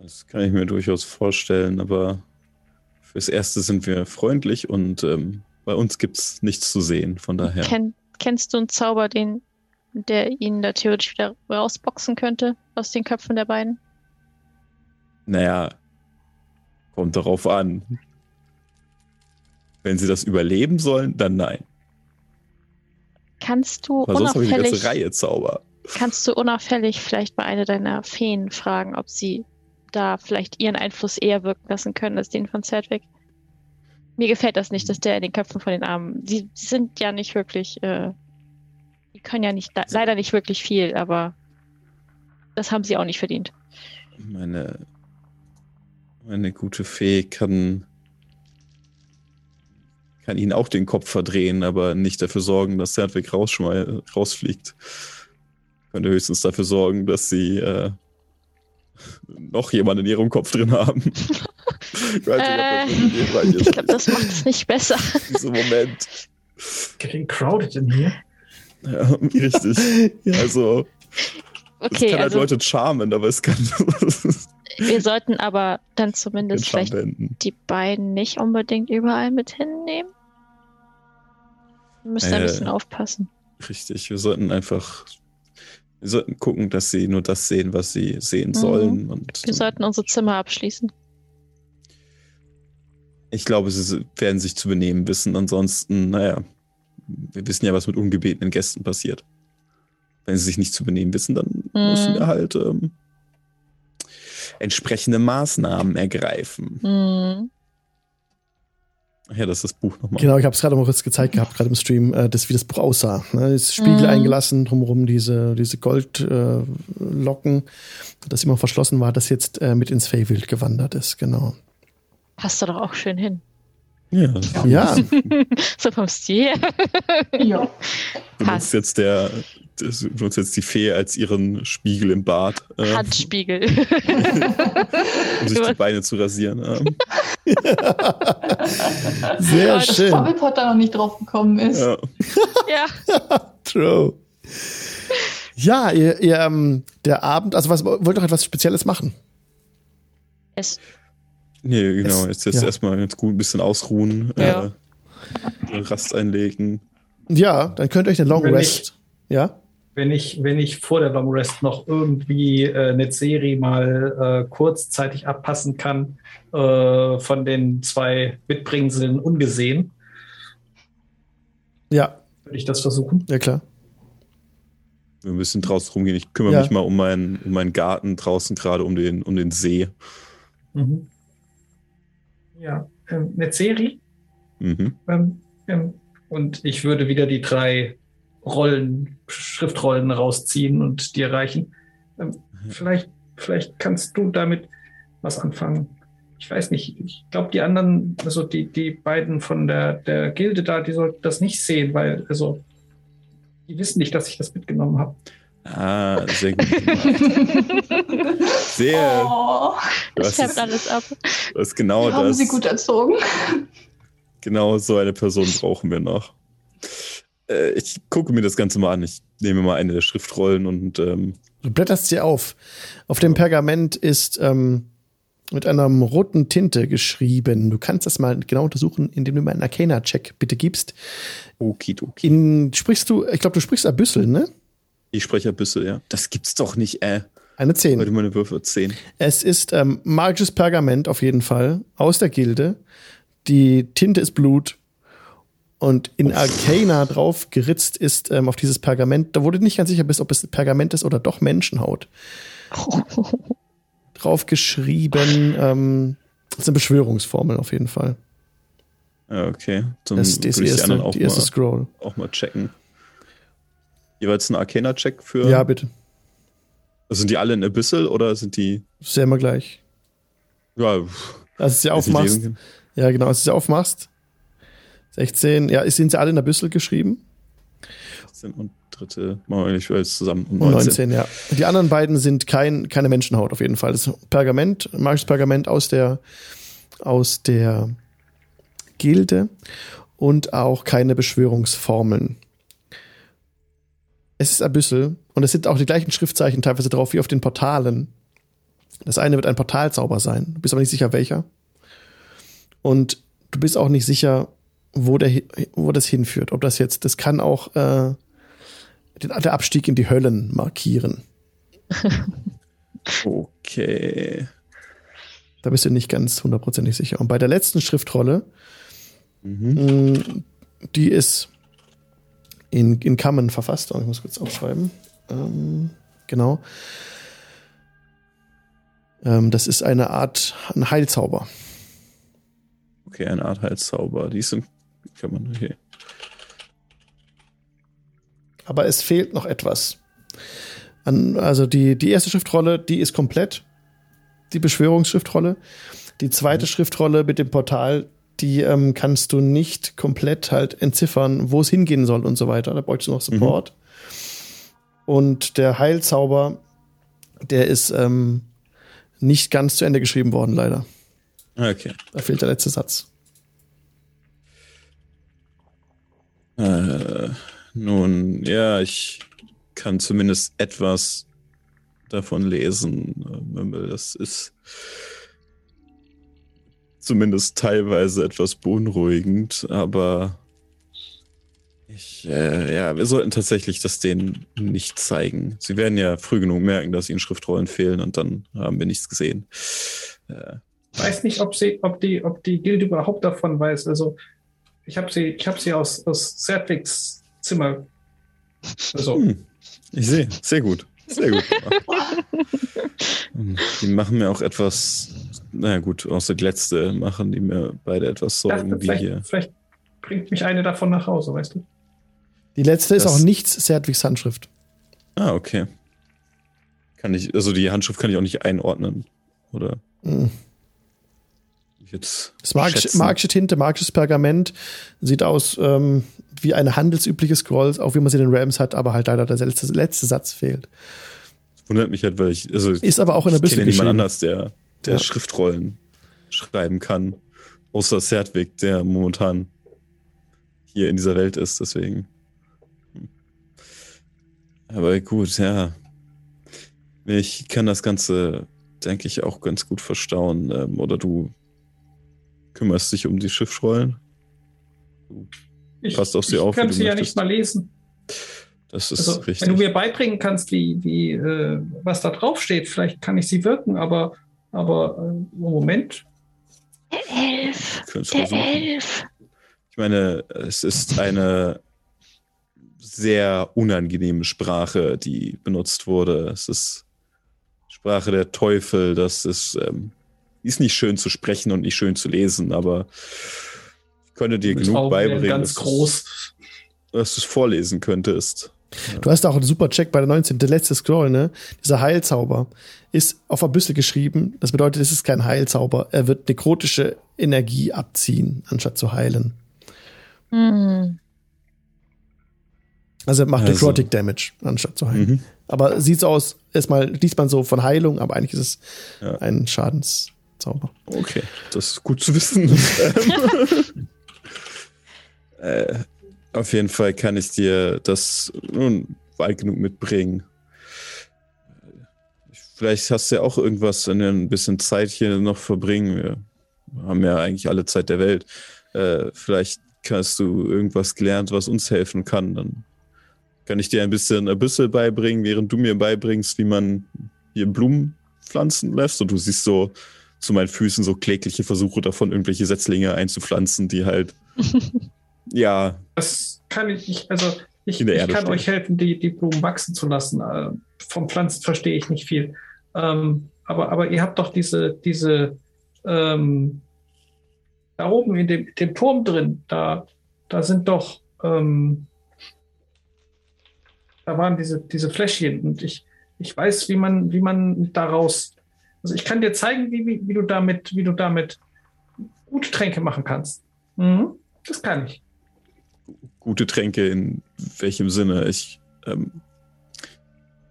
Das kann ich mir durchaus vorstellen, aber fürs Erste sind wir freundlich und ähm, bei uns gibt's nichts zu sehen. Von daher. Ken, kennst du einen Zauber, den, der ihn da theoretisch wieder rausboxen könnte aus den Köpfen der beiden? Naja, kommt darauf an. Wenn sie das überleben sollen, dann nein. Kannst du Aber sonst habe ich eine unauffällig, ganze Reihe Zauber. kannst du unauffällig vielleicht bei einer deiner Feen fragen, ob sie da vielleicht ihren Einfluss eher wirken lassen können als den von Sedwick? Mir gefällt das nicht, dass der in den Köpfen von den Armen. Sie sind ja nicht wirklich, äh, die können ja nicht, leider nicht wirklich viel, aber das haben sie auch nicht verdient. Meine, meine gute Fee kann, kann ihnen auch den Kopf verdrehen, aber nicht dafür sorgen, dass rausschmei- rausfliegt. Könnte höchstens dafür sorgen, dass sie äh, noch jemanden in ihrem Kopf drin haben. ich Äh, Ich glaube, das macht es nicht besser. in diesem Moment. Getting crowded in here. Ja, richtig. Ja. Also, es Okay, kann halt also Leute charmen, aber es kann wir sollten aber dann zumindest vielleicht wenden. die beiden nicht unbedingt überall mit hinnehmen. Wir müssen ein Äh, bisschen aufpassen. Richtig, wir sollten einfach, wir sollten gucken, dass sie nur das sehen, was sie sehen Mhm. sollen. Und Wir sollten unsere Zimmer abschließen. ich glaube, sie werden sich zu benehmen wissen. Ansonsten, naja, wir wissen ja, was mit ungebetenen Gästen passiert. Wenn sie sich nicht zu benehmen wissen, dann müssen wir halt ähm, entsprechende Maßnahmen ergreifen. Hm. Ach ja, das ist das Buch nochmal. Genau, ich habe es gerade mal kurz gezeigt gehabt, gerade im Stream, äh, das, wie das Buch aussah. Ne? Das Spiegel Mhm. eingelassen, drumherum diese, diese Goldlocken, äh, das immer verschlossen war, das jetzt äh, mit ins Feywild gewandert ist, genau. Passt da doch auch schön hin. Ja, Ja, so vom Stil. Ja. benutzt jetzt der, das benutzt jetzt die Fee als ihren Spiegel im Bad. Äh, Handspiegel. um sich die Beine zu rasieren. Ähm. Sehr Weil schön. das Bubble da noch nicht drauf gekommen ist. Ja. ja. True. Ja, ihr, ihr, ähm, der Abend, also was wollt ihr noch etwas Spezielles machen? Es, Nee, genau. Es- Jetzt, jetzt ja. erstmal ganz gut ein bisschen ausruhen, Ja. äh, Rast einlegen. Ja, dann könnt ihr euch den Long Rest. Ja? Wenn ich, wenn ich vor der Long Rest noch irgendwie äh, eine Serie mal äh, kurzzeitig abpassen kann, äh, von den zwei Mitbringseln ungesehen, Ja, würde ich das versuchen. ja klar. Wir bisschen draußen rumgehen. Ich kümmere Ja. mich mal um meinen, um meinen Garten draußen, gerade um den, um den See. Mhm. Ja, ähm, eine Serie. Mhm. Ähm, ähm, und ich würde wieder die drei Rollen, Schriftrollen rausziehen und dir reichen. Ähm, vielleicht, vielleicht kannst du damit was anfangen. Ich weiß nicht, ich glaube, die anderen, also die, die beiden von der, der Gilde da, die sollten das nicht sehen, weil, also, die wissen nicht, dass ich das mitgenommen habe. Ah, sehr gut. gemacht. Sehr. Oh, das färbt es- alles ab. Das ist genau wir haben das. sie gut erzogen. Genau so eine Person brauchen wir noch. Äh, ich gucke mir das Ganze mal an. Ich nehme mal eine der Schriftrollen und ähm, Du blätterst sie auf. Auf dem Pergament ist ähm, mit einer roten Tinte geschrieben. Du kannst das mal genau untersuchen, indem du mir einen Arcana-Check bitte gibst. okidoki. In, sprichst du, ich glaube, du sprichst Abyssel, ne? Ich spreche bisschen, ja. Das gibt's doch nicht, äh. Eine 10. Heute meine Würfel 10. Es ist ähm, magisches Pergament auf jeden Fall aus der Gilde. Die Tinte ist Blut. Und in Arcana drauf geritzt ist ähm, auf dieses Pergament, da wurde nicht ganz sicher bist, ob es Pergament ist oder doch Menschenhaut. Drauf geschrieben, ähm, das ist eine Beschwörungsformel auf jeden Fall. Ja, okay. Dann Das ist die würde ich die erste, auch, die erste mal, Scroll. auch mal checken. Jeweils ein Arcana-Check für. Ja, bitte. sind die alle in Abyssal oder sind die. Das ist ja immer gleich. Ja, Als du sie wenn ich nicht aufmachst. Ja, genau, als du sie aufmachst. 16, ja, sind sie alle in der Büssel geschrieben? 16 und dritte. Machen wir nicht alles zusammen. Um Und 19. 19, ja. Die anderen beiden sind kein, keine Menschenhaut auf jeden Fall. Das ist Pergament, magisches Pergament aus der, aus der Gilde und auch keine Beschwörungsformeln. Es ist Abyssal und es sind auch die gleichen Schriftzeichen teilweise drauf wie auf den Portalen. Das eine wird ein Portalzauber sein. Du bist aber nicht sicher welcher. Und du bist auch nicht sicher, wo, der, wo das hinführt. Ob das jetzt, das kann auch äh, den, der Abstieg in die Höllen markieren. Okay. Da bist du nicht ganz hundertprozentig sicher. Und bei der letzten Schriftrolle, Mhm. mh, die ist in, in Kammen verfasst. Oh, ich muss kurz aufschreiben. Ähm, genau. Ähm, das ist eine Art ein Heilzauber. Okay, eine Art Heilzauber. Die sind. Kann man. Okay. Aber es fehlt noch etwas. An, also die, die erste Schriftrolle, die ist komplett. Die Beschwörungsschriftrolle. Die zweite Schriftrolle mit dem Portal, die ähm, kannst du nicht komplett halt entziffern, wo es hingehen soll und so weiter. Da bräuchtest du noch Support. Und der Heilzauber, der ist ähm, nicht ganz zu Ende geschrieben worden, leider. Okay. Da fehlt der letzte Satz. Äh, nun, ja, ich kann zumindest etwas davon lesen. äh. Das ist zumindest teilweise etwas beunruhigend, aber ich, äh, ja, wir sollten tatsächlich das denen nicht zeigen. Sie werden ja früh genug merken, dass ihnen Schriftrollen fehlen und dann haben wir nichts gesehen. Äh, weiß nicht, ob sie, ob die, ob die Gilde überhaupt davon weiß. Also ich habe sie, ich habe sie aus, aus Sertwigs Zimmer. Also, Hm, ich sehe, sehr gut. Sehr gut. Die machen mir auch etwas, naja gut, außer die letzte machen die mir beide etwas dachte, Sorgen, wie vielleicht, hier. vielleicht bringt mich eine davon nach Hause, weißt du? Die letzte ist Das- auch nichts Serdwigs Handschrift. Ah, okay. Kann ich, also die Handschrift kann ich auch nicht einordnen, oder? Mhm. Jetzt Das magische, schätzen? magische Tinte, magisches Pergament sieht aus ähm, wie eine handelsübliche Scrolls, auch wie man sie in den Rams hat, aber halt leider der letzte, letzte Satz fehlt. Wundert mich halt, weil ich, also Ist aber auch in der ich kenne niemand anders, der, der Ja. Schriftrollen schreiben kann. Außer Serdwig, der momentan hier in dieser Welt ist, deswegen. Aber gut, ja. Ich kann das Ganze, denke ich, auch ganz gut verstauen. Ähm, oder du kümmerst dich um die Schiffsrollen. Ich, Passt auf sie ich auf, kann du sie ja möchtest. nicht mal lesen. Das ist Also, richtig. wenn du mir beibringen kannst, wie, wie, äh, was da drauf steht, vielleicht kann ich sie wirken, aber, aber äh, im Moment. Der Elf. Der versuchen. Elf. Ich meine, es ist eine sehr unangenehme Sprache, die benutzt wurde. Es ist Sprache der Teufel. Das ist, ähm, die ist nicht schön zu sprechen und nicht schön zu lesen, aber ich könnte dir Mit genug Augen beibringen, ganz dass, groß. dass du es vorlesen könntest. Du hast auch einen super Check bei der 19. Der letzte Scroll, ne? Dieser Heilzauber ist auf der Büste geschrieben. Das bedeutet, es ist kein Heilzauber. Er wird nekrotische Energie abziehen, anstatt zu heilen. Hm. Also er macht Also. Necrotic Damage, anstatt zu heilen. Mhm. Aber sieht so aus, erstmal liest man so von Heilung, aber eigentlich ist es Ja. ein Schadenszauber. Okay, das ist gut zu wissen. äh, auf jeden Fall kann ich dir das nun weit genug mitbringen. Vielleicht hast du ja auch irgendwas, wir ein bisschen Zeit hier noch verbringen. Wir haben ja eigentlich alle Zeit der Welt. Äh, vielleicht hast du irgendwas gelernt, was uns helfen kann. Dann kann ich dir ein bisschen Abyssal beibringen, während du mir beibringst, wie man hier Blumen pflanzen lässt. Und du siehst so zu meinen Füßen so klägliche Versuche davon, irgendwelche Setzlinge einzupflanzen, die halt, ja, Das kann ich nicht. Also ich, In der ich Erde kann stehen. euch helfen, die, die Blumen wachsen zu lassen. Äh, vom Pflanzen verstehe ich nicht viel. Ähm, aber, aber ihr habt doch diese, diese ähm, da oben in dem, dem Turm drin, da, da sind doch, ähm, da waren diese, diese Fläschchen und ich, ich weiß, wie man, wie man daraus, also ich kann dir zeigen, wie, wie, wie du damit, wie du damit gute Tränke machen kannst. Mhm, das kann ich. gute Tränke in welchem Sinne. Ich, ähm,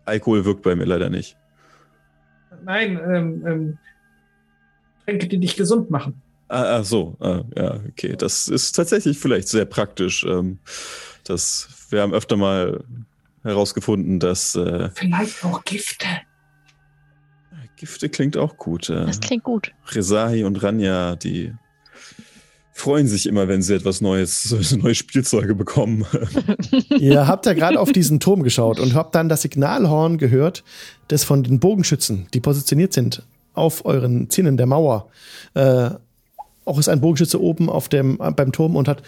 Alkohol wirkt bei mir leider nicht. Nein, ähm, ähm, Tränke, die dich gesund machen. Ah, ach so, ah, ja, okay. Das ist tatsächlich vielleicht sehr praktisch. Ähm, das, wir haben öfter mal herausgefunden, dass äh, Vielleicht auch Gifte. Gifte klingt auch gut. Das klingt gut. Resahi und Ranja, die freuen sich immer, wenn sie etwas Neues, neue Spielzeuge bekommen. Ihr habt ja gerade auf diesen Turm geschaut und habt dann das Signalhorn gehört, das von den Bogenschützen, die positioniert sind auf euren Zinnen der Mauer. Äh, auch ist ein Bogenschütze oben auf dem, beim Turm und hat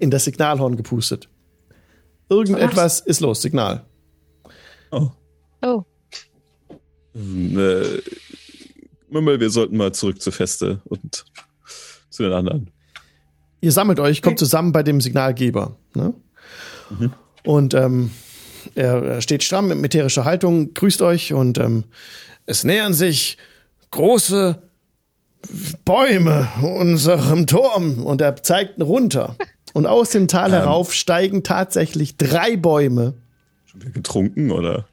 in das Signalhorn gepustet. Irgendetwas ist los, Signal. Oh. Oh, äh, Mümmel, wir sollten mal zurück zur Feste und zu den anderen. Ihr sammelt euch, kommt zusammen bei dem Signalgeber. Ne? Und ähm, er er steht stramm mit meterischer Haltung, grüßt euch und ähm, es nähern sich große Bäume unserem Turm und er zeigt runter. Und aus dem Tal Ähm. herauf steigen tatsächlich drei Bäume. Schon wieder getrunken oder?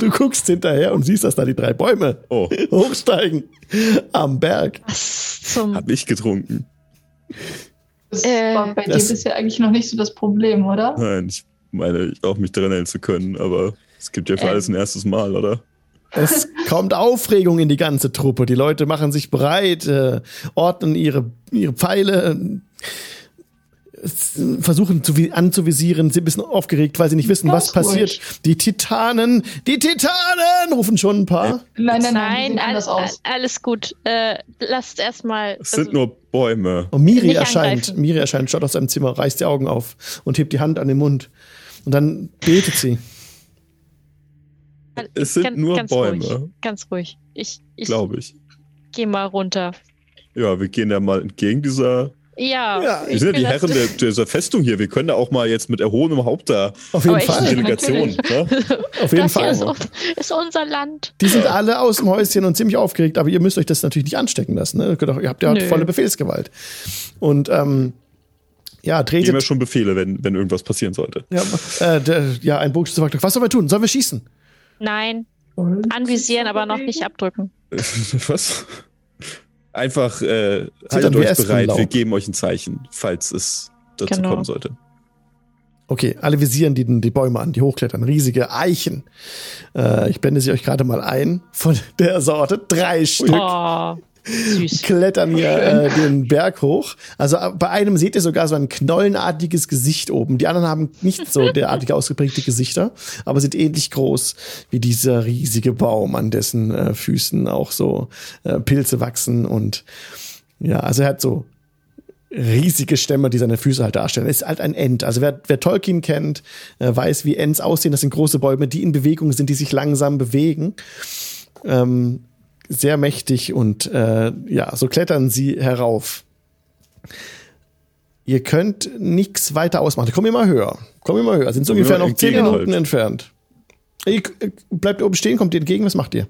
Du guckst hinterher und siehst, dass da die drei Bäume Oh, hochsteigen am Berg. was zum. hab ich getrunken? Das Äh, war bei das- dir bisher eigentlich noch nicht so das Problem, oder? Nein, ich meine, auch mich daran erinnern zu können, aber es gibt ja für Ähm. alles ein erstes Mal, oder? Es kommt Aufregung in die ganze Truppe. Die Leute machen sich bereit, äh, ordnen ihre, ihre Pfeile, äh, versuchen zu, vi- anzuvisieren, sind ein bisschen aufgeregt, weil sie nicht wissen, was Ganz passiert. Die Titanen, die Titanen, rufen schon ein paar. Nein, nein, nein, Nein, sehen all, anders aus. alles gut. Äh, lasst erstmal. Es sind nur Bäume. Und Miri erscheint, angreifen. Miri erscheint, schaut aus seinem Zimmer, reißt die Augen auf und hebt die Hand an den Mund. Und dann betet sie. Es sind nur ganz Bäume. Ruhig, ganz ruhig. Ich, ich Glaube ich. gehe mal runter. Ja, wir gehen ja mal entgegen dieser Ja. ja wir sind ja die Herren der, dieser Festung hier. Wir können da auch mal jetzt mit erhobenem Haupt da. Auf jeden Fall. Delegation. Ne? Auf jeden das Fall. Ist, ist, unser Land. Die sind alle aus dem Häuschen und ziemlich aufgeregt, aber ihr müsst euch das natürlich nicht anstecken lassen. Ne? Ihr habt ja Nö. volle Befehlsgewalt. Und ähm, ja, tretet. Geben wir schon Befehle, wenn, wenn irgendwas passieren sollte. Ja, äh, der, ja ein Bogenschütze fragt, was sollen wir tun? Sollen wir schießen? Nein. Anvisieren, aber noch nicht abdrücken. was? Einfach äh, haltet euch bereit, wir geben euch ein Zeichen, falls es dazu genau. kommen sollte. Okay, alle visieren die, die Bäume an, die hochklettern. Riesige Eichen. Äh, ich blende sie euch gerade mal ein. Von der Sorte. Drei Stück. Oh. Süß. klettern hier äh, den Berg hoch. Also äh, bei einem seht ihr sogar so ein knollenartiges Gesicht oben. Die anderen haben nicht so derartige ausgeprägte Gesichter, aber sind ähnlich groß wie dieser riesige Baum, an dessen äh, Füßen auch so äh, Pilze wachsen und ja, also er hat so riesige Stämme, die seine Füße halt darstellen. Es ist halt ein End. Also wer, wer Tolkien kennt, äh, weiß, wie Ents aussehen. Das sind große Bäume, die in Bewegung sind, die sich langsam bewegen. Ähm, sehr mächtig und äh, ja, so klettern sie herauf. Ihr könnt nichts weiter ausmachen. Komm immer höher. Komm immer höher. Sind so ungefähr noch zehn Minuten halt. entfernt. Ihr bleibt oben stehen, kommt ihr entgegen, was macht ihr?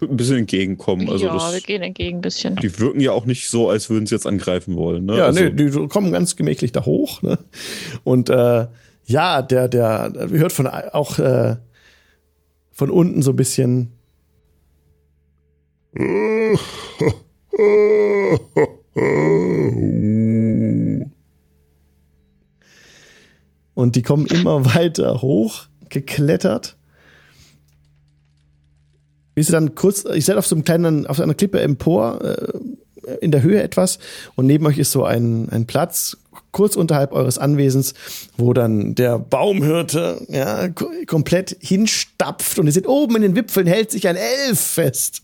Ein bisschen entgegenkommen. Also ja, das, wir gehen entgegen ein bisschen. Die wirken ja auch nicht so, als würden sie jetzt angreifen wollen. Ne? Ja, also. nee, die kommen ganz gemächlich da hoch. Ne? Und äh, ja, der, der, hört von auch äh, von unten so ein bisschen und die kommen immer weiter hoch, geklettert. Bis sie dann kurz, ich seid auf so einem kleinen, auf einer Klippe empor, äh, in der Höhe etwas und neben euch ist so ein, ein Platz, kurz unterhalb eures Anwesens, wo dann der Baumhirte ja, komplett hinstapft und ihr seht oben in den Wipfeln hält sich ein Elf fest.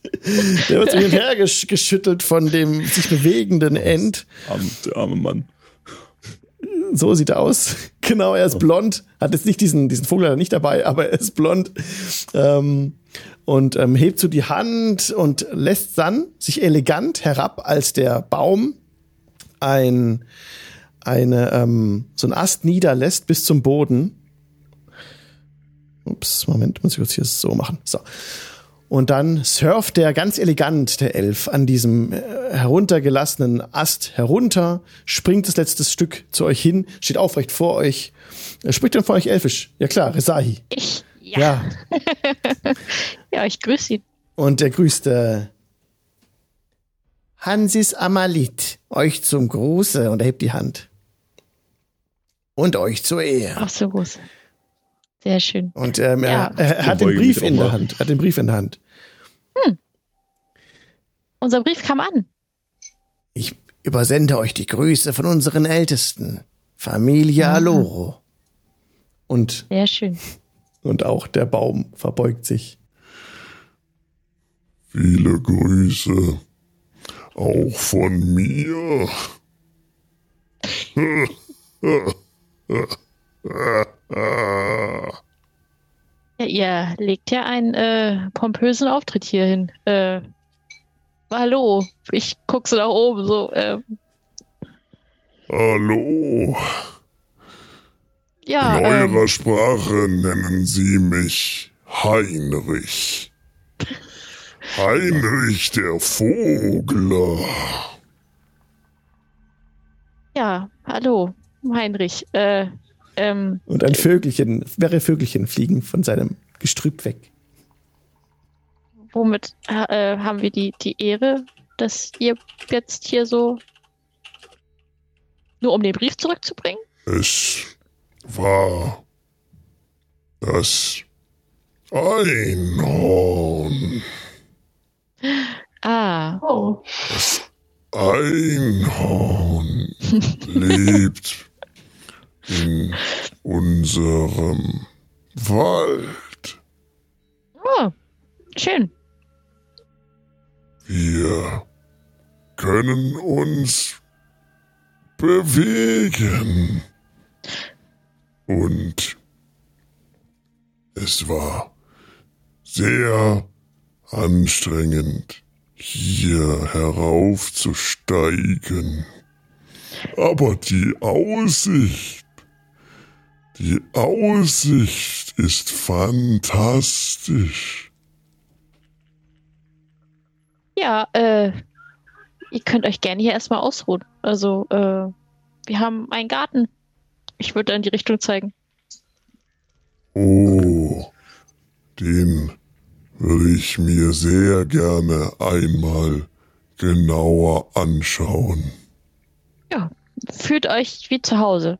Der wird so hin und her gesch geschüttelt von dem sich bewegenden End. Der arme Mann. So sieht er aus. Genau, er ist blond. Hat jetzt nicht diesen, diesen Vogel nicht dabei, aber er ist blond. Ähm, und ähm, hebt so die Hand und lässt dann sich elegant herab, als der Baum ein, eine, ähm, so ein Ast niederlässt bis zum Boden. Ups, Moment, muss ich kurz hier so machen. So. Und dann surft der ganz elegant, der Elf, an diesem äh, heruntergelassenen Ast herunter, springt das letzte Stück zu euch hin, steht aufrecht vor euch. Er spricht dann vor euch Elfisch. Ja klar, Resahi. Ich, ja. Ja, ja ich grüße ihn. Und er grüßte Hansis Amalit, euch zum Gruße und er hebt die Hand. Und euch zur Ehre. Ach so groß. Sehr schön. Und ähm, ja. er, er, hat den Brief in der Hand. Hat den Brief in der Hand. Hm. Unser Brief kam an. Ich übersende euch die Grüße von unseren Ältesten, Familie mhm. Aloro. Und sehr schön. Und auch der Baum verbeugt sich. Viele Grüße. Auch von mir. Ja, ihr legt ja einen äh, pompösen Auftritt hier hin. Äh, hallo, ich gucke so nach oben so. Äh. Hallo. Ja. In ähm, eurer Sprache nennen sie mich Heinrich. Heinrich der Vogler. Ja, hallo, Heinrich. Äh, ähm, Und ein Vögelchen, mehrere Vögelchen fliegen von seinem Gestrüpp weg. Womit äh, haben wir die, die Ehre, dass ihr jetzt hier so nur um den Brief zurückzubringen? Es war das Einhorn. Ah. Oh. Das Einhorn lebt in unserem Wald. Oh, schön. Wir können uns bewegen. Und es war sehr anstrengend, hier heraufzusteigen. Aber die Aussicht, die Aussicht ist fantastisch. Ja, äh, ihr könnt euch gerne hier erstmal ausruhen. Also, äh, wir haben einen Garten. Ich würde in die Richtung zeigen. Oh, den würde ich mir sehr gerne einmal genauer anschauen. Ja, fühlt euch wie zu Hause.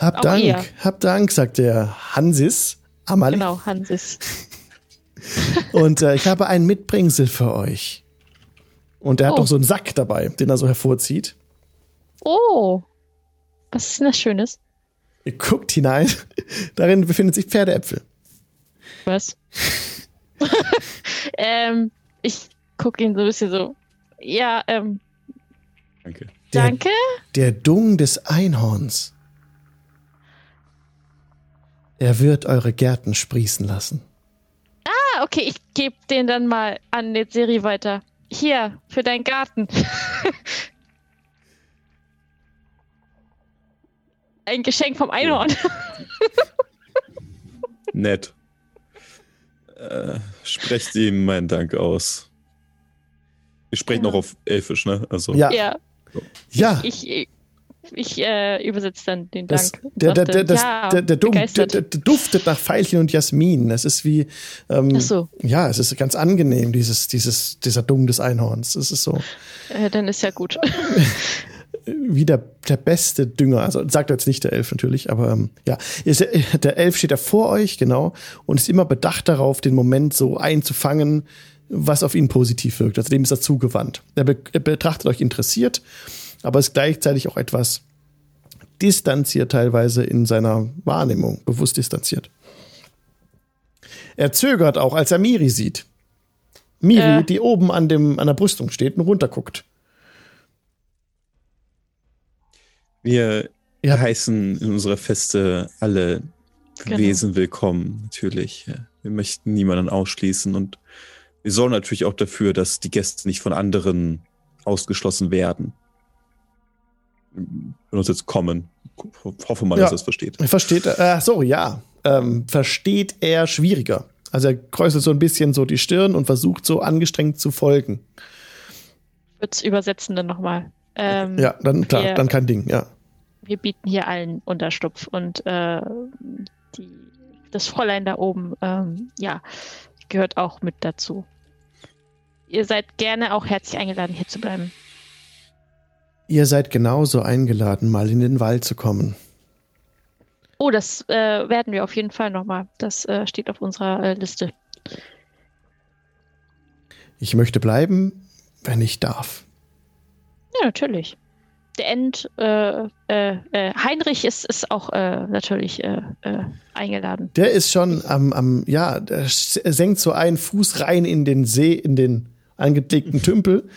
Hab Auch Dank, ihr. hab Dank, sagt der Hansis. Amal. Genau, Hansis. Und äh, ich habe ein Mitbringsel für euch. Und er hat Oh. noch so einen Sack dabei, den er so hervorzieht. Oh, was ist denn das Schönes? Ihr guckt hinein. Darin befinden sich Pferdeäpfel. Was? ähm, ich gucke ihn so ein bisschen so. Ja, ähm, Danke. Der- danke. Der Dung des Einhorns. Er wird eure Gärten sprießen lassen. Ah, okay, ich gebe den dann mal an die Serie weiter. Hier, für deinen Garten. Ein Geschenk vom Einhorn. Nett. Äh, sprecht ihm meinen Dank aus. Ihr sprecht Genau. noch auf Elfisch, ne? Also, Ja, Ja, ja. ich, ich, ich äh, übersetze dann den Das, Dank. der, der, das, ja, der, der, der, duftet nach Veilchen und Jasmin. Das ist wie, ähm, Ach so. ja, es ist ganz angenehm, dieses, dieses, dieser Dung des Einhorns. Es ist so Äh, dann ist ja gut. wie der, der beste Dünger. Also sagt jetzt nicht der Elf natürlich, aber ähm, ja, der Elf steht da vor euch, genau, und ist immer bedacht darauf, den Moment so einzufangen, was auf ihn positiv wirkt. Also dem ist er zugewandt. Er, be er betrachtet euch interessiert, aber ist gleichzeitig auch etwas distanziert teilweise in seiner Wahrnehmung, bewusst distanziert. Er zögert auch, als er Miri sieht. Miri, Äh. die oben an, dem, an der Brüstung steht und runterguckt. wir Ja. heißen in unserer Feste alle Genau. Wesen willkommen, natürlich. Wir möchten niemanden ausschließen und wir sorgen natürlich auch dafür, dass die Gäste nicht von anderen ausgeschlossen werden. Wenn uns jetzt kommen. Ho- Hoffe mal, Ja. dass er es versteht. Versteht er, äh, so, ja. Ähm, versteht er schwieriger. Also er kräuselt so ein bisschen so die Stirn und versucht so angestrengt zu folgen. Wird's übersetzen dann nochmal. Ähm, Ja, dann klar, Ja. dann kein Ding, ja. Wir bieten hier allen Unterstupf und äh, die, das Fräulein da oben, ähm, ja, gehört auch mit dazu. Ihr seid gerne auch herzlich eingeladen, hier zu bleiben. Ihr seid genauso eingeladen, mal in den Wald zu kommen. Oh, das äh, werden wir auf jeden Fall nochmal. Das äh, steht auf unserer äh, Liste. Ich möchte bleiben, wenn ich darf. Ja, natürlich. Der End, äh, äh, äh, Heinrich ist, ist auch natürlich eingeladen. Der ist schon am, am ja, senkt so einen Fuß rein in den See, in den angelegten Tümpel.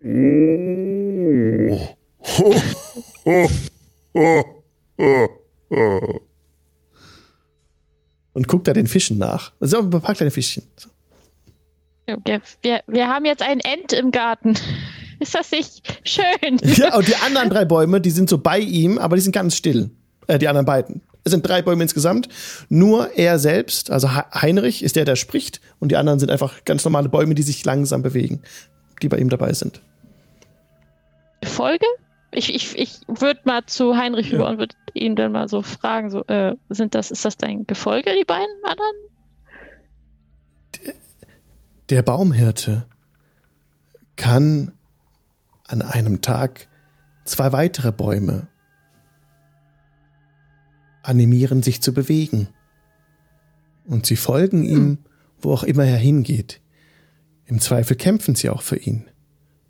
Und guckt da den Fischen nach. Das sind auch ein paar kleine Fischchen. Ja, Wir, wir, haben jetzt ein End im Garten. Ist das nicht schön? Ja, und die anderen drei Bäume, die sind so bei ihm, aber die sind ganz still. Äh, die anderen beiden. Es sind drei Bäume insgesamt. Nur er selbst, also He- Heinrich, ist der, der spricht. Und die anderen sind einfach ganz normale Bäume, die sich langsam bewegen, die bei ihm dabei sind. Folge? Ich, ich, ich würde mal zu Heinrich Ja. und würde ihn dann mal so fragen: so, äh, sind das, ist das dein Gefolge, die beiden anderen? Der Baumhirte kann an einem Tag zwei weitere Bäume animieren, sich zu bewegen. Und sie folgen ihm, wo auch immer er hingeht. Im Zweifel kämpfen sie auch für ihn.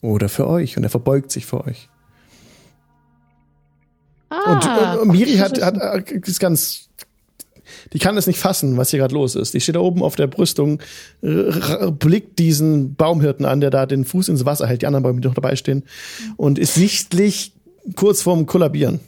Oder für euch. Und er verbeugt sich vor euch. Und, Ah, und, und Miri gut hat, zu hat, wissen. hat ist ganz, die kann es nicht fassen, was hier gerade los ist. Die steht da oben auf der Brüstung, blickt diesen Baumhirten an, der da den Fuß ins Wasser hält, die anderen Bäume, die noch dabei stehen, und ist sichtlich kurz vorm Kollabieren.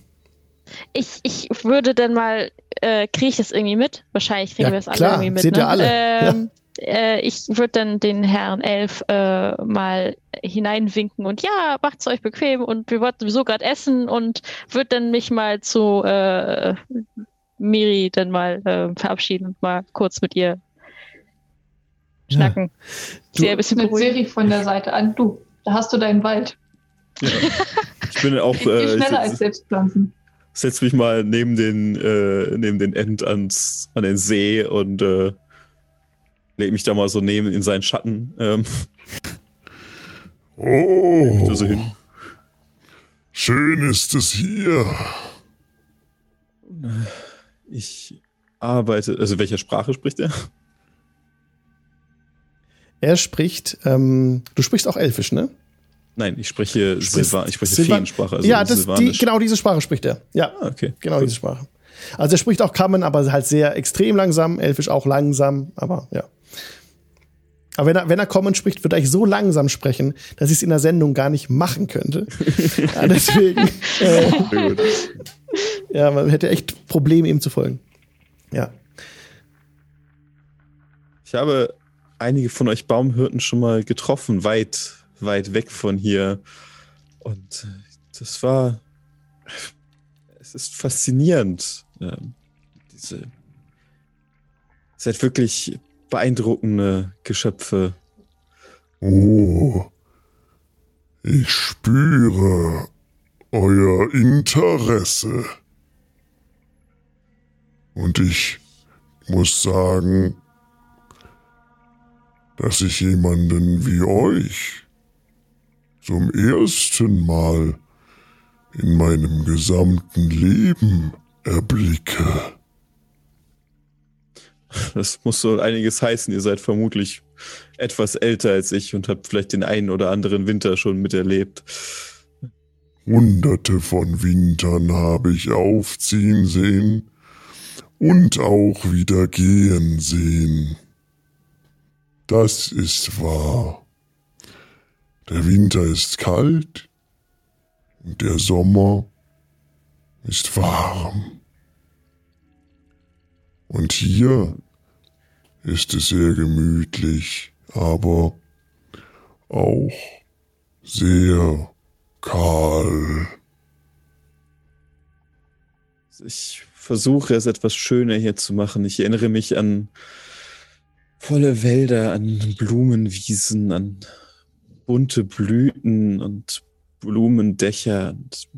Ich, ich würde dann mal, äh, kriege ich das irgendwie mit? Wahrscheinlich kriegen Ja, wir das alle klar, irgendwie mit. seht ne? ihr alle, Ähm, äh, ich würde dann den Herrn Elf äh, mal hineinwinken und ja, macht's euch bequem und wir wollten sowieso gerade essen und würde dann mich mal zu äh, Miri dann mal äh, verabschieden und mal kurz mit ihr schnacken. Ja. Sehr ein bisschen mit Siri von der Seite an. Du, da hast du deinen Wald. Ja. Ich bin auch. Äh, schneller als Selbstpflanzen. Setz mich mal neben den, äh, neben den End ans, an den See und äh, leg mich da mal so neben in seinen Schatten. Ähm. Oh. So hin. Schön ist es hier. Ich arbeite. Also, welcher Sprache spricht er? Er spricht, ähm, du sprichst auch Elfisch, ne? Nein, ich spreche, Silva, ich spreche Silva Feensprache. Also ja, das, die, genau diese Sprache spricht er. Ja, ah, okay. genau cool. diese Sprache. Also er spricht auch Kammen, aber halt sehr extrem langsam, Elfisch auch langsam, aber ja. Aber wenn er, wenn er Common spricht, wird er eigentlich so langsam sprechen, dass ich es in der Sendung gar nicht machen könnte. ja, deswegen. Äh, ja, man hätte echt Probleme, ihm zu folgen. Ja. Ich habe einige von euch Baumhirten schon mal getroffen, weit, weit weg von hier. Und das war. Es ist faszinierend. Ähm, diese. Seid wirklich beeindruckende Geschöpfe. Oh. Ich spüre euer Interesse. Und ich muss sagen, dass ich jemanden wie euch zum ersten Mal in meinem gesamten Leben erblicke. Das muss so einiges heißen. Ihr seid vermutlich etwas älter als ich und habt vielleicht den einen oder anderen Winter schon miterlebt. Hunderte von Wintern habe ich aufziehen sehen und auch wieder gehen sehen. Das ist wahr. Der Winter ist kalt und der Sommer ist warm. Und hier ist es sehr gemütlich, aber auch sehr kahl. Ich versuche es etwas schöner hier zu machen. Ich erinnere mich an volle Wälder, an Blumenwiesen, an bunte Blüten und Blumendächer und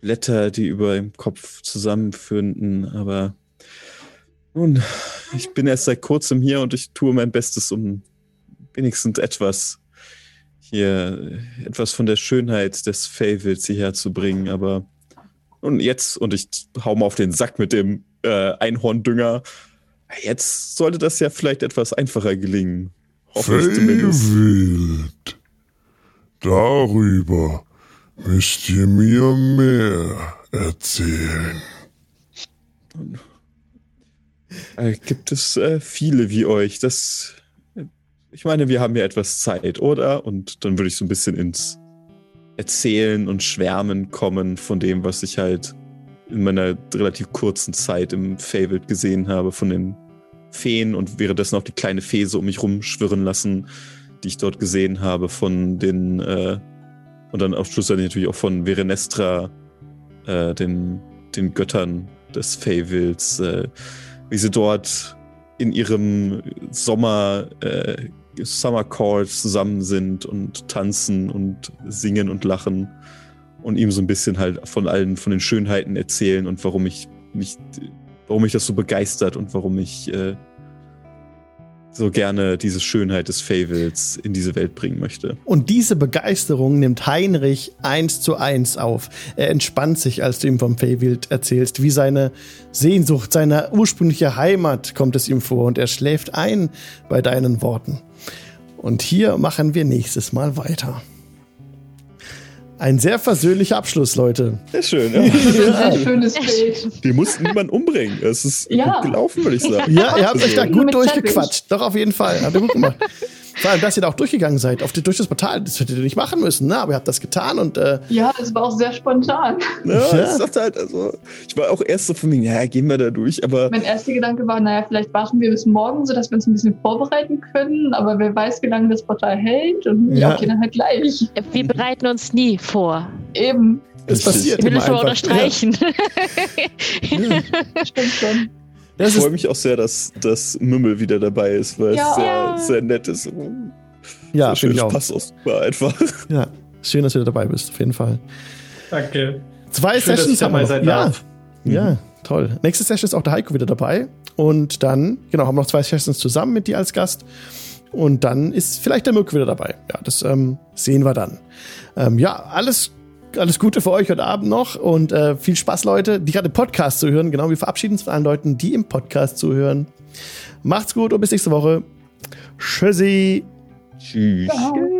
Blätter, die über dem Kopf zusammenfünden. Aber nun, ich bin erst seit kurzem hier und ich tue mein Bestes, um wenigstens etwas hier, etwas von der Schönheit des Favels hierher zu bringen. Aber nun jetzt, und ich hau mal auf den Sack mit dem äh, Einhorndünger, jetzt sollte das ja vielleicht etwas einfacher gelingen. Zumindest. Darüber müsst ihr mir mehr erzählen. Äh, gibt es äh, viele wie euch? Das, ich meine, wir haben ja etwas Zeit, oder? Und dann würde ich so ein bisschen ins Erzählen und Schwärmen kommen von dem, was ich halt in meiner relativ kurzen Zeit im Fabled gesehen habe, von den Feen und währenddessen auch die kleine Fee so um mich rumschwirren lassen, die ich dort gesehen habe, von den äh, und dann auf Schluss natürlich auch von Verenestra, äh, den, den Göttern des Fables, äh, wie sie dort in ihrem Sommer äh, Summer Call zusammen sind und tanzen und singen und lachen und ihm so ein bisschen halt von allen, von den Schönheiten erzählen und warum ich mich, warum mich das so begeistert und warum ich äh, so gerne diese Schönheit des Favels in diese Welt bringen möchte. Und diese Begeisterung nimmt Heinrich eins zu eins auf. Er entspannt sich, als du ihm vom Feywild erzählst, wie seine Sehnsucht, seine ursprüngliche Heimat kommt es ihm vor und er schläft ein bei deinen Worten. Und hier machen wir nächstes Mal weiter. Ein sehr versöhnlicher Abschluss, Leute. Sehr schön, ja. Das ist ein schönes Bild. Wir mussten niemanden umbringen. Es ist Ja. gut gelaufen, würde ich sagen. Ja, ihr habt euch da Nur gut durchgequatscht. Doch, auf jeden Fall. Habt ihr gut gemacht. Vor allem, dass ihr da auch durchgegangen seid, auf die, durch das Portal. Das hättet ihr nicht machen müssen, ne? Aber ihr habt das getan und. Äh, ja, es war auch sehr spontan. Ja, ja. Ich dachte halt, also, ich war auch erst so von mir, ja, gehen wir da durch, aber. Mein erster Gedanke war, naja, vielleicht warten wir bis morgen, sodass wir uns ein bisschen vorbereiten können, aber wer weiß, wie lange das Portal hält und ja, okay, dann halt gleich. Wir bereiten uns nie vor. Eben. Es passiert. Ich will es mal unterstreichen. Ja. ja. Stimmt schon. Ich freue mich auch sehr, dass, dass Mümmel wieder dabei ist, weil ja. es sehr, sehr nett ist. Ja, schön. Ich auch. Passt auch super einfach. Ja, schön, dass du dabei bist, auf jeden Fall. Danke. Zwei schön, Sessions haben wir noch. Ja. ja, toll. Nächste Session ist auch der Heiko wieder dabei. Und dann, genau, haben wir noch zwei Sessions zusammen mit dir als Gast. Und dann ist vielleicht der Mirko wieder dabei. Ja, das ähm, sehen wir dann. Ähm, ja, alles alles Gute für euch heute Abend noch und äh, viel Spaß, Leute, die gerade Podcast zuhören. Genau, wir verabschieden uns von allen Leuten, die im Podcast zuhören. Macht's gut und bis nächste Woche. Tschüssi. Tschüss. Ciao.